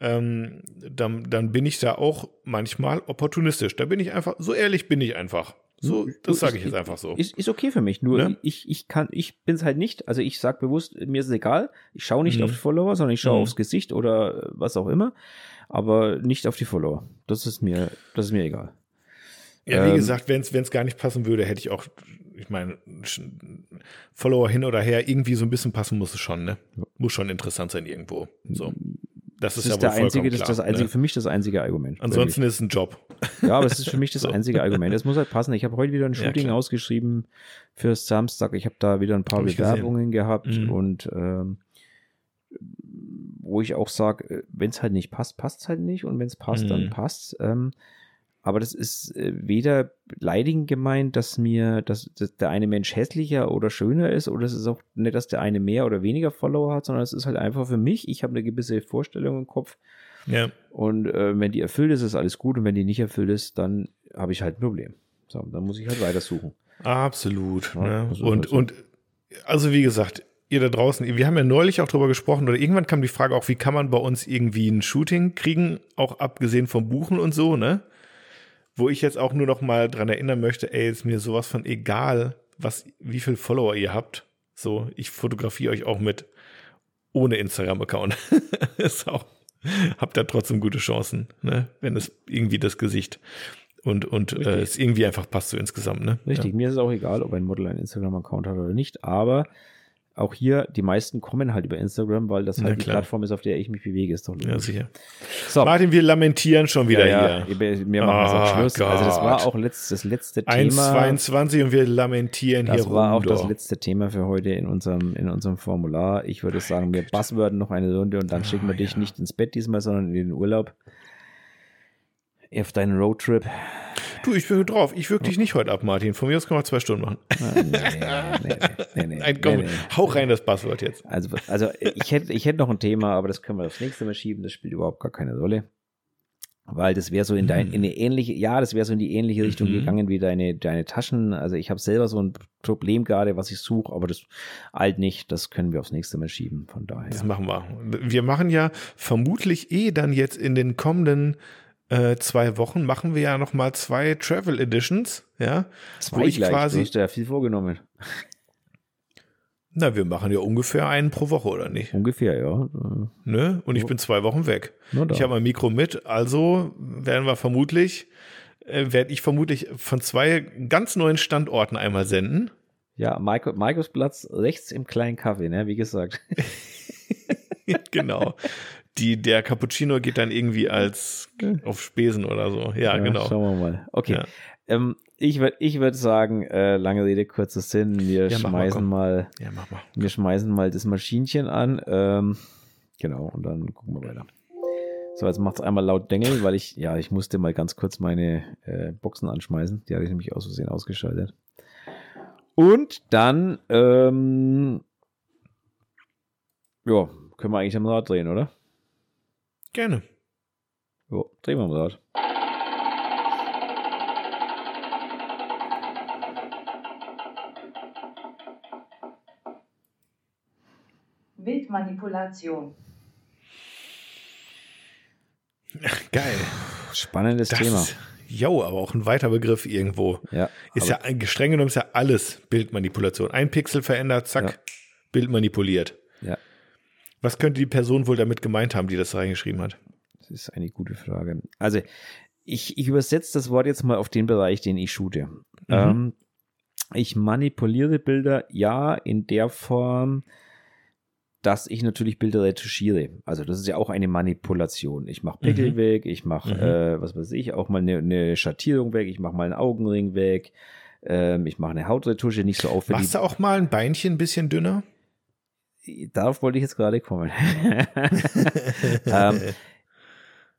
S1: ähm, dann, dann bin ich da auch manchmal opportunistisch. Da bin ich einfach, so ehrlich bin ich einfach. So, das sage ich jetzt einfach so.
S2: Ist, ist okay für mich. Nur
S1: Ne?
S2: ich, ich kann, ich bin es halt nicht. Also ich sage bewusst, mir ist es egal. Ich schaue nicht
S1: Mhm.
S2: auf die Follower, sondern ich schaue
S1: Mhm.
S2: aufs Gesicht oder äh, was auch immer. Aber nicht auf die Follower. Das ist mir, das ist mir egal.
S1: Ja, wie
S2: Ähm,
S1: gesagt, wenn es gar nicht passen würde, hätte ich auch, ich meine, Follower hin oder her, irgendwie so ein bisschen passen muss es schon, ne? Muss schon interessant sein irgendwo. So. Das,
S2: Das
S1: ist,
S2: ist,
S1: ja
S2: der einzige,
S1: vollkommen
S2: das
S1: klar,
S2: das einzige,
S1: ne?
S2: für mich das einzige Argument.
S1: Ansonsten ist es ein Job.
S2: Ja, aber es ist für mich das
S1: So.
S2: einzige Argument. Es muss halt passen. Ich habe heute wieder ein
S1: Ja,
S2: Shooting
S1: klar.
S2: ausgeschrieben für Samstag. Ich habe da wieder ein paar
S1: Hab.
S2: Bewerbungen gehabt
S1: Mhm.
S2: und ähm, wo ich auch sage, wenn es halt nicht passt, passt es halt nicht und wenn es passt, dann
S1: Mhm.
S2: passt. Ähm, aber das ist äh, weder leidigend gemeint, dass mir dass, dass der eine Mensch hässlicher oder schöner ist, oder es ist auch nicht, dass der eine mehr oder weniger Follower hat, sondern es ist halt einfach für mich. Ich habe eine gewisse Vorstellung im Kopf
S1: Ja.
S2: und äh, wenn die erfüllt ist, ist alles gut und wenn die nicht erfüllt ist, dann habe ich halt ein Problem. So, dann muss ich halt weitersuchen.
S1: Absolut.
S2: Ja,
S1: ne? Und,
S2: halt so.
S1: und also wie gesagt, ihr da draußen, wir haben ja neulich auch drüber gesprochen, oder irgendwann kam die Frage auch, wie kann man bei uns irgendwie ein Shooting kriegen, auch abgesehen vom Buchen und so, ne? Wo ich jetzt auch nur noch mal dran erinnern möchte, ey, ist mir sowas von egal, was, wie viel Follower ihr habt. So, ich fotografiere euch auch mit ohne Instagram-Account. ist auch, habt da trotzdem gute Chancen, ne? Wenn es irgendwie das Gesicht und, und äh, es irgendwie einfach passt so insgesamt, ne?
S2: Richtig, mir ist es auch egal, ob ein Model einen Instagram-Account hat oder nicht, aber auch hier, die meisten kommen halt über Instagram, weil das halt die
S1: klar.
S2: Plattform ist, auf der ich mich bewege, ist doch
S1: Ja, ja
S2: logisch.
S1: sicher.
S2: So,
S1: Martin, wir lamentieren schon wieder
S2: ja, ja,
S1: hier.
S2: wir machen auch
S1: Oh
S2: Schluss. Also das war auch letzt, das letzte Thema.
S1: 1,22 und wir lamentieren
S2: Das
S1: hier
S2: war
S1: rum.
S2: auch das
S1: doch.
S2: letzte Thema für heute in unserem, in unserem Formular. Ich würde sagen, wir buzzworden noch eine Runde und dann
S1: Ah,
S2: schicken wir dich
S1: ja.
S2: nicht ins Bett diesmal, sondern in den Urlaub. Auf deinen Roadtrip.
S1: Du, ich bin drauf. Ich wirke dich nicht heute ab, Martin. Von mir aus können wir zwei Stunden machen.
S2: Ah, Nee, nee, nee,
S1: Nein, komm, hau rein das Buzzword jetzt.
S2: Also, also ich hätte ich hätte noch ein Thema, aber das können wir aufs nächste Mal schieben. Das spielt überhaupt gar keine Rolle. Weil das wäre so in, dein, in eine ähnliche, ja, das wäre so in die ähnliche Richtung
S1: Mhm.
S2: gegangen wie deine, deine Taschen. Also ich habe selber so ein Problem gerade, was ich suche, aber das alt nicht. Das können wir aufs nächste Mal schieben. Von daher.
S1: Das machen wir. Wir machen ja vermutlich eh dann jetzt in den kommenden äh, zwei Wochen machen wir ja noch mal zwei Travel Editions, ja,
S2: Zwei
S1: wo ich
S2: gleich.
S1: quasi,
S2: Du hast ja viel vorgenommen.
S1: na, wir machen ja ungefähr einen pro Woche oder nicht,
S2: Ungefähr, ja.
S1: Ne? Und ich bin zwei Wochen weg. Ich habe mein Mikro mit, also werden wir vermutlich, äh, werde ich vermutlich von zwei ganz neuen Standorten einmal senden.
S2: ja, Markus Platz rechts im kleinen Kaffee, ne? Wie gesagt.
S1: genau. Die, der Cappuccino geht dann irgendwie als auf Spesen oder so. Ja, genau.
S2: Schauen wir mal. Okay.
S1: Ja.
S2: Ähm, ich würde ich würd sagen, äh, lange Rede, kurzer Sinn. Wir
S1: Ja, mal,
S2: schmeißen mal,
S1: Ja, mach mal.
S2: wir schmeißen mal das Maschinchen an. Ähm, genau, und dann gucken wir weiter. So, jetzt macht es einmal laut Dengel, weil ich, ja, ich musste mal ganz kurz meine äh, Boxen anschmeißen. Die hatte ich nämlich aus Versehen ausgeschaltet. Und dann, ähm, ja, können wir eigentlich am Rad drehen, oder?
S1: Gerne.
S2: Ja, drehen wir am Rad.
S3: Bildmanipulation.
S1: Geil.
S2: Spannendes
S1: Das,
S2: Thema.
S1: Jo, aber auch ein weiter Begriff irgendwo.
S2: Ja,
S1: Ist ja, streng genommen ist ja alles Bildmanipulation. Ein Pixel verändert, zack,
S2: Ja.
S1: Bild manipuliert.
S2: Ja.
S1: Was könnte die Person wohl damit gemeint haben, die das reingeschrieben hat?
S2: Das ist eine gute Frage. Also, ich, ich übersetze das Wort jetzt mal auf den Bereich, den ich shoote. Ähm, ich manipuliere Bilder, ja, in der Form, dass ich natürlich Bilder retuschiere. Also, das ist ja auch eine Manipulation. Ich mache Pickel
S1: Mhm.
S2: weg, ich mache,
S1: Mhm.
S2: äh, was weiß ich, auch mal eine, eine Schattierung weg, ich mache mal einen Augenring weg, ähm, ich mache eine Hautretusche, nicht so aufwendig.
S1: Machst du auch mal ein Beinchen ein bisschen dünner?
S2: Darauf wollte ich jetzt gerade kommen. ähm,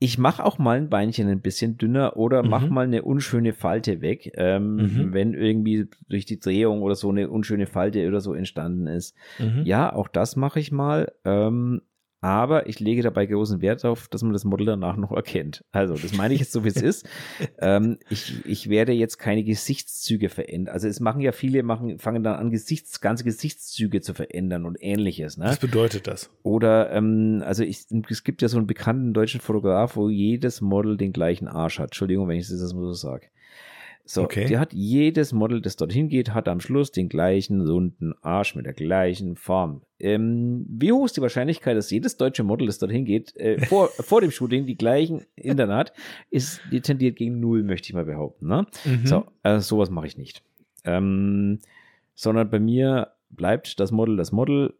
S2: ich mache auch mal ein Beinchen ein bisschen dünner oder mach
S1: Mhm.
S2: mal eine unschöne Falte weg, ähm,
S1: Mhm.
S2: wenn irgendwie durch die Drehung oder so eine unschöne Falte oder so entstanden ist.
S1: Mhm.
S2: Ja, auch das mache ich mal. Ähm, aber ich lege dabei großen Wert darauf, dass man das Model danach noch erkennt. Also, das meine ich jetzt so, wie es ist. Ähm, ich, ich werde jetzt keine Gesichtszüge verändern. Also, es machen ja viele, machen, fangen dann an, Gesichts, ganze Gesichtszüge zu verändern und ähnliches. Ne?
S1: Was bedeutet das?
S2: Oder, ähm, also ich, es gibt ja so einen bekannten deutschen Fotograf, wo jedes Model den gleichen Arsch hat. Entschuldigung, wenn ich das mal so sage. So,
S1: Okay.
S2: der hat jedes Model, das dorthin geht, hat am Schluss den gleichen runden Arsch mit der gleichen Form. Ähm, wie hoch ist die Wahrscheinlichkeit, dass jedes deutsche Model, das dorthin geht, äh, vor, vor dem Shooting die gleichen Hintern hat, ist die tendiert gegen null, möchte ich mal behaupten. Ne?
S1: Mhm.
S2: So, also sowas mache ich nicht. Ähm, sondern bei mir bleibt das Model das Model.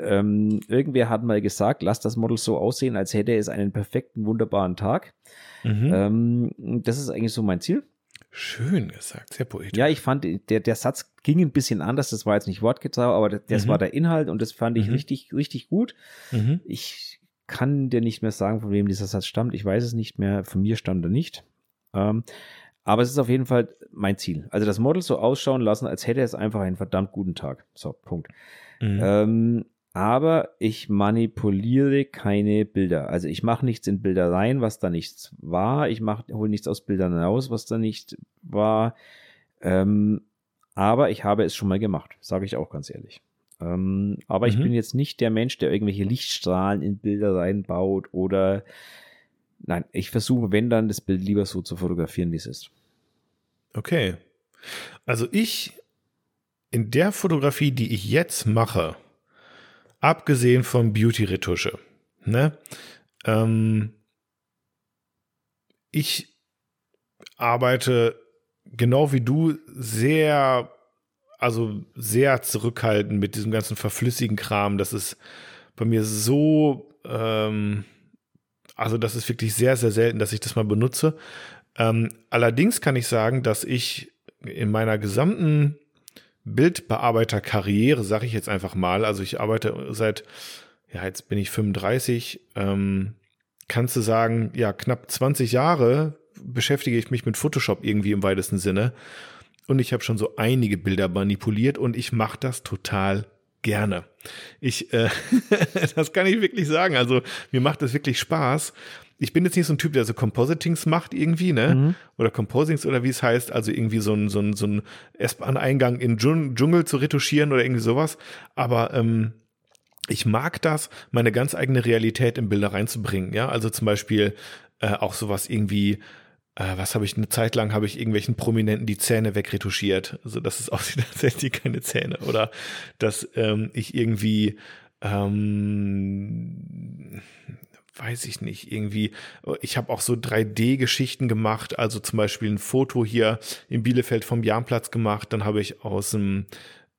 S2: Ähm, irgendwer hat mal gesagt, lass das Model so aussehen, als hätte es einen perfekten, wunderbaren Tag.
S1: Mhm.
S2: Ähm, das ist eigentlich so mein Ziel.
S1: Schön gesagt, sehr poetisch.
S2: Ja, ich fand, der, der Satz ging ein bisschen anders. Das war jetzt nicht wortgetreu, aber das, das
S1: Mhm.
S2: war der Inhalt und das fand ich
S1: Mhm.
S2: richtig, richtig gut.
S1: Mhm.
S2: Ich kann dir nicht mehr sagen, von wem dieser Satz stammt. Ich weiß es nicht mehr. Von mir stammt er nicht. Ähm, aber es ist auf jeden Fall mein Ziel. Also das Model so ausschauen lassen, als hätte es einfach einen verdammt guten Tag. So, Punkt.
S1: Mhm.
S2: Ähm, aber ich manipuliere keine Bilder. Also ich mache nichts in Bilder rein, was da nichts war. Ich hole nichts aus Bildern raus, was da nicht war. Ähm, aber ich habe es schon mal gemacht, sage ich auch ganz ehrlich. Ähm, aber ich
S1: Mhm.
S2: bin jetzt nicht der Mensch, der irgendwelche Lichtstrahlen in Bilder reinbaut oder nein, ich versuche, wenn dann, das Bild lieber so zu fotografieren, wie es ist.
S1: Okay. Also ich, in der Fotografie, die ich jetzt mache, abgesehen von Beauty-Retusche, ne, ähm, ich arbeite genau wie du sehr, also sehr zurückhaltend mit diesem ganzen verflüssigen Kram. Das ist bei mir so, ähm, also das ist wirklich sehr, sehr selten, dass ich das mal benutze. Ähm, allerdings kann ich sagen, dass ich in meiner gesamten Bildbearbeiterkarriere, sage ich jetzt einfach mal, also ich arbeite seit, ja, jetzt bin ich 35, ähm, kannst du sagen, ja, knapp 20 Jahre beschäftige ich mich mit Photoshop irgendwie im weitesten Sinne. Und ich habe schon so einige Bilder manipuliert und ich mache das total gerne. Ich, äh, das kann ich wirklich sagen. Also mir macht das wirklich Spaß. Ich bin jetzt nicht so ein Typ, der so Compositings macht irgendwie, ne?
S2: Mhm.
S1: Oder Composings oder wie es heißt, also irgendwie so ein, so ein, so ein S-Bahn-Eingang in Dschung- Dschungel zu retuschieren oder irgendwie sowas. Aber ähm, ich mag das, meine ganz eigene Realität in Bilder reinzubringen. Ja, also zum Beispiel äh, auch sowas irgendwie, äh, was habe ich eine Zeit lang habe ich irgendwelchen Prominenten die Zähne wegretuschiert, also dass es aussieht, als hätten die keine Zähne oder dass ähm, ich irgendwie ähm, weiß ich nicht, irgendwie, ich habe auch so 3D-Geschichten gemacht, also zum Beispiel ein Foto hier in Bielefeld vom Jahnplatz gemacht, dann habe ich aus dem,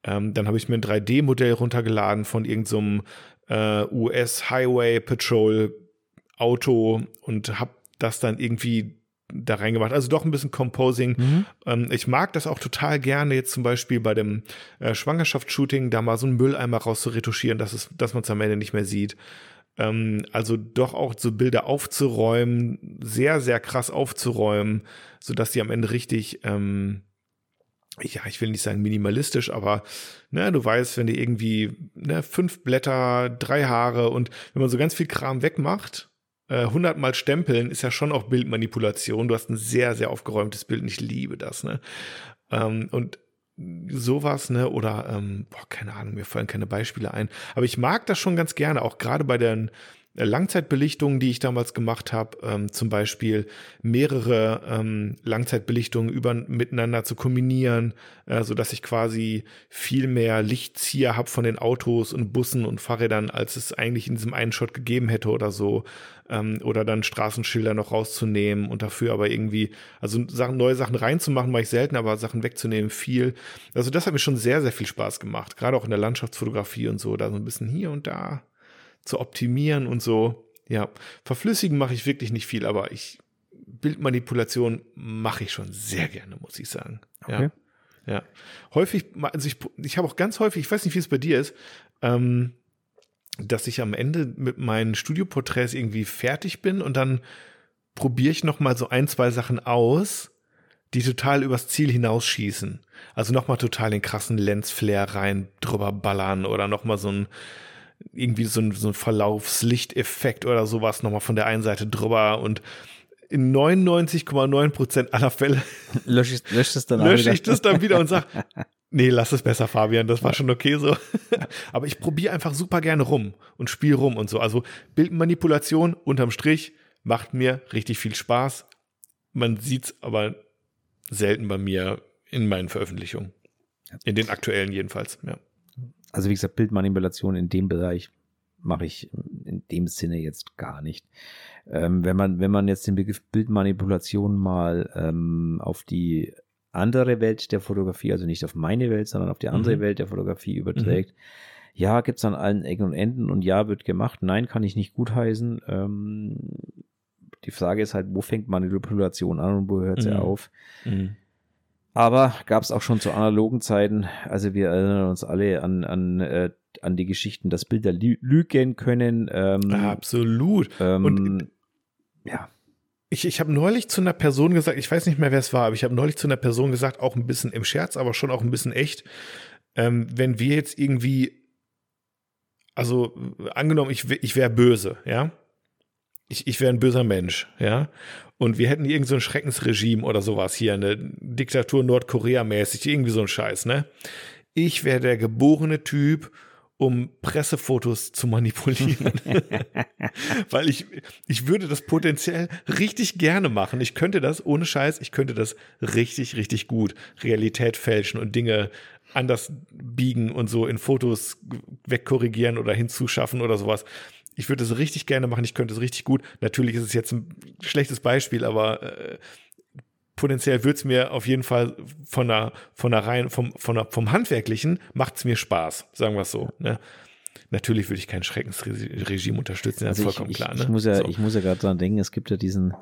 S1: ähm, dann habe ich mir ein 3D-Modell runtergeladen von irgendeinem äh, US Highway Patrol Auto und habe das dann irgendwie da reingemacht. Also doch ein bisschen Composing.
S2: Mhm.
S1: Ähm, ich mag das auch total gerne, jetzt zum Beispiel bei dem äh, Schwangerschaftsshooting, da mal so einen Mülleimer rauszuretuschieren, dass, es, dass man es am Ende nicht mehr sieht. Ähm, also doch auch so Bilder aufzuräumen, sehr, sehr krass aufzuräumen, sodass die am Ende richtig, ähm, ja, ich will nicht sagen minimalistisch, aber ne, du weißt, wenn du irgendwie ne, fünf Blätter, drei Haare und wenn man so ganz viel Kram wegmacht, äh, hundertmal stempeln ist ja schon auch Bildmanipulation. Du hast ein sehr, sehr aufgeräumtes Bild und ich liebe das, ne? Ähm, und sowas, ne? Oder, ähm, boah, keine Ahnung, mir fallen keine Beispiele ein. Aber ich mag das schon ganz gerne, auch gerade bei den Langzeitbelichtungen, die ich damals gemacht habe, ähm, zum Beispiel mehrere ähm, Langzeitbelichtungen über miteinander zu kombinieren, äh, so dass ich quasi viel mehr Lichtzieher habe von den Autos und Bussen und Fahrrädern, als es eigentlich in diesem einen Shot gegeben hätte oder so. Ähm, oder dann Straßenschilder noch rauszunehmen und dafür aber irgendwie, also Sachen, neue Sachen reinzumachen, mache ich selten, aber Sachen wegzunehmen viel. Also das hat mir schon sehr, sehr viel Spaß gemacht. Gerade auch in der Landschaftsfotografie und so, da so ein bisschen hier und da zu optimieren und so. Ja, verflüssigen mache ich wirklich nicht viel, aber ich Bildmanipulation mache ich schon sehr gerne, muss ich sagen.
S2: Okay.
S1: Ja. Ja. Häufig, also ich, ich habe auch ganz häufig, ich weiß nicht, wie es bei dir ist, ähm, dass ich am Ende mit meinen Studioporträts irgendwie fertig bin und dann probiere ich noch mal so ein, zwei Sachen aus, die total übers Ziel hinausschießen. Also noch mal total den krassen Lensflare rein drüber ballern oder noch mal so ein irgendwie so ein, so ein Verlaufslichteffekt oder sowas noch mal von der einen Seite drüber und in 99,9 Prozent aller Fälle
S2: Lösche ich, lösche es dann
S1: lösche ich das dann wieder und sage, nee, lass es besser, Fabian, das war schon okay so. Aber ich probiere einfach super gerne rum und spiele rum und so. Also Bildmanipulation unterm Strich macht mir richtig viel Spaß. Man sieht's aber selten bei mir in meinen Veröffentlichungen. In den aktuellen jedenfalls, ja.
S2: Also wie gesagt, Bildmanipulation in dem Bereich mache ich in dem Sinne jetzt gar nicht. Ähm, wenn man, wenn man jetzt den Begriff Bildmanipulation mal ähm, auf die andere Welt der Fotografie, also nicht auf meine Welt, sondern auf die andere mhm. Welt der Fotografie überträgt, mhm. ja, gibt es an allen Ecken und Enden und ja, wird gemacht. Nein, kann ich nicht gutheißen. Ähm, die Frage ist halt, wo fängt Manipulation an und wo hört sie mhm. auf? Mhm. Aber gab es auch schon zu analogen Zeiten. Also wir erinnern uns alle an, an, äh, an die Geschichten, dass Bilder lügen können. Ähm,
S1: Absolut. Ähm, und ja. Ich, ich habe neulich zu einer Person gesagt, ich weiß nicht mehr, wer es war, aber ich habe neulich zu einer Person gesagt, auch ein bisschen im Scherz, aber schon auch ein bisschen echt, ähm, wenn wir jetzt irgendwie, also angenommen, ich, ich wäre böse, ja, ich, ich wäre ein böser Mensch, ja. Und wir hätten irgend so ein Schreckensregime oder sowas hier, eine Diktatur Nordkorea-mäßig, irgendwie so ein Scheiß, ne? Ich wäre der geborene Typ, um Pressefotos zu manipulieren. Weil ich, ich würde das potenziell richtig gerne machen. Ich könnte das, ohne Scheiß, ich könnte das richtig, richtig gut. Realität fälschen und Dinge anders biegen und so in Fotos wegkorrigieren oder hinzuschaffen oder sowas ich würde es richtig gerne machen, ich könnte es richtig gut. Natürlich ist es jetzt ein schlechtes Beispiel, aber äh, potenziell würde es mir auf jeden Fall von der, von der rein, vom, von der, vom Handwerklichen macht es mir Spaß, sagen wir es so. Ne? Natürlich würde ich kein Schreckensregime unterstützen,
S2: also
S1: vollkommen
S2: ich,
S1: klar.
S2: Ne? Ich muss ja, so. ich muss ja gerade dran denken, es gibt ja diesen,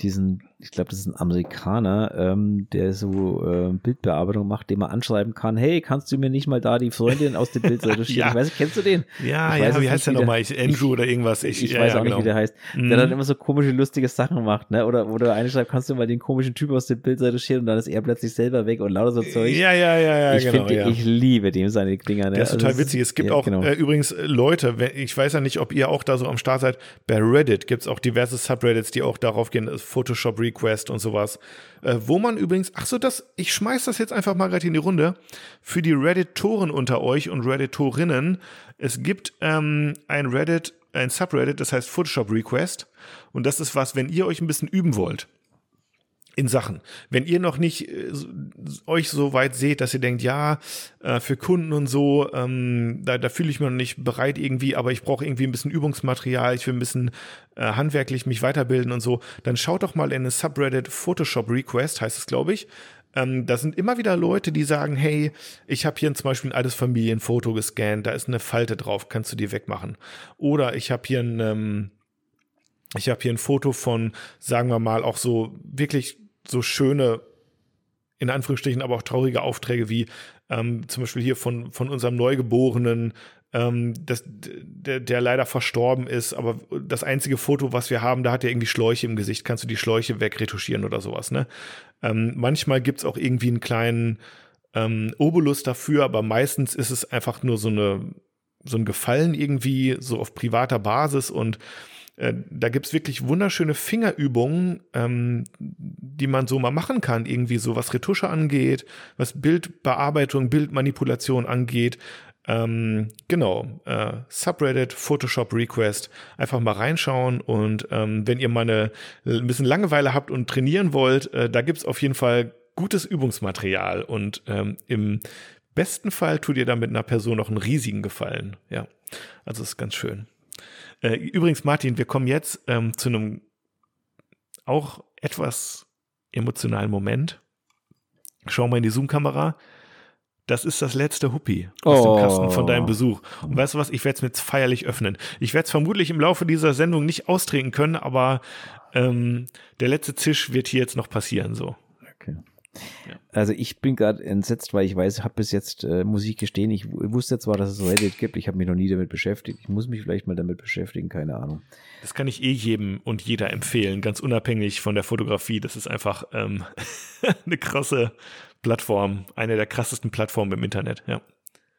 S2: diesen, ich glaube, das ist ein Amerikaner, ähm, der so äh, Bildbearbeitung macht, den man anschreiben kann, hey, kannst du mir nicht mal da die Freundin aus dem Bild retuschieren? ja. Ich weiß, kennst du den?
S1: Ja, ich ja, wie heißt der nochmal? Andrew oder irgendwas?
S2: Ich, ich ja, weiß ja, auch genau. nicht, wie der heißt. Mhm. Der dann immer so komische, lustige Sachen macht, ne? Oder, oder eine schreibt, kannst du mal den komischen Typ aus dem Bild retuschieren und dann ist er plötzlich selber weg und lauter so Zeug.
S1: Ja, ja, ja, ja,
S2: ich
S1: genau.
S2: Find,
S1: ja.
S2: Ich liebe dem seine Dinger. Ne?
S1: Der ist also total witzig. Es gibt auch genau. äh, übrigens äh, Leute, wenn, ich weiß ja nicht, ob ihr auch da so am Start seid, bei Reddit gibt es auch diverse Subreddits, die auch darauf gehen, Photoshop Request Quest und sowas. Äh, wo man übrigens, ach so, das, ich schmeiß das jetzt einfach mal gerade in die Runde. Für die Redditoren unter euch und Redditorinnen. Es gibt ähm, ein Reddit, ein Subreddit, das heißt Photoshop Request. Und das ist was, wenn ihr euch ein bisschen üben wollt in Sachen. Wenn ihr noch nicht äh, euch so weit seht, dass ihr denkt, ja, äh, für Kunden und so, ähm, da, da fühle ich mich noch nicht bereit irgendwie, aber ich brauche irgendwie ein bisschen Übungsmaterial, ich will ein bisschen äh, handwerklich mich weiterbilden und so, dann schaut doch mal in eine Subreddit Photoshop Request, heißt es, glaube ich. Ähm, da sind immer wieder Leute, die sagen, hey, ich habe hier zum Beispiel ein altes Familienfoto gescannt, da ist eine Falte drauf, kannst du die wegmachen? Oder ich habe hier ein ähm, ich habe hier ein Foto von, sagen wir mal, auch so wirklich so schöne, in Anführungsstrichen, aber auch traurige Aufträge wie ähm, zum Beispiel hier von, von unserem Neugeborenen, ähm, das, der, der leider verstorben ist, aber das einzige Foto, was wir haben, da hat er irgendwie Schläuche im Gesicht. Kannst du die Schläuche wegretuschieren oder sowas, ne? Ähm, manchmal gibt's auch irgendwie einen kleinen ähm, Obolus dafür, aber meistens ist es einfach nur so eine so ein Gefallen irgendwie, so auf privater Basis und äh, da gibt's wirklich wunderschöne Fingerübungen, ähm, die man so mal machen kann, irgendwie so was Retusche angeht, was Bildbearbeitung, Bildmanipulation angeht. Ähm, genau, äh, Subreddit, Photoshop Request, einfach mal reinschauen und ähm, wenn ihr mal eine, ein bisschen Langeweile habt und trainieren wollt, äh, da gibt's auf jeden Fall gutes Übungsmaterial und ähm, im besten Fall tut ihr damit einer Person noch einen riesigen Gefallen. Ja, also ist ganz schön. Äh, übrigens, Martin, wir kommen jetzt ähm, zu einem auch etwas emotionalen Moment. Schau mal in die Zoom-Kamera. Das ist das letzte Huppi aus oh. dem Kasten von deinem Besuch. Und weißt du was? Ich werde es mir jetzt feierlich öffnen. Ich werde es vermutlich im Laufe dieser Sendung nicht austrinken können, aber ähm, der letzte Zisch wird hier jetzt noch passieren. So.
S2: Ja. Also ich bin gerade entsetzt, weil ich weiß, habe bis jetzt, äh, muss ich gestehen, ich wusste zwar, dass es Reddit gibt, ich habe mich noch nie damit beschäftigt. Ich muss mich vielleicht mal damit beschäftigen, keine Ahnung.
S1: Das kann ich eh jedem und jeder empfehlen, ganz unabhängig von der Fotografie. Das ist einfach ähm, eine krasse Plattform, eine der krassesten Plattformen im Internet, ja.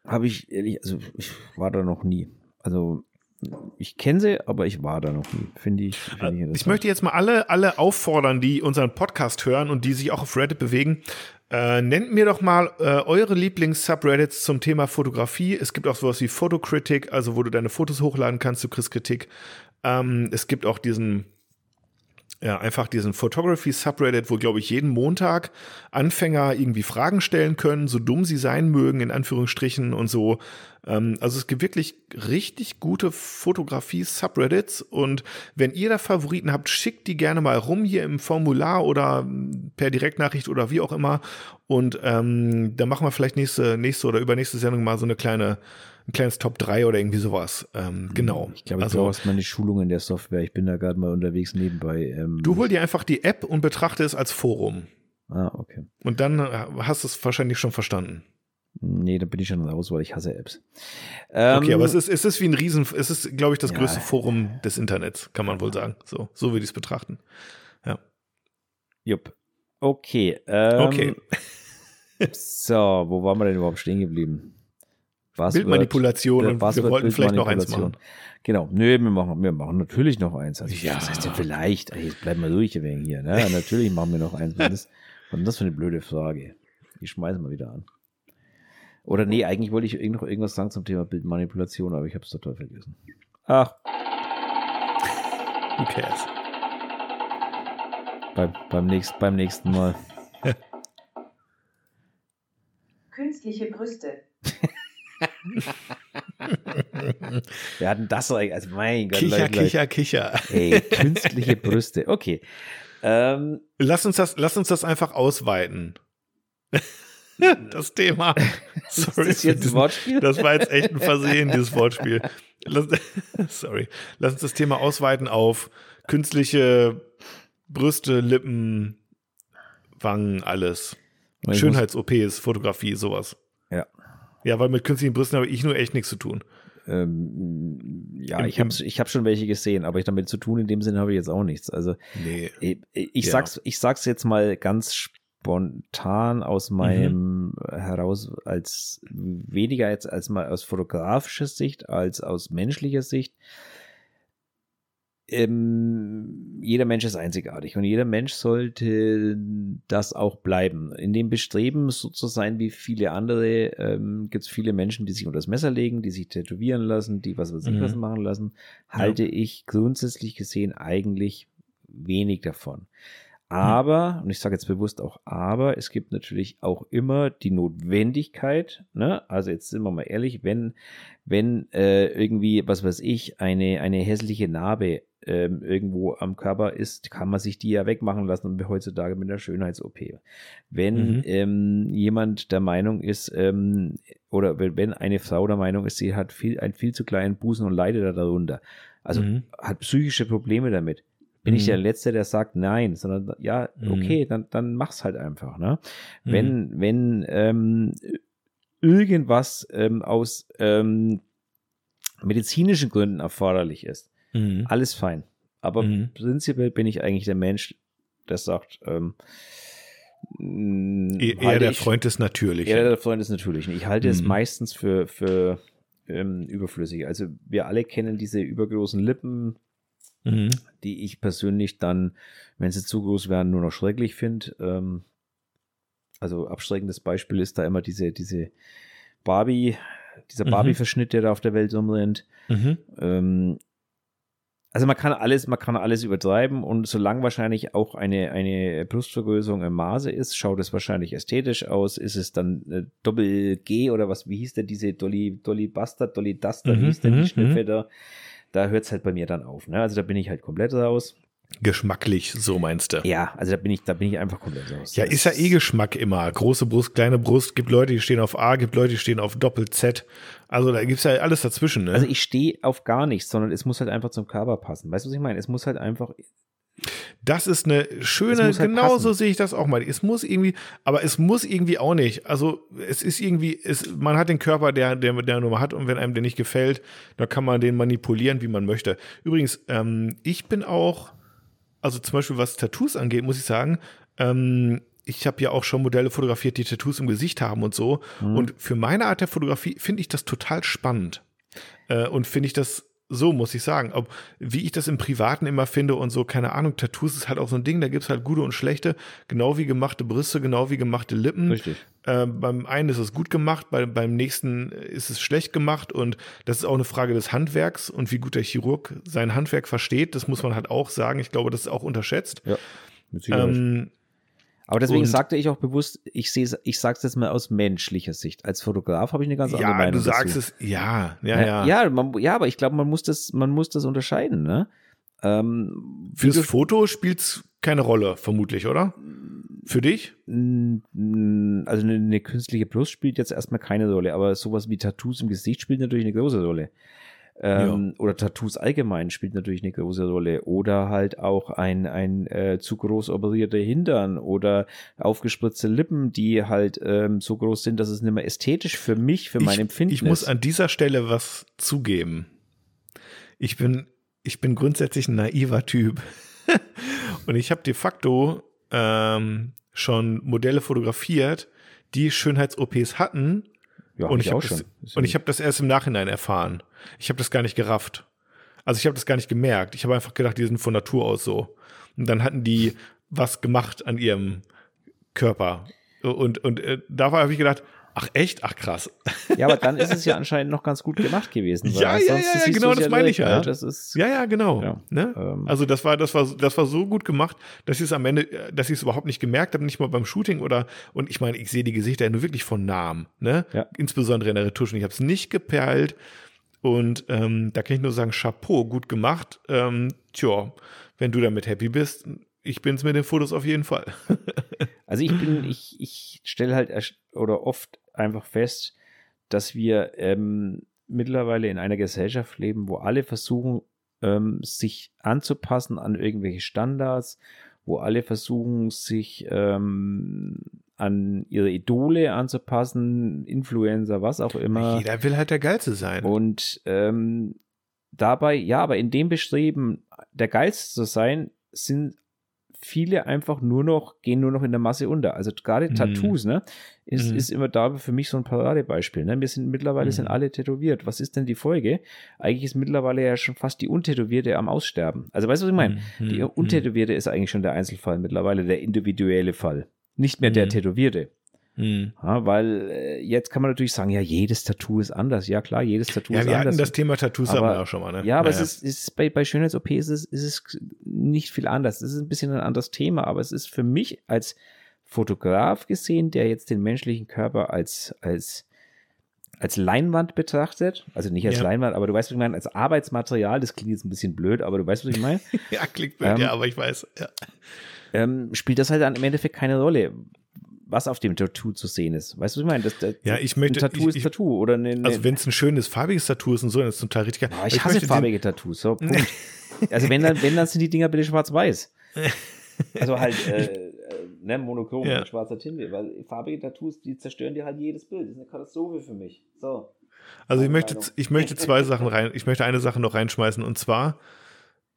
S2: Habe ich ehrlich, also ich war da noch nie. Also ich kenne sie, aber ich war da noch nie. Finde ich. Find
S1: ich, ich möchte jetzt mal alle, alle auffordern, die unseren Podcast hören und die sich auch auf Reddit bewegen. Äh, nennt mir doch mal äh, eure Lieblings-Subreddits zum Thema Fotografie. Es gibt auch sowas wie Fotokritik, also wo du deine Fotos hochladen kannst, du kriegst Kritik. Ähm, es gibt auch diesen ja, einfach diesen Photography Subreddit, wo, glaube ich, jeden Montag Anfänger irgendwie Fragen stellen können, so dumm sie sein mögen, in Anführungsstrichen und so. Ähm, also es gibt wirklich richtig gute Fotografie-Subreddits und wenn ihr da Favoriten habt, schickt die gerne mal rum hier im Formular oder per Direktnachricht oder wie auch immer. Und ähm, dann machen wir vielleicht nächste, nächste oder übernächste Sendung mal so eine kleine ein kleines Top 3 oder irgendwie sowas. Ähm, genau.
S2: Ich glaube, ich also, brauche meine Schulung in der Software. Ich bin da gerade mal unterwegs nebenbei. Ähm,
S1: du hol dir einfach die App und betrachte es als Forum.
S2: Ah, okay.
S1: Und dann äh, hast du es wahrscheinlich schon verstanden.
S2: Nee, da bin ich schon raus, weil ich hasse Apps.
S1: Ähm, okay, aber es ist, es ist wie ein Riesen, es ist, glaube ich, das ja, größte Forum des Internets, kann man wohl sagen. So, so würde ich es betrachten. Ja.
S2: Jupp. Okay. Ähm,
S1: okay.
S2: so, wo waren wir denn überhaupt stehen geblieben?
S1: Buzzword, Bildmanipulation und wir wollten vielleicht noch eins machen.
S2: Genau, nö, wir machen, wir machen natürlich noch eins. Also, ja. Was heißt denn vielleicht? Ey, jetzt bleiben wir durch wegen hier. Ne? natürlich machen wir noch eins. Was ist, das für eine blöde Frage? Die schmeißen wir wieder an. Oder nee, eigentlich wollte ich noch irgendwas sagen zum Thema Bildmanipulation, aber ich habe es total vergessen. Ach.
S1: Who cares?
S2: Beim, beim, nächst, beim nächsten Mal.
S3: Künstliche Brüste.
S2: Wir hatten das so, also mein Gott.
S1: Kicher, Leute, Kicher, Kicher.
S2: Ey, künstliche Brüste. Okay. Ähm,
S1: lass, uns das, lass uns das einfach ausweiten. das Thema.
S2: Sorry. Ist das jetzt ein Wortspiel?
S1: Das war jetzt echt ein Versehen, dieses Wortspiel. Lass, sorry. Lass uns das Thema ausweiten auf künstliche Brüste, Lippen, Wangen, alles. Schönheits-OPs, Fotografie, sowas.
S2: Ja.
S1: Weil mit künstlichen Brüsten habe ich nur echt nichts zu tun.
S2: Ähm, ja, Im, ich habe ich hab schon welche gesehen, aber ich damit zu tun in dem Sinne habe ich jetzt auch nichts. Also
S1: nee.
S2: ich, ich ja. sag's, ich sag's jetzt mal ganz spontan aus mhm. meinem mhm. heraus als weniger jetzt als mal aus fotografischer Sicht als aus menschlicher Sicht ähm, jeder Mensch ist einzigartig und jeder Mensch sollte das auch bleiben. In dem Bestreben, so zu sein wie viele andere, ähm, gibt es viele Menschen, die sich unter das Messer legen, die sich tätowieren lassen, die was weiß ich mhm. was machen lassen. Halte ja. ich grundsätzlich gesehen eigentlich wenig davon. Aber, und ich sage jetzt bewusst auch aber, es gibt natürlich auch immer die Notwendigkeit, ne? also jetzt sind wir mal ehrlich, wenn, wenn äh, irgendwie, was weiß ich, eine, eine hässliche Narbe ähm, irgendwo am Körper ist, kann man sich die ja wegmachen lassen und heutzutage mit einer Schönheits-OP. Wenn mhm. ähm, jemand der Meinung ist, ähm, oder wenn eine Frau der Meinung ist, sie hat viel, einen viel zu kleinen Busen und leidet darunter, also mhm. hat psychische Probleme damit, bin mhm. ich der Letzte, der sagt nein, sondern ja, mhm. okay, dann, dann mach's halt einfach. Ne? Mhm. Wenn, wenn ähm, irgendwas ähm, aus ähm, medizinischen Gründen erforderlich ist, Mhm. Alles fein. Aber mhm. prinzipiell bin ich eigentlich der Mensch, der sagt, ähm,
S1: e eher der ich, Freund des Natürlichen.
S2: Eher der Freund des Natürlichen. Ich halte mhm. es meistens für, für ähm, überflüssig. Also wir alle kennen diese übergroßen Lippen, mhm. die ich persönlich dann, wenn sie zu groß werden, nur noch schrecklich finde. Ähm, also abschreckendes Beispiel ist da immer diese, diese Barbie, dieser mhm. Barbie-Verschnitt, der da auf der Welt rumrennt. Mhm. Ähm, also man kann alles, man kann alles übertreiben und solange wahrscheinlich auch eine, eine Brustvergrößerung im Maße ist, schaut es wahrscheinlich ästhetisch aus. Ist es dann äh, Doppel G oder was, wie hieß denn diese Dolly, Dolly Bastard, Dolly Duster, mhm, wie hieß denn die mhm, mhm. da? Da hört es halt bei mir dann auf. Ne? Also da bin ich halt komplett raus.
S1: Geschmacklich, so meinst du?
S2: Ja, also da bin ich, da bin ich einfach komplett raus.
S1: Ja, ist ja eh Geschmack immer. Große Brust, kleine Brust. Gibt Leute, die stehen auf A, gibt Leute, die stehen auf Doppel Z. Also da gibt's ja alles dazwischen, ne?
S2: Also ich stehe auf gar nichts, sondern es muss halt einfach zum Körper passen. Weißt du, was ich meine? Es muss halt einfach.
S1: Das ist eine schöne, halt genauso passen. sehe ich das auch mal. Es muss irgendwie, aber es muss irgendwie auch nicht. Also es ist irgendwie, es, man hat den Körper, der, der, der nur hat und wenn einem der nicht gefällt, dann kann man den manipulieren, wie man möchte. Übrigens, ähm, ich bin auch, also zum Beispiel was Tattoos angeht, muss ich sagen, ähm, ich habe ja auch schon Modelle fotografiert, die Tattoos im Gesicht haben und so. Mhm. Und für meine Art der Fotografie finde ich das total spannend. Äh, und finde ich das so, muss ich sagen. Ob, wie ich das im Privaten immer finde und so, keine Ahnung, Tattoos ist halt auch so ein Ding, da gibt's halt gute und schlechte, genau wie gemachte Brüste, genau wie gemachte Lippen.
S2: Richtig.
S1: Äh, beim einen ist es gut gemacht, bei, beim nächsten ist es schlecht gemacht und das ist auch eine Frage des Handwerks und wie gut der Chirurg sein Handwerk versteht. Das muss man halt auch sagen. Ich glaube, das ist auch unterschätzt.
S2: Ja, mit Sicherheit.
S1: Ähm,
S2: Aber deswegen
S1: und-
S2: sagte ich auch bewusst, ich sehe ich sag's jetzt mal aus menschlicher Sicht. Als Fotograf habe ich eine ganz andere
S1: ja,
S2: Meinung.
S1: du sagst
S2: dazu.
S1: es, ja, ja, ja.
S2: Ja, man, ja, aber ich glaube, man muss das, man muss das unterscheiden, ne? Ähm,
S1: Fürs
S2: du-
S1: Foto spielt's keine Rolle, vermutlich, oder? Für dich?
S2: Also eine, eine künstliche Brust spielt jetzt erstmal keine Rolle, aber sowas wie Tattoos im Gesicht spielt natürlich eine große Rolle. Ähm, Oder Tattoos allgemein spielt natürlich eine große Rolle. Oder halt auch ein, ein äh, zu groß operierte Hintern oder aufgespritzte Lippen, die halt ähm, so groß sind, dass es nicht mehr ästhetisch für mich, für mein
S1: ich,
S2: Empfinden
S1: Ich muss
S2: ist.
S1: an dieser Stelle was zugeben. Ich bin, ich bin grundsätzlich ein naiver Typ. Und ich habe de facto ähm, schon Modelle fotografiert, die Schönheits-OPs hatten.
S2: Ja,
S1: und ich,
S2: auch
S1: habe
S2: schon.
S1: das, und ich habe das erst im Nachhinein erfahren. Ich habe das gar nicht gerafft. Also ich habe das gar nicht gemerkt. Ich habe einfach gedacht, die sind von Natur aus so. Und dann hatten die was gemacht an ihrem Körper. Und, und äh, da habe ich gedacht, ach echt? Ach krass.
S2: Ja, aber dann ist es ja anscheinend noch ganz gut gemacht gewesen.
S1: Ja, ja,
S2: sonst
S1: ja, ja,
S2: siehst
S1: genau, das meine ich ja.
S2: ne? Das ist,
S1: Ja, ja, genau.
S2: Ja,
S1: ne?
S2: ähm.
S1: also das war, das war, das war so gut gemacht, dass ich es am Ende, äh, dass ich es überhaupt nicht gemerkt habe, nicht mal beim Shooting oder und ich meine, ich sehe die Gesichter ja nur wirklich von Namen, ne?
S2: Ja.
S1: Insbesondere in der Retusche. Ich habe es nicht geperlt und ähm, da kann ich nur sagen, Chapeau, gut gemacht. Ähm, tja, wenn du damit happy bist, ich bin's mit den Fotos auf jeden Fall.
S2: Also ich bin, ich, ich stelle halt oder oft einfach fest, dass wir ähm, mittlerweile in einer Gesellschaft leben, wo alle versuchen, ähm, sich anzupassen an irgendwelche Standards, wo alle versuchen, sich ähm, an ihre Idole anzupassen, Influencer, was auch immer.
S1: Jeder will halt der Geilste sein.
S2: Und ähm, dabei, ja, aber in dem Bestreben, der Geilste zu sein, sind viele einfach nur noch, gehen nur noch in der Masse unter. Also gerade
S1: Mhm.
S2: Tattoos, ne, ist,
S1: Mhm.
S2: ist immer da für mich so ein Paradebeispiel. Ne? Wir sind mittlerweile
S1: Mhm.
S2: sind alle tätowiert. Was ist denn die Folge? Eigentlich ist mittlerweile ja schon fast die Untätowierte am Aussterben. Also weißt du, was ich meine?
S1: Mhm.
S2: Die
S1: Mhm.
S2: Untätowierte ist eigentlich schon der Einzelfall mittlerweile, der individuelle Fall. Nicht mehr der
S1: Mhm.
S2: Tätowierte.
S1: Mhm.
S2: Ja, weil äh, jetzt kann man natürlich sagen, ja, jedes Tattoo ist anders. Ja, klar, jedes Tattoo
S1: Ja,
S2: ist
S1: wir
S2: anders.
S1: hatten das Thema Tattoos
S2: Aber-
S1: aber auch schon mal, ne?
S2: ja, aber
S1: Naja.
S2: es ist, es ist bei, bei Schönheits-OP ist es, ist es nicht viel anders. Es ist ein bisschen ein anderes Thema, aber es ist für mich als Fotograf gesehen, der jetzt den menschlichen Körper als, als, als Leinwand betrachtet, also nicht als
S1: Ja.
S2: Leinwand, aber du weißt, was ich meine, als Arbeitsmaterial, das klingt jetzt ein bisschen blöd, aber du weißt, was ich meine,
S1: Ja, klingt blöd,
S2: Ähm,
S1: ja, aber ich weiß. Ja.
S2: ähm, spielt das halt dann im Endeffekt keine Rolle, was auf dem Tattoo zu sehen ist. Weißt du, was ich meine? Das, das,
S1: Ja, ich möchte-
S2: ein Tattoo
S1: ich-
S2: ist Tattoo oder eine, eine
S1: Also wenn es ein schönes farbiges Tattoo ist und so, dann ist es total richtig geil.
S2: Boah,
S1: Aber
S2: ich hasse farbige Tattoos. So, Punkt. also wenn dann, wenn dann sind die Dinger bitte schwarz-weiß. Also halt äh, äh, ne, monochrom
S1: Ja.
S2: schwarzer Tinte, weil farbige Tattoos, die zerstören dir halt jedes Bild. Das ist eine Katastrophe für mich. So.
S1: Also ich möchte, ich möchte zwei Sachen rein, ich möchte eine Sache noch reinschmeißen und zwar,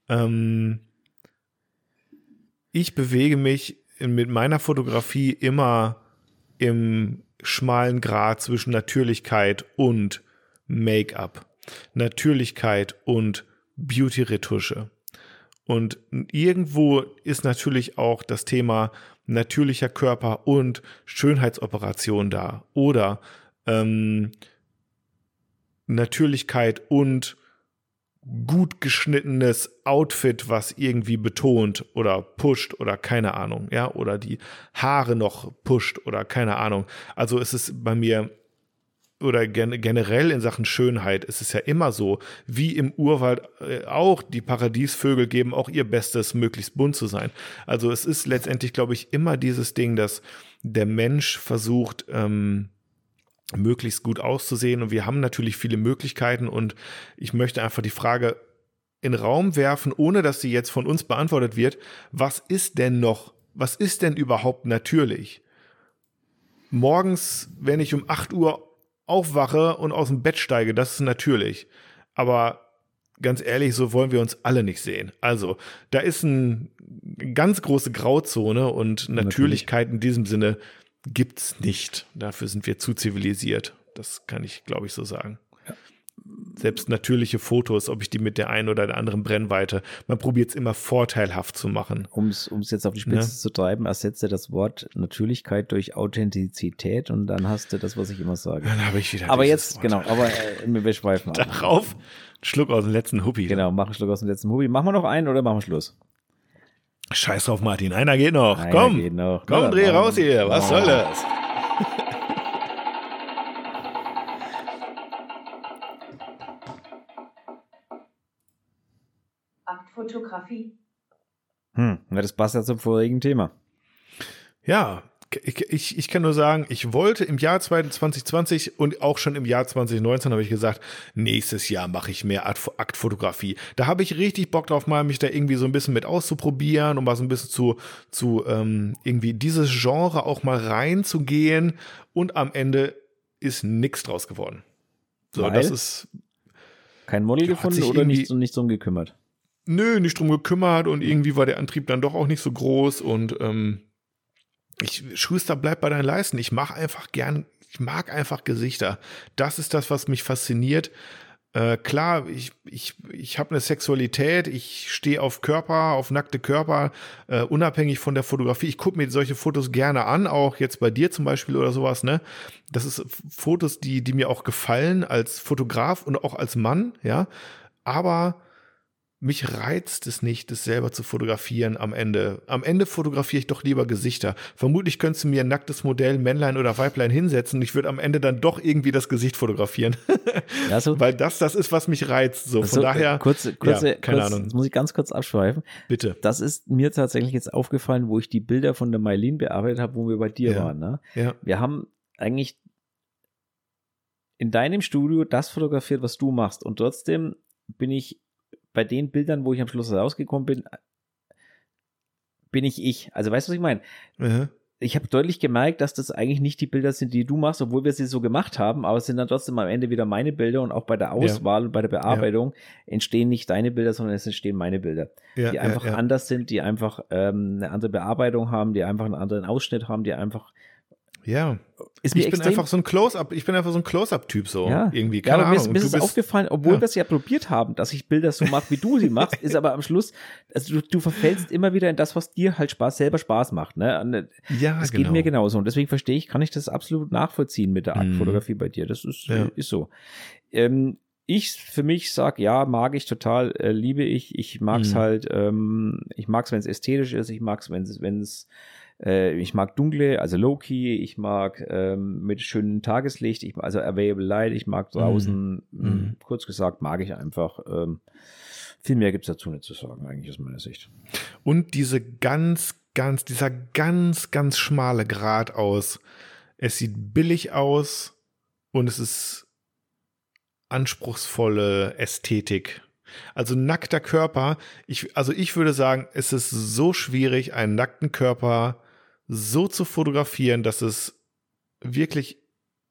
S1: ähm, ich bewege mich mit meiner Fotografie immer im schmalen Grad zwischen Natürlichkeit und Make-up, Natürlichkeit und Beauty-Retusche. Und irgendwo ist natürlich auch das Thema natürlicher Körper und Schönheitsoperation da. Oder ähm, Natürlichkeit und gut geschnittenes Outfit, was irgendwie betont oder pusht oder keine Ahnung, ja, oder die Haare noch pusht oder keine Ahnung. Also es ist bei mir oder gen generell in Sachen Schönheit ist es ja immer so, wie im Urwald äh, auch, die Paradiesvögel geben auch ihr Bestes, möglichst bunt zu sein. Also es ist letztendlich, glaube ich, immer dieses Ding, dass der Mensch versucht, ähm, möglichst gut auszusehen. Und wir haben natürlich viele Möglichkeiten. Und ich möchte einfach die Frage in den Raum werfen, ohne dass sie jetzt von uns beantwortet wird. Was ist denn noch, was ist denn überhaupt natürlich? Morgens, wenn ich um 8 Uhr aufwache und aus dem Bett steige, das ist natürlich. Aber ganz ehrlich, so wollen wir uns alle nicht sehen. Also, da ist ein ganz große Grauzone und Natürlichkeit in diesem Sinne gibt's nicht. Dafür sind wir zu zivilisiert. Das kann ich, glaube ich, so sagen. selbst natürliche Fotos, ob ich die mit der einen oder der anderen Brennweite, man probiert es immer vorteilhaft zu machen.
S2: Um es jetzt auf die Spitze
S1: Ja.
S2: zu treiben, ersetze das Wort Natürlichkeit durch Authentizität und dann hast du das, was ich immer sage.
S1: Dann habe ich wieder
S2: Aber jetzt,
S1: Wort.
S2: genau, aber äh, wir schweifen ab.
S1: Darauf, Schluck aus dem letzten Huppi.
S2: Genau, mach einen Schluck aus dem letzten Hobby. Machen wir noch einen oder machen wir Schluss?
S1: Scheiß drauf, Martin, einer geht noch.
S2: Einer
S1: komm,
S2: geht noch.
S1: komm, dreh
S2: dann
S1: raus hier, was
S2: machen
S1: soll das?
S3: Aktfotografie.
S2: Hm, das passt ja zum vorigen Thema.
S1: Ja, ich, ich, ich kann nur sagen, ich wollte im Jahr 2020 und auch schon im Jahr 2019 habe ich gesagt, nächstes Jahr mache ich mehr Akt- Aktfotografie. Da habe ich richtig Bock drauf, mal mich da irgendwie so ein bisschen mit auszuprobieren und mal so ein bisschen zu, zu ähm, irgendwie dieses Genre auch mal reinzugehen und am Ende ist nichts draus geworden. So,
S2: Weil?
S1: das ist,
S2: Kein Model
S1: Ja,
S2: gefunden
S1: sich
S2: oder nicht, so- nicht so gekümmert?
S1: nö, nicht drum gekümmert und irgendwie war der Antrieb dann doch auch nicht so groß und ähm, ich, Schuster, bleib bei deinen Leisten. Ich mache einfach gern, ich mag einfach Gesichter. Das ist das, was mich fasziniert. Äh, klar, ich, ich, ich habe eine Sexualität, ich stehe auf Körper, auf nackte Körper, äh, unabhängig von der Fotografie. Ich gucke mir solche Fotos gerne an, auch jetzt bei dir zum Beispiel oder sowas, ne? Das ist Fotos, die, die mir auch gefallen als Fotograf und auch als Mann, ja. Aber mich reizt es nicht, das selber zu fotografieren am Ende. Am Ende fotografiere ich doch lieber Gesichter. Vermutlich könntest du mir ein nacktes Modell, Männlein oder Weiblein hinsetzen und ich würde am Ende dann doch irgendwie das Gesicht fotografieren.
S2: Ja, so,
S1: Weil das, das ist, was mich reizt. So, von
S2: so,
S1: daher,
S2: äh, kurze, kurze,
S1: ja, keine
S2: kurz,
S1: Ahnung.
S2: Jetzt muss ich ganz kurz abschweifen.
S1: bitte.
S2: Das ist mir tatsächlich jetzt aufgefallen, wo ich die Bilder von der Mailin bearbeitet habe, wo wir bei dir
S1: Ja.
S2: waren. Ne?
S1: Ja,
S2: Wir haben eigentlich in deinem Studio das fotografiert, was du machst. Und trotzdem bin ich bei den Bildern, wo ich am Schluss rausgekommen bin, bin ich ich. Also weißt du, was ich meine?
S1: Mhm.
S2: Ich habe deutlich gemerkt, dass das eigentlich nicht die Bilder sind, die du machst, obwohl wir sie so gemacht haben, aber es sind dann trotzdem am Ende wieder meine Bilder und auch bei der Auswahl und bei der Bearbeitung entstehen nicht deine Bilder, sondern es entstehen meine Bilder,
S1: ja,
S2: die
S1: ja,
S2: einfach
S1: ja.
S2: anders sind, die einfach ähm, eine andere Bearbeitung haben, die einfach einen anderen Ausschnitt haben, die einfach
S1: ja.
S2: ist mir
S1: Ich bin einfach so ein Close-Up, ich bin einfach so ein Close-Up-Typ so.
S2: Ja.
S1: Irgendwie,
S2: Ja,
S1: keine
S2: aber mir ist,
S1: Ahnung.
S2: mir ist es
S1: bist-
S2: aufgefallen, obwohl
S1: Ja.
S2: wir es ja probiert haben, dass ich Bilder so mache, wie du sie machst, ist aber am Schluss, also du, du verfällst immer wieder in das, was dir halt Spaß, selber Spaß macht. Ne? Äh,
S1: ja,
S2: das
S1: genau.
S2: geht mir genauso. Und deswegen verstehe ich, kann ich das absolut nachvollziehen mit der
S1: Mhm.
S2: Aktfotografie bei dir. Das ist,
S1: Ja.
S2: ist so. Ähm, ich für mich sag ja, mag ich total, äh, liebe ich. Ich mag es
S1: Mhm.
S2: halt, ähm, ich mag es, wenn es ästhetisch ist, ich mag es, wenn es, wenn es äh, ich mag dunkle, also Low-Key, ich mag ähm, mit schönem Tageslicht, ich, also Available Light, ich mag draußen,
S1: Mhm.
S2: mh, kurz gesagt, mag ich einfach. Ähm, viel mehr gibt es dazu nicht zu sagen, eigentlich aus meiner Sicht.
S1: Und diese ganz, ganz, dieser ganz, ganz schmale Grat aus. Es sieht billig aus und es ist anspruchsvolle Ästhetik. Also nackter Körper, ich, also ich würde sagen, es ist so schwierig, einen nackten Körper so zu fotografieren, dass es wirklich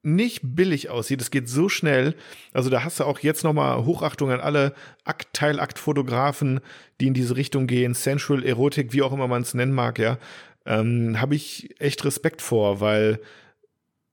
S1: nicht billig aussieht. Es geht so schnell. Also da hast du auch jetzt nochmal Hochachtung an alle Akt, Teilakt-Fotografen, die in diese Richtung gehen, Sensual, Erotik, wie auch immer man es nennen mag, ja. Ähm, Habe ich echt Respekt vor, weil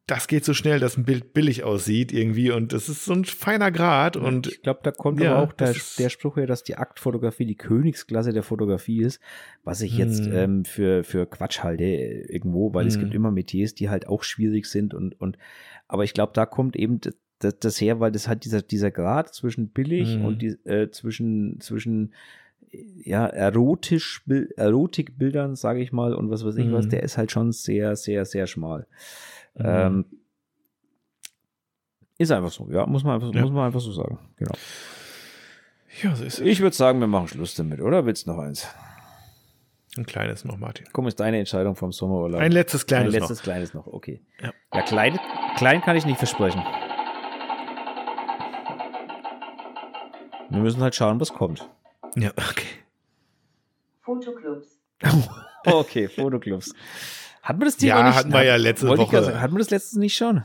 S1: das geht so schnell, dass ein Bild billig aussieht irgendwie und das ist so ein feiner Grad und
S2: ich glaube, da kommt
S1: ja,
S2: aber auch der, der Spruch her, dass die Aktfotografie die Königsklasse der Fotografie ist, was ich jetzt
S1: Hm.
S2: ähm, für, für Quatsch halte äh, irgendwo, weil es
S1: Hm.
S2: gibt immer Metiers, die halt auch schwierig sind und, und aber ich glaube, da kommt eben das, das her, weil das halt dieser, dieser Grad zwischen billig
S1: Hm.
S2: und die, äh, zwischen, zwischen ja, erotisch, Bil- Erotikbildern, sage ich mal, und was weiß ich was,
S1: Hm.
S2: der ist halt schon sehr, sehr, sehr schmal.
S1: Mhm.
S2: Ähm, ist einfach so, ja, muss man einfach,
S1: Ja.
S2: muss man einfach so sagen. Genau.
S1: ja, so ist es.
S2: Ich würde sagen, wir machen Schluss damit, oder? Willst du noch eins?
S1: Ein kleines noch, Martin.
S2: Komm, ist deine Entscheidung vom Sommerurlaub.
S1: Ein letztes kleines
S2: Ein letztes
S1: noch.
S2: kleines noch, okay.
S1: Ja.
S2: Ja, klein, klein kann ich nicht versprechen. Wir müssen halt schauen, was kommt.
S1: Ja, okay.
S3: Fotoclubs.
S2: Okay, Fotoclubs. Hatten wir das Thema
S1: Ja,
S2: nicht?
S1: hatten wir ja letzte Woche.
S2: sagen, hatten wir das letztes nicht schon?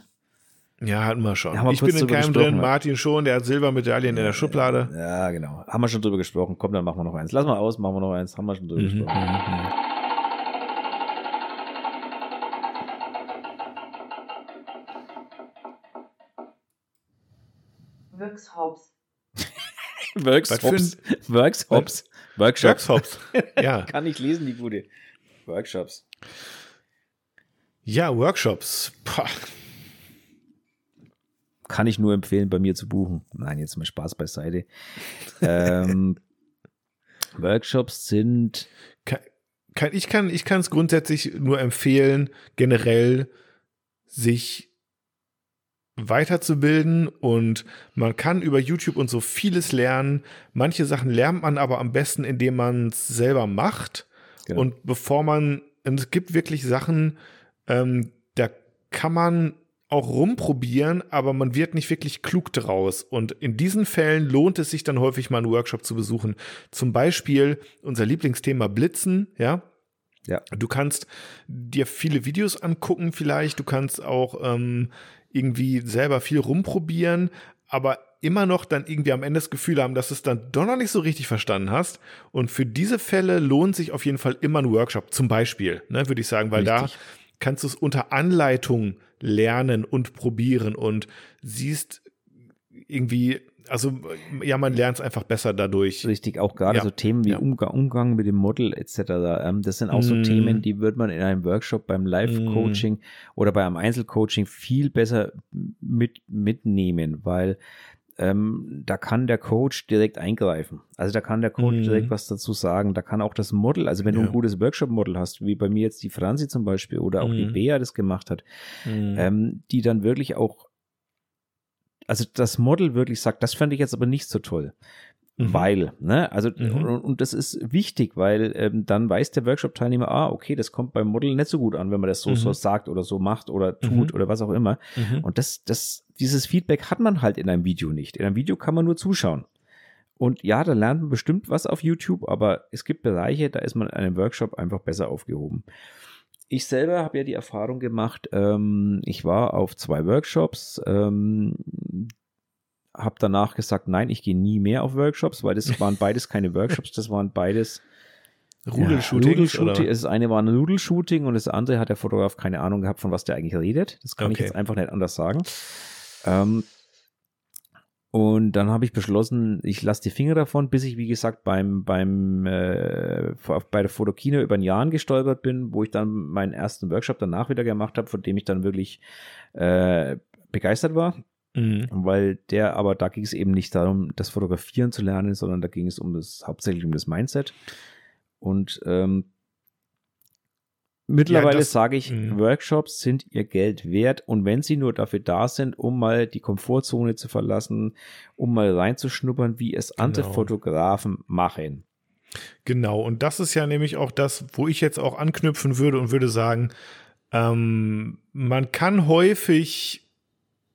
S1: Ja, hatten wir schon.
S2: Haben wir
S1: ich bin in keinem drin,
S2: ja.
S1: Martin schon, der hat Silbermedaillen in der Schublade.
S2: Ja, genau. Haben wir schon drüber gesprochen. Komm, dann machen wir noch eins. Lass mal aus, machen wir noch eins. Haben wir schon drüber
S1: Mhm,
S2: gesprochen.
S1: mhm,
S3: Workshops.
S2: Workshops. Workshops. Workshops.
S1: Workshops. Ja.
S2: Kann ich lesen, die gute. Workshops.
S1: Ja, Workshops. Pah.
S2: Kann ich nur empfehlen, bei mir zu buchen. Nein, jetzt mal Spaß beiseite. ähm, Workshops sind
S1: Kann, kann, ich kann ich kann es grundsätzlich nur empfehlen, generell sich weiterzubilden und man kann über YouTube und so vieles lernen. Manche Sachen lernt man aber am besten, indem man es selber macht.
S2: Genau.
S1: Und bevor man, und es gibt wirklich Sachen, ähm, da kann man auch rumprobieren, aber man wird nicht wirklich klug draus. Und in diesen Fällen lohnt es sich dann häufig mal einen Workshop zu besuchen. Zum Beispiel unser Lieblingsthema Blitzen, ja.
S2: Ja.
S1: Du kannst dir viele Videos angucken, vielleicht. Du kannst auch ähm, irgendwie selber viel rumprobieren, aber immer noch dann irgendwie am Ende das Gefühl haben, dass du es dann doch noch nicht so richtig verstanden hast. Und für diese Fälle lohnt sich auf jeden Fall immer ein Workshop, zum Beispiel, ne, würde ich sagen, weil
S2: Richtig.
S1: da kannst du es unter Anleitung lernen und probieren und siehst irgendwie, also ja, man lernt es einfach besser dadurch.
S2: Richtig, auch gerade
S1: Ja.
S2: so Themen wie
S1: Ja.
S2: Umgang, Umgang mit dem Model etc. Ähm, das sind auch so
S1: Mm.
S2: Themen, die wird man in einem Workshop beim Live-Coaching oder bei einem Einzelcoaching viel besser mit, mitnehmen, weil ähm, da kann der Coach direkt eingreifen. Also da kann der Coach
S1: Mhm.
S2: direkt was dazu sagen. Da kann auch das Model, also wenn du
S1: Ja.
S2: ein gutes Workshop-Model hast, wie bei mir jetzt die Franzi zum Beispiel oder auch die
S1: Mhm.
S2: Bea das gemacht hat,
S1: Mhm.
S2: ähm, die dann wirklich auch, also das Model wirklich sagt, das fand ich jetzt aber nicht so toll.
S1: Mhm.
S2: Weil, ne, also,
S1: Mhm.
S2: und, und das ist wichtig, weil ähm, dann weiß der Workshop-Teilnehmer, ah, okay, das kommt beim Model nicht so gut an, wenn man das so,
S1: Mhm.
S2: so sagt oder so macht oder tut
S1: Mhm.
S2: oder was auch immer.
S1: Mhm.
S2: Und das, das, dieses Feedback hat man halt in einem Video nicht. In einem Video kann man nur zuschauen. Und ja, da lernt man bestimmt was auf YouTube, aber es gibt Bereiche, da ist man in einem Workshop einfach besser aufgehoben. Ich selber habe ja die Erfahrung gemacht, ähm, ich war auf zwei Workshops, ähm, habe danach gesagt, nein, ich gehe nie mehr auf Workshops, weil das waren beides keine Workshops, das waren beides Nudelshooting.
S1: oder?
S2: Das eine war ein Nudelshooting und das andere hat der Fotograf keine Ahnung gehabt, von was der eigentlich redet. Das kann ich
S1: Okay.
S2: jetzt einfach nicht anders sagen. Ähm, und dann habe ich beschlossen, ich lasse die Finger davon, bis ich, wie gesagt, beim, beim, äh, bei der Fotokina über den Jahren gestolpert bin, wo ich dann meinen ersten Workshop danach wieder gemacht habe, von dem ich dann wirklich äh, begeistert war.
S1: Mhm.
S2: Weil der, aber da ging es eben nicht darum, das Fotografieren zu lernen, sondern da ging es um das, hauptsächlich um das Mindset. Und ähm, mittlerweile
S1: das-
S2: sage ich,
S1: Mhm.
S2: Workshops sind ihr Geld wert und wenn sie nur dafür da sind, um mal die Komfortzone zu verlassen, um mal reinzuschnuppern, wie es andere
S1: Genau.
S2: Fotografen machen.
S1: Genau, und das ist ja nämlich auch das, wo ich jetzt auch anknüpfen würde und würde sagen, ähm, man kann häufig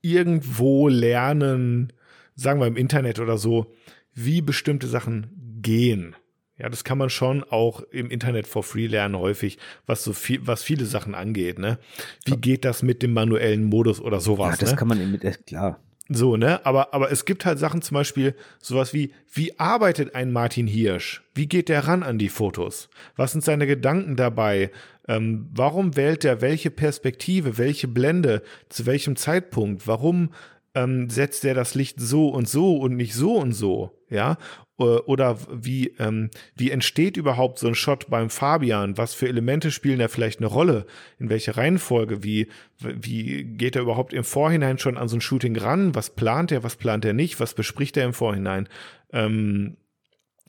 S1: irgendwo lernen, sagen wir im Internet oder so, wie bestimmte Sachen gehen. Ja, das kann man schon auch im Internet for free lernen häufig, was so viel, was viele Sachen angeht, ne? Wie geht das mit dem manuellen Modus oder sowas,
S2: ja, das
S1: ne?
S2: kann man mit, äh, klar.
S1: So, ne? Aber, aber es gibt halt Sachen, zum Beispiel sowas wie, wie arbeitet ein Martin Hirsch? Wie geht der ran an die Fotos? Was sind seine Gedanken dabei? Ähm, warum wählt er welche Perspektive, welche Blende, zu welchem Zeitpunkt? Warum ähm, setzt er das Licht so und so und nicht so und so? Ja? Äh, Oder wie, ähm, wie entsteht überhaupt so ein Shot beim Fabian? Was für Elemente spielen da vielleicht eine Rolle? In welche Reihenfolge? Wie, wie geht er überhaupt im Vorhinein schon an so ein Shooting ran? Was plant er, was plant er nicht? Was bespricht er im Vorhinein? Ähm,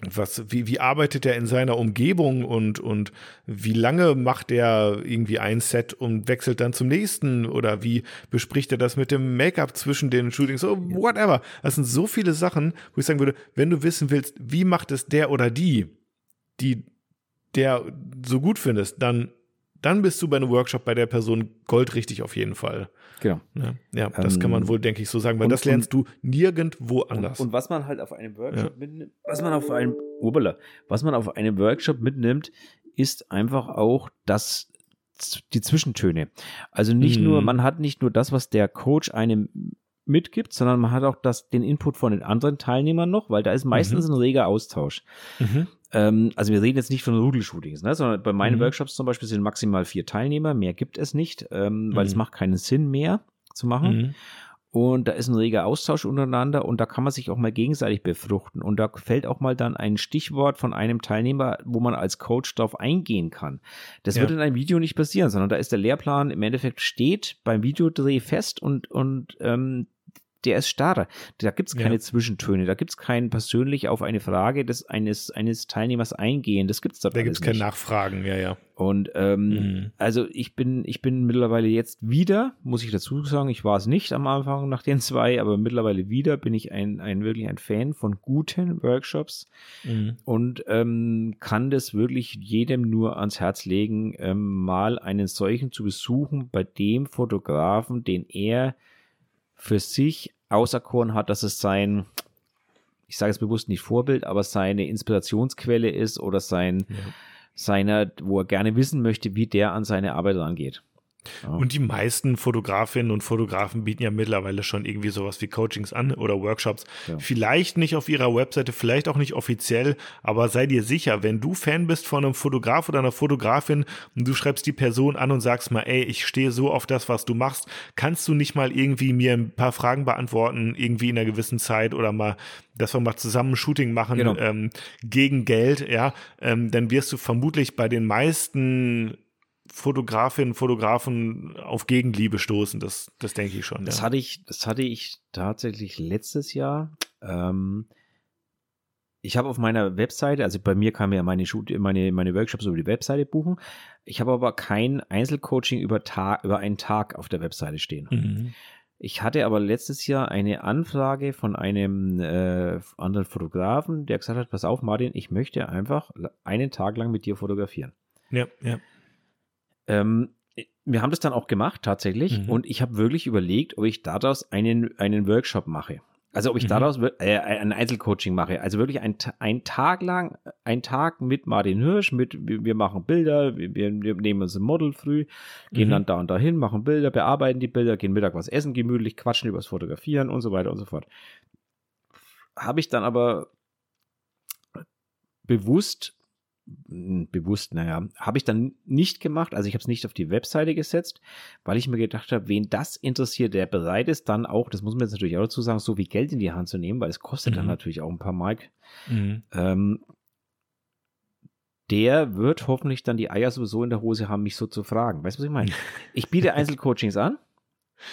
S1: was, wie, wie arbeitet er in seiner Umgebung und, und wie lange macht er irgendwie ein Set und wechselt dann zum nächsten? Oder wie bespricht er das mit dem Make-up zwischen den Shootings? So, whatever. Das sind so viele Sachen, wo ich sagen würde, wenn du wissen willst, wie macht es der oder die, die der so gut findest, dann, dann bist du bei einem Workshop bei der Person goldrichtig auf jeden Fall.
S2: Genau.
S1: Ja, ja das kann man
S2: Ähm,
S1: wohl, denke ich, so sagen, weil
S2: und-
S1: das lernst du nirgendwo anders.
S2: Und, und was man halt auf einem Workshop mitnimmt, was man auf einem, Obala, was man auf einem Workshop mitnimmt, ist einfach auch das, die Zwischentöne. Also nicht
S1: Mhm.
S2: nur, man hat nicht nur das, was der Coach einem mitgibt, sondern man hat auch das, den Input von den anderen Teilnehmern noch, weil da ist meistens ein reger Austausch.
S1: mhm.
S2: Ähm, also wir reden jetzt nicht von Rudelshootings, ne, sondern bei meinen
S1: Mhm.
S2: Workshops zum Beispiel sind maximal vier Teilnehmer, mehr gibt es nicht, ähm, weil es
S1: Mhm.
S2: macht keinen Sinn mehr zu machen.
S1: Mhm.
S2: und da ist ein reger Austausch untereinander und da kann man sich auch mal gegenseitig befruchten. Und da fällt auch mal dann ein Stichwort von einem Teilnehmer, wo man als Coach darauf eingehen kann. Das ja. wird in einem Video nicht passieren, sondern da ist der Lehrplan im Endeffekt steht beim Videodreh fest und, und ähm, der ist starr. Da gibt es keine ja. Zwischentöne, da gibt es kein persönlich auf eine Frage des eines, eines Teilnehmers eingehen. Das gibt es
S1: da Da gibt es keine Nachfragen, ja, ja.
S2: Und ähm, mhm. also ich bin, ich bin mittlerweile jetzt wieder, muss ich dazu sagen, ich war es nicht am Anfang nach den zwei, aber mittlerweile wieder bin ich ein, ein wirklich ein Fan von guten Workshops mhm. und ähm, kann das wirklich jedem nur ans Herz legen, ähm, mal einen solchen zu besuchen, bei dem Fotografen, den er für sich auserkoren hat, dass es sein, ich sage es bewusst nicht Vorbild, aber seine Inspirationsquelle ist oder sein, ja. seiner, wo er gerne wissen möchte, wie der an seine Arbeit rangeht.
S1: Ja. Und die meisten Fotografinnen und Fotografen bieten ja mittlerweile schon irgendwie sowas wie Coachings an oder Workshops. Ja. Vielleicht nicht auf ihrer Webseite, vielleicht auch nicht offiziell, aber sei dir sicher, wenn du Fan bist von einem Fotograf oder einer Fotografin und du schreibst die Person an und sagst mal, ey, ich stehe so auf das, was du machst, kannst du nicht mal irgendwie mir ein paar Fragen beantworten, irgendwie in einer gewissen Zeit oder mal, dass wir mal zusammen ein Shooting machen genau. ähm, gegen Geld, ja, ähm, dann wirst du vermutlich bei den meisten Fotografinnen, Fotografen auf Gegenliebe stoßen. Das, das denke ich schon.
S2: Das
S1: ja.
S2: hatte ich, das hatte ich tatsächlich letztes Jahr. Ähm, ich habe auf meiner Webseite, also bei mir kann man ja meine, Shoot, meine, meine Workshops über die Webseite buchen. Ich habe aber kein Einzelcoaching über, Tag, über einen Tag auf der Webseite stehen. Mhm. Ich hatte aber letztes Jahr eine Anfrage von einem äh, anderen Fotografen, der gesagt hat, pass auf, Martin, ich möchte einfach einen Tag lang mit dir fotografieren.
S1: Ja, ja.
S2: Ähm, wir haben das dann auch gemacht tatsächlich mhm. und ich habe wirklich überlegt, ob ich daraus einen, einen Workshop mache. Also ob ich mhm. daraus äh, ein Einzelcoaching mache. Also wirklich ein, ein Tag lang, ein Tag mit Martin Hirsch, mit wir machen Bilder, wir, wir nehmen uns ein Model früh, gehen mhm. dann da und dahin, machen Bilder, bearbeiten die Bilder, gehen Mittag was essen, gemütlich, quatschen übers Fotografieren und so weiter und so fort. Habe ich dann aber bewusst bewusst, naja, habe ich dann nicht gemacht. Also ich habe es nicht auf die Webseite gesetzt, weil ich mir gedacht habe, wen das interessiert, der bereit ist, dann auch, das muss man jetzt natürlich auch dazu sagen, so viel Geld in die Hand zu nehmen, weil es kostet mhm. dann natürlich auch ein paar Mark. Mhm. Ähm, der wird hoffentlich dann die Eier sowieso in der Hose haben, mich so zu fragen. Weißt du, was ich meine? Ich biete Einzelcoachings an.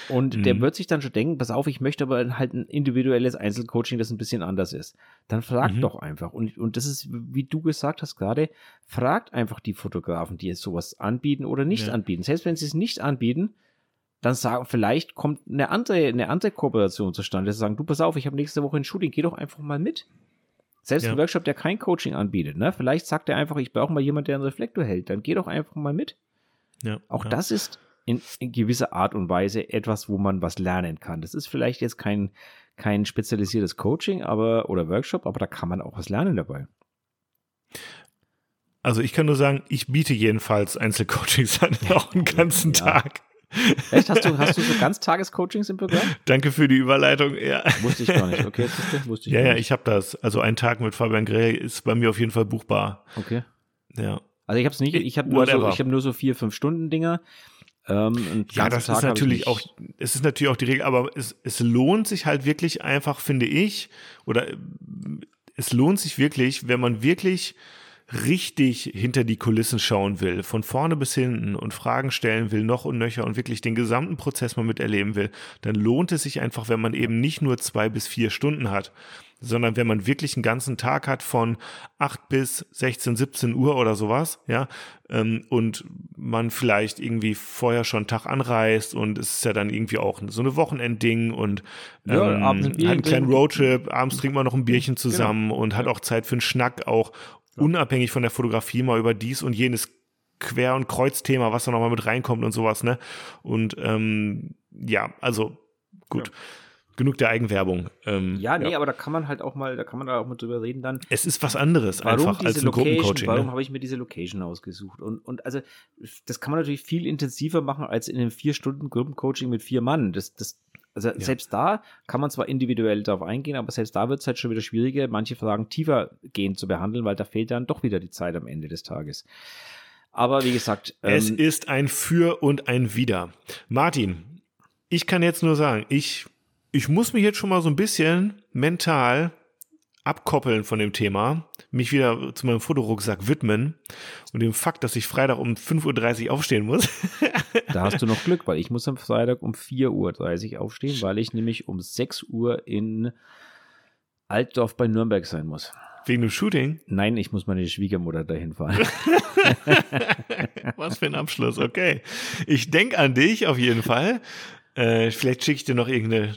S2: Und mhm. der wird sich dann schon denken, pass auf, ich möchte aber halt ein individuelles Einzelcoaching, das ein bisschen anders ist. Dann fragt mhm. doch einfach. Und, und das ist, wie du gesagt hast gerade, fragt einfach die Fotografen, die es sowas anbieten oder nicht ja. anbieten. Selbst wenn sie es nicht anbieten, dann sagen, vielleicht kommt eine andere, eine andere Kooperation zustande. Sie sagen, du pass auf, ich habe nächste Woche ein Shooting, geh doch einfach mal mit. Selbst ja. ein Workshop, der kein Coaching anbietet, ne? Vielleicht sagt er einfach, ich brauche mal jemanden, der einen Reflektor hält. Dann geh doch einfach mal mit. Ja, Auch ja. das ist in, in gewisser Art und Weise etwas, wo man was lernen kann. Das ist vielleicht jetzt kein, kein spezialisiertes Coaching aber, oder Workshop, aber da kann man auch was lernen dabei.
S1: Also ich kann nur sagen, ich biete jedenfalls Einzelcoachings an, auch einen ganzen ja. Tag.
S2: Echt? Hast du, hast du so Ganztagescoachings im Programm?
S1: Danke für die Überleitung. Ja.
S2: Wusste ich gar nicht. Okay, jetzt
S1: du, wusste ich Ja, ja, nicht. ich habe das. Also ein Tag mit Fabian Grey ist bei mir auf jeden Fall buchbar.
S2: Okay.
S1: Ja.
S2: Also ich habe es nicht. Ich habe nur, so, hab nur so vier, fünf Stunden Dinger.
S1: Ähm, ja, das Tag ist natürlich auch, es ist natürlich auch die Regel, aber es, es lohnt sich halt wirklich einfach, finde ich, oder es lohnt sich wirklich, wenn man wirklich richtig hinter die Kulissen schauen will, von vorne bis hinten und Fragen stellen will, noch und nöcher und wirklich den gesamten Prozess mal miterleben will, dann lohnt es sich einfach, wenn man eben nicht nur zwei bis vier Stunden hat, sondern wenn man wirklich einen ganzen Tag hat von 8 bis 16, 17 Uhr oder sowas, ja, ähm, und man vielleicht irgendwie vorher schon einen Tag anreist und es ist ja dann irgendwie auch so eine Wochenendding und ähm, ja, abends ein hat einen kleinen Roadtrip, abends trinkt man noch ein Bierchen genau. zusammen genau. und hat auch Zeit für einen Schnack, auch ja. unabhängig von der Fotografie mal über dies und jenes Quer- und Kreuzthema, was da nochmal mit reinkommt und sowas, ne? Und ähm, ja, also gut. Ja genug der Eigenwerbung.
S2: Ähm, ja, nee, ja. aber da kann man halt auch mal, da kann man da auch mal drüber reden dann.
S1: Es ist was anderes einfach als ein Gruppencoaching.
S2: Warum ne? habe ich mir diese Location ausgesucht? Und, und also, das kann man natürlich viel intensiver machen als in einem vier Stunden Gruppencoaching mit vier Mann. Das, das, also ja. selbst da kann man zwar individuell darauf eingehen, aber selbst da wird es halt schon wieder schwieriger, manche Fragen tiefer gehen zu behandeln, weil da fehlt dann doch wieder die Zeit am Ende des Tages. Aber wie gesagt.
S1: Ähm, es ist ein Für und ein Wider. Martin, ich kann jetzt nur sagen, ich ich muss mich jetzt schon mal so ein bisschen mental abkoppeln von dem Thema, mich wieder zu meinem Fotorucksack widmen und dem Fakt, dass ich Freitag um 5.30 Uhr aufstehen muss.
S2: Da hast du noch Glück, weil ich muss am Freitag um 4.30 Uhr aufstehen, weil ich nämlich um 6 Uhr in Altdorf bei Nürnberg sein muss.
S1: Wegen dem Shooting?
S2: Nein, ich muss meine Schwiegermutter dahin fahren.
S1: Was für ein Abschluss, okay. Ich denke an dich auf jeden Fall. Äh, vielleicht schicke ich dir noch irgendeine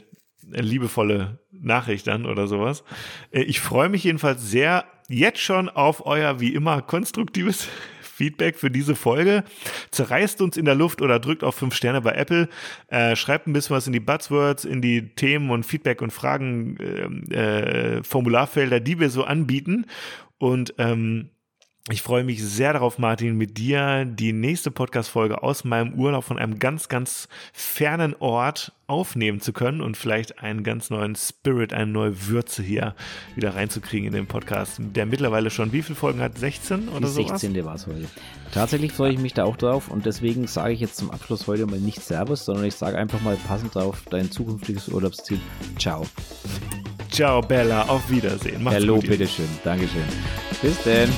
S1: liebevolle Nachricht dann oder sowas. Äh, ich freue mich jedenfalls sehr jetzt schon auf euer wie immer konstruktives Feedback für diese Folge. Zerreißt uns in der Luft oder drückt auf fünf Sterne bei Apple. Äh, schreibt ein bisschen was in die Buzzwords, in die Themen und Feedback und Fragen, äh, äh, Formularfelder, die wir so anbieten. Und ähm, ich freue mich sehr darauf, Martin, mit dir die nächste Podcast-Folge aus meinem Urlaub von einem ganz, ganz fernen Ort aufnehmen zu können und vielleicht einen ganz neuen Spirit, eine neue Würze hier wieder reinzukriegen in den Podcast, der mittlerweile schon wie viele Folgen hat? 16 oder so?
S2: 16. war es heute. Tatsächlich freue ich mich da auch drauf und deswegen sage ich jetzt zum Abschluss heute mal nicht Servus, sondern ich sage einfach mal passend drauf dein zukünftiges Urlaubsziel. Ciao.
S1: Ciao, Bella. Auf Wiedersehen.
S2: Macht's Hallo, bitteschön. Dankeschön. Bis denn.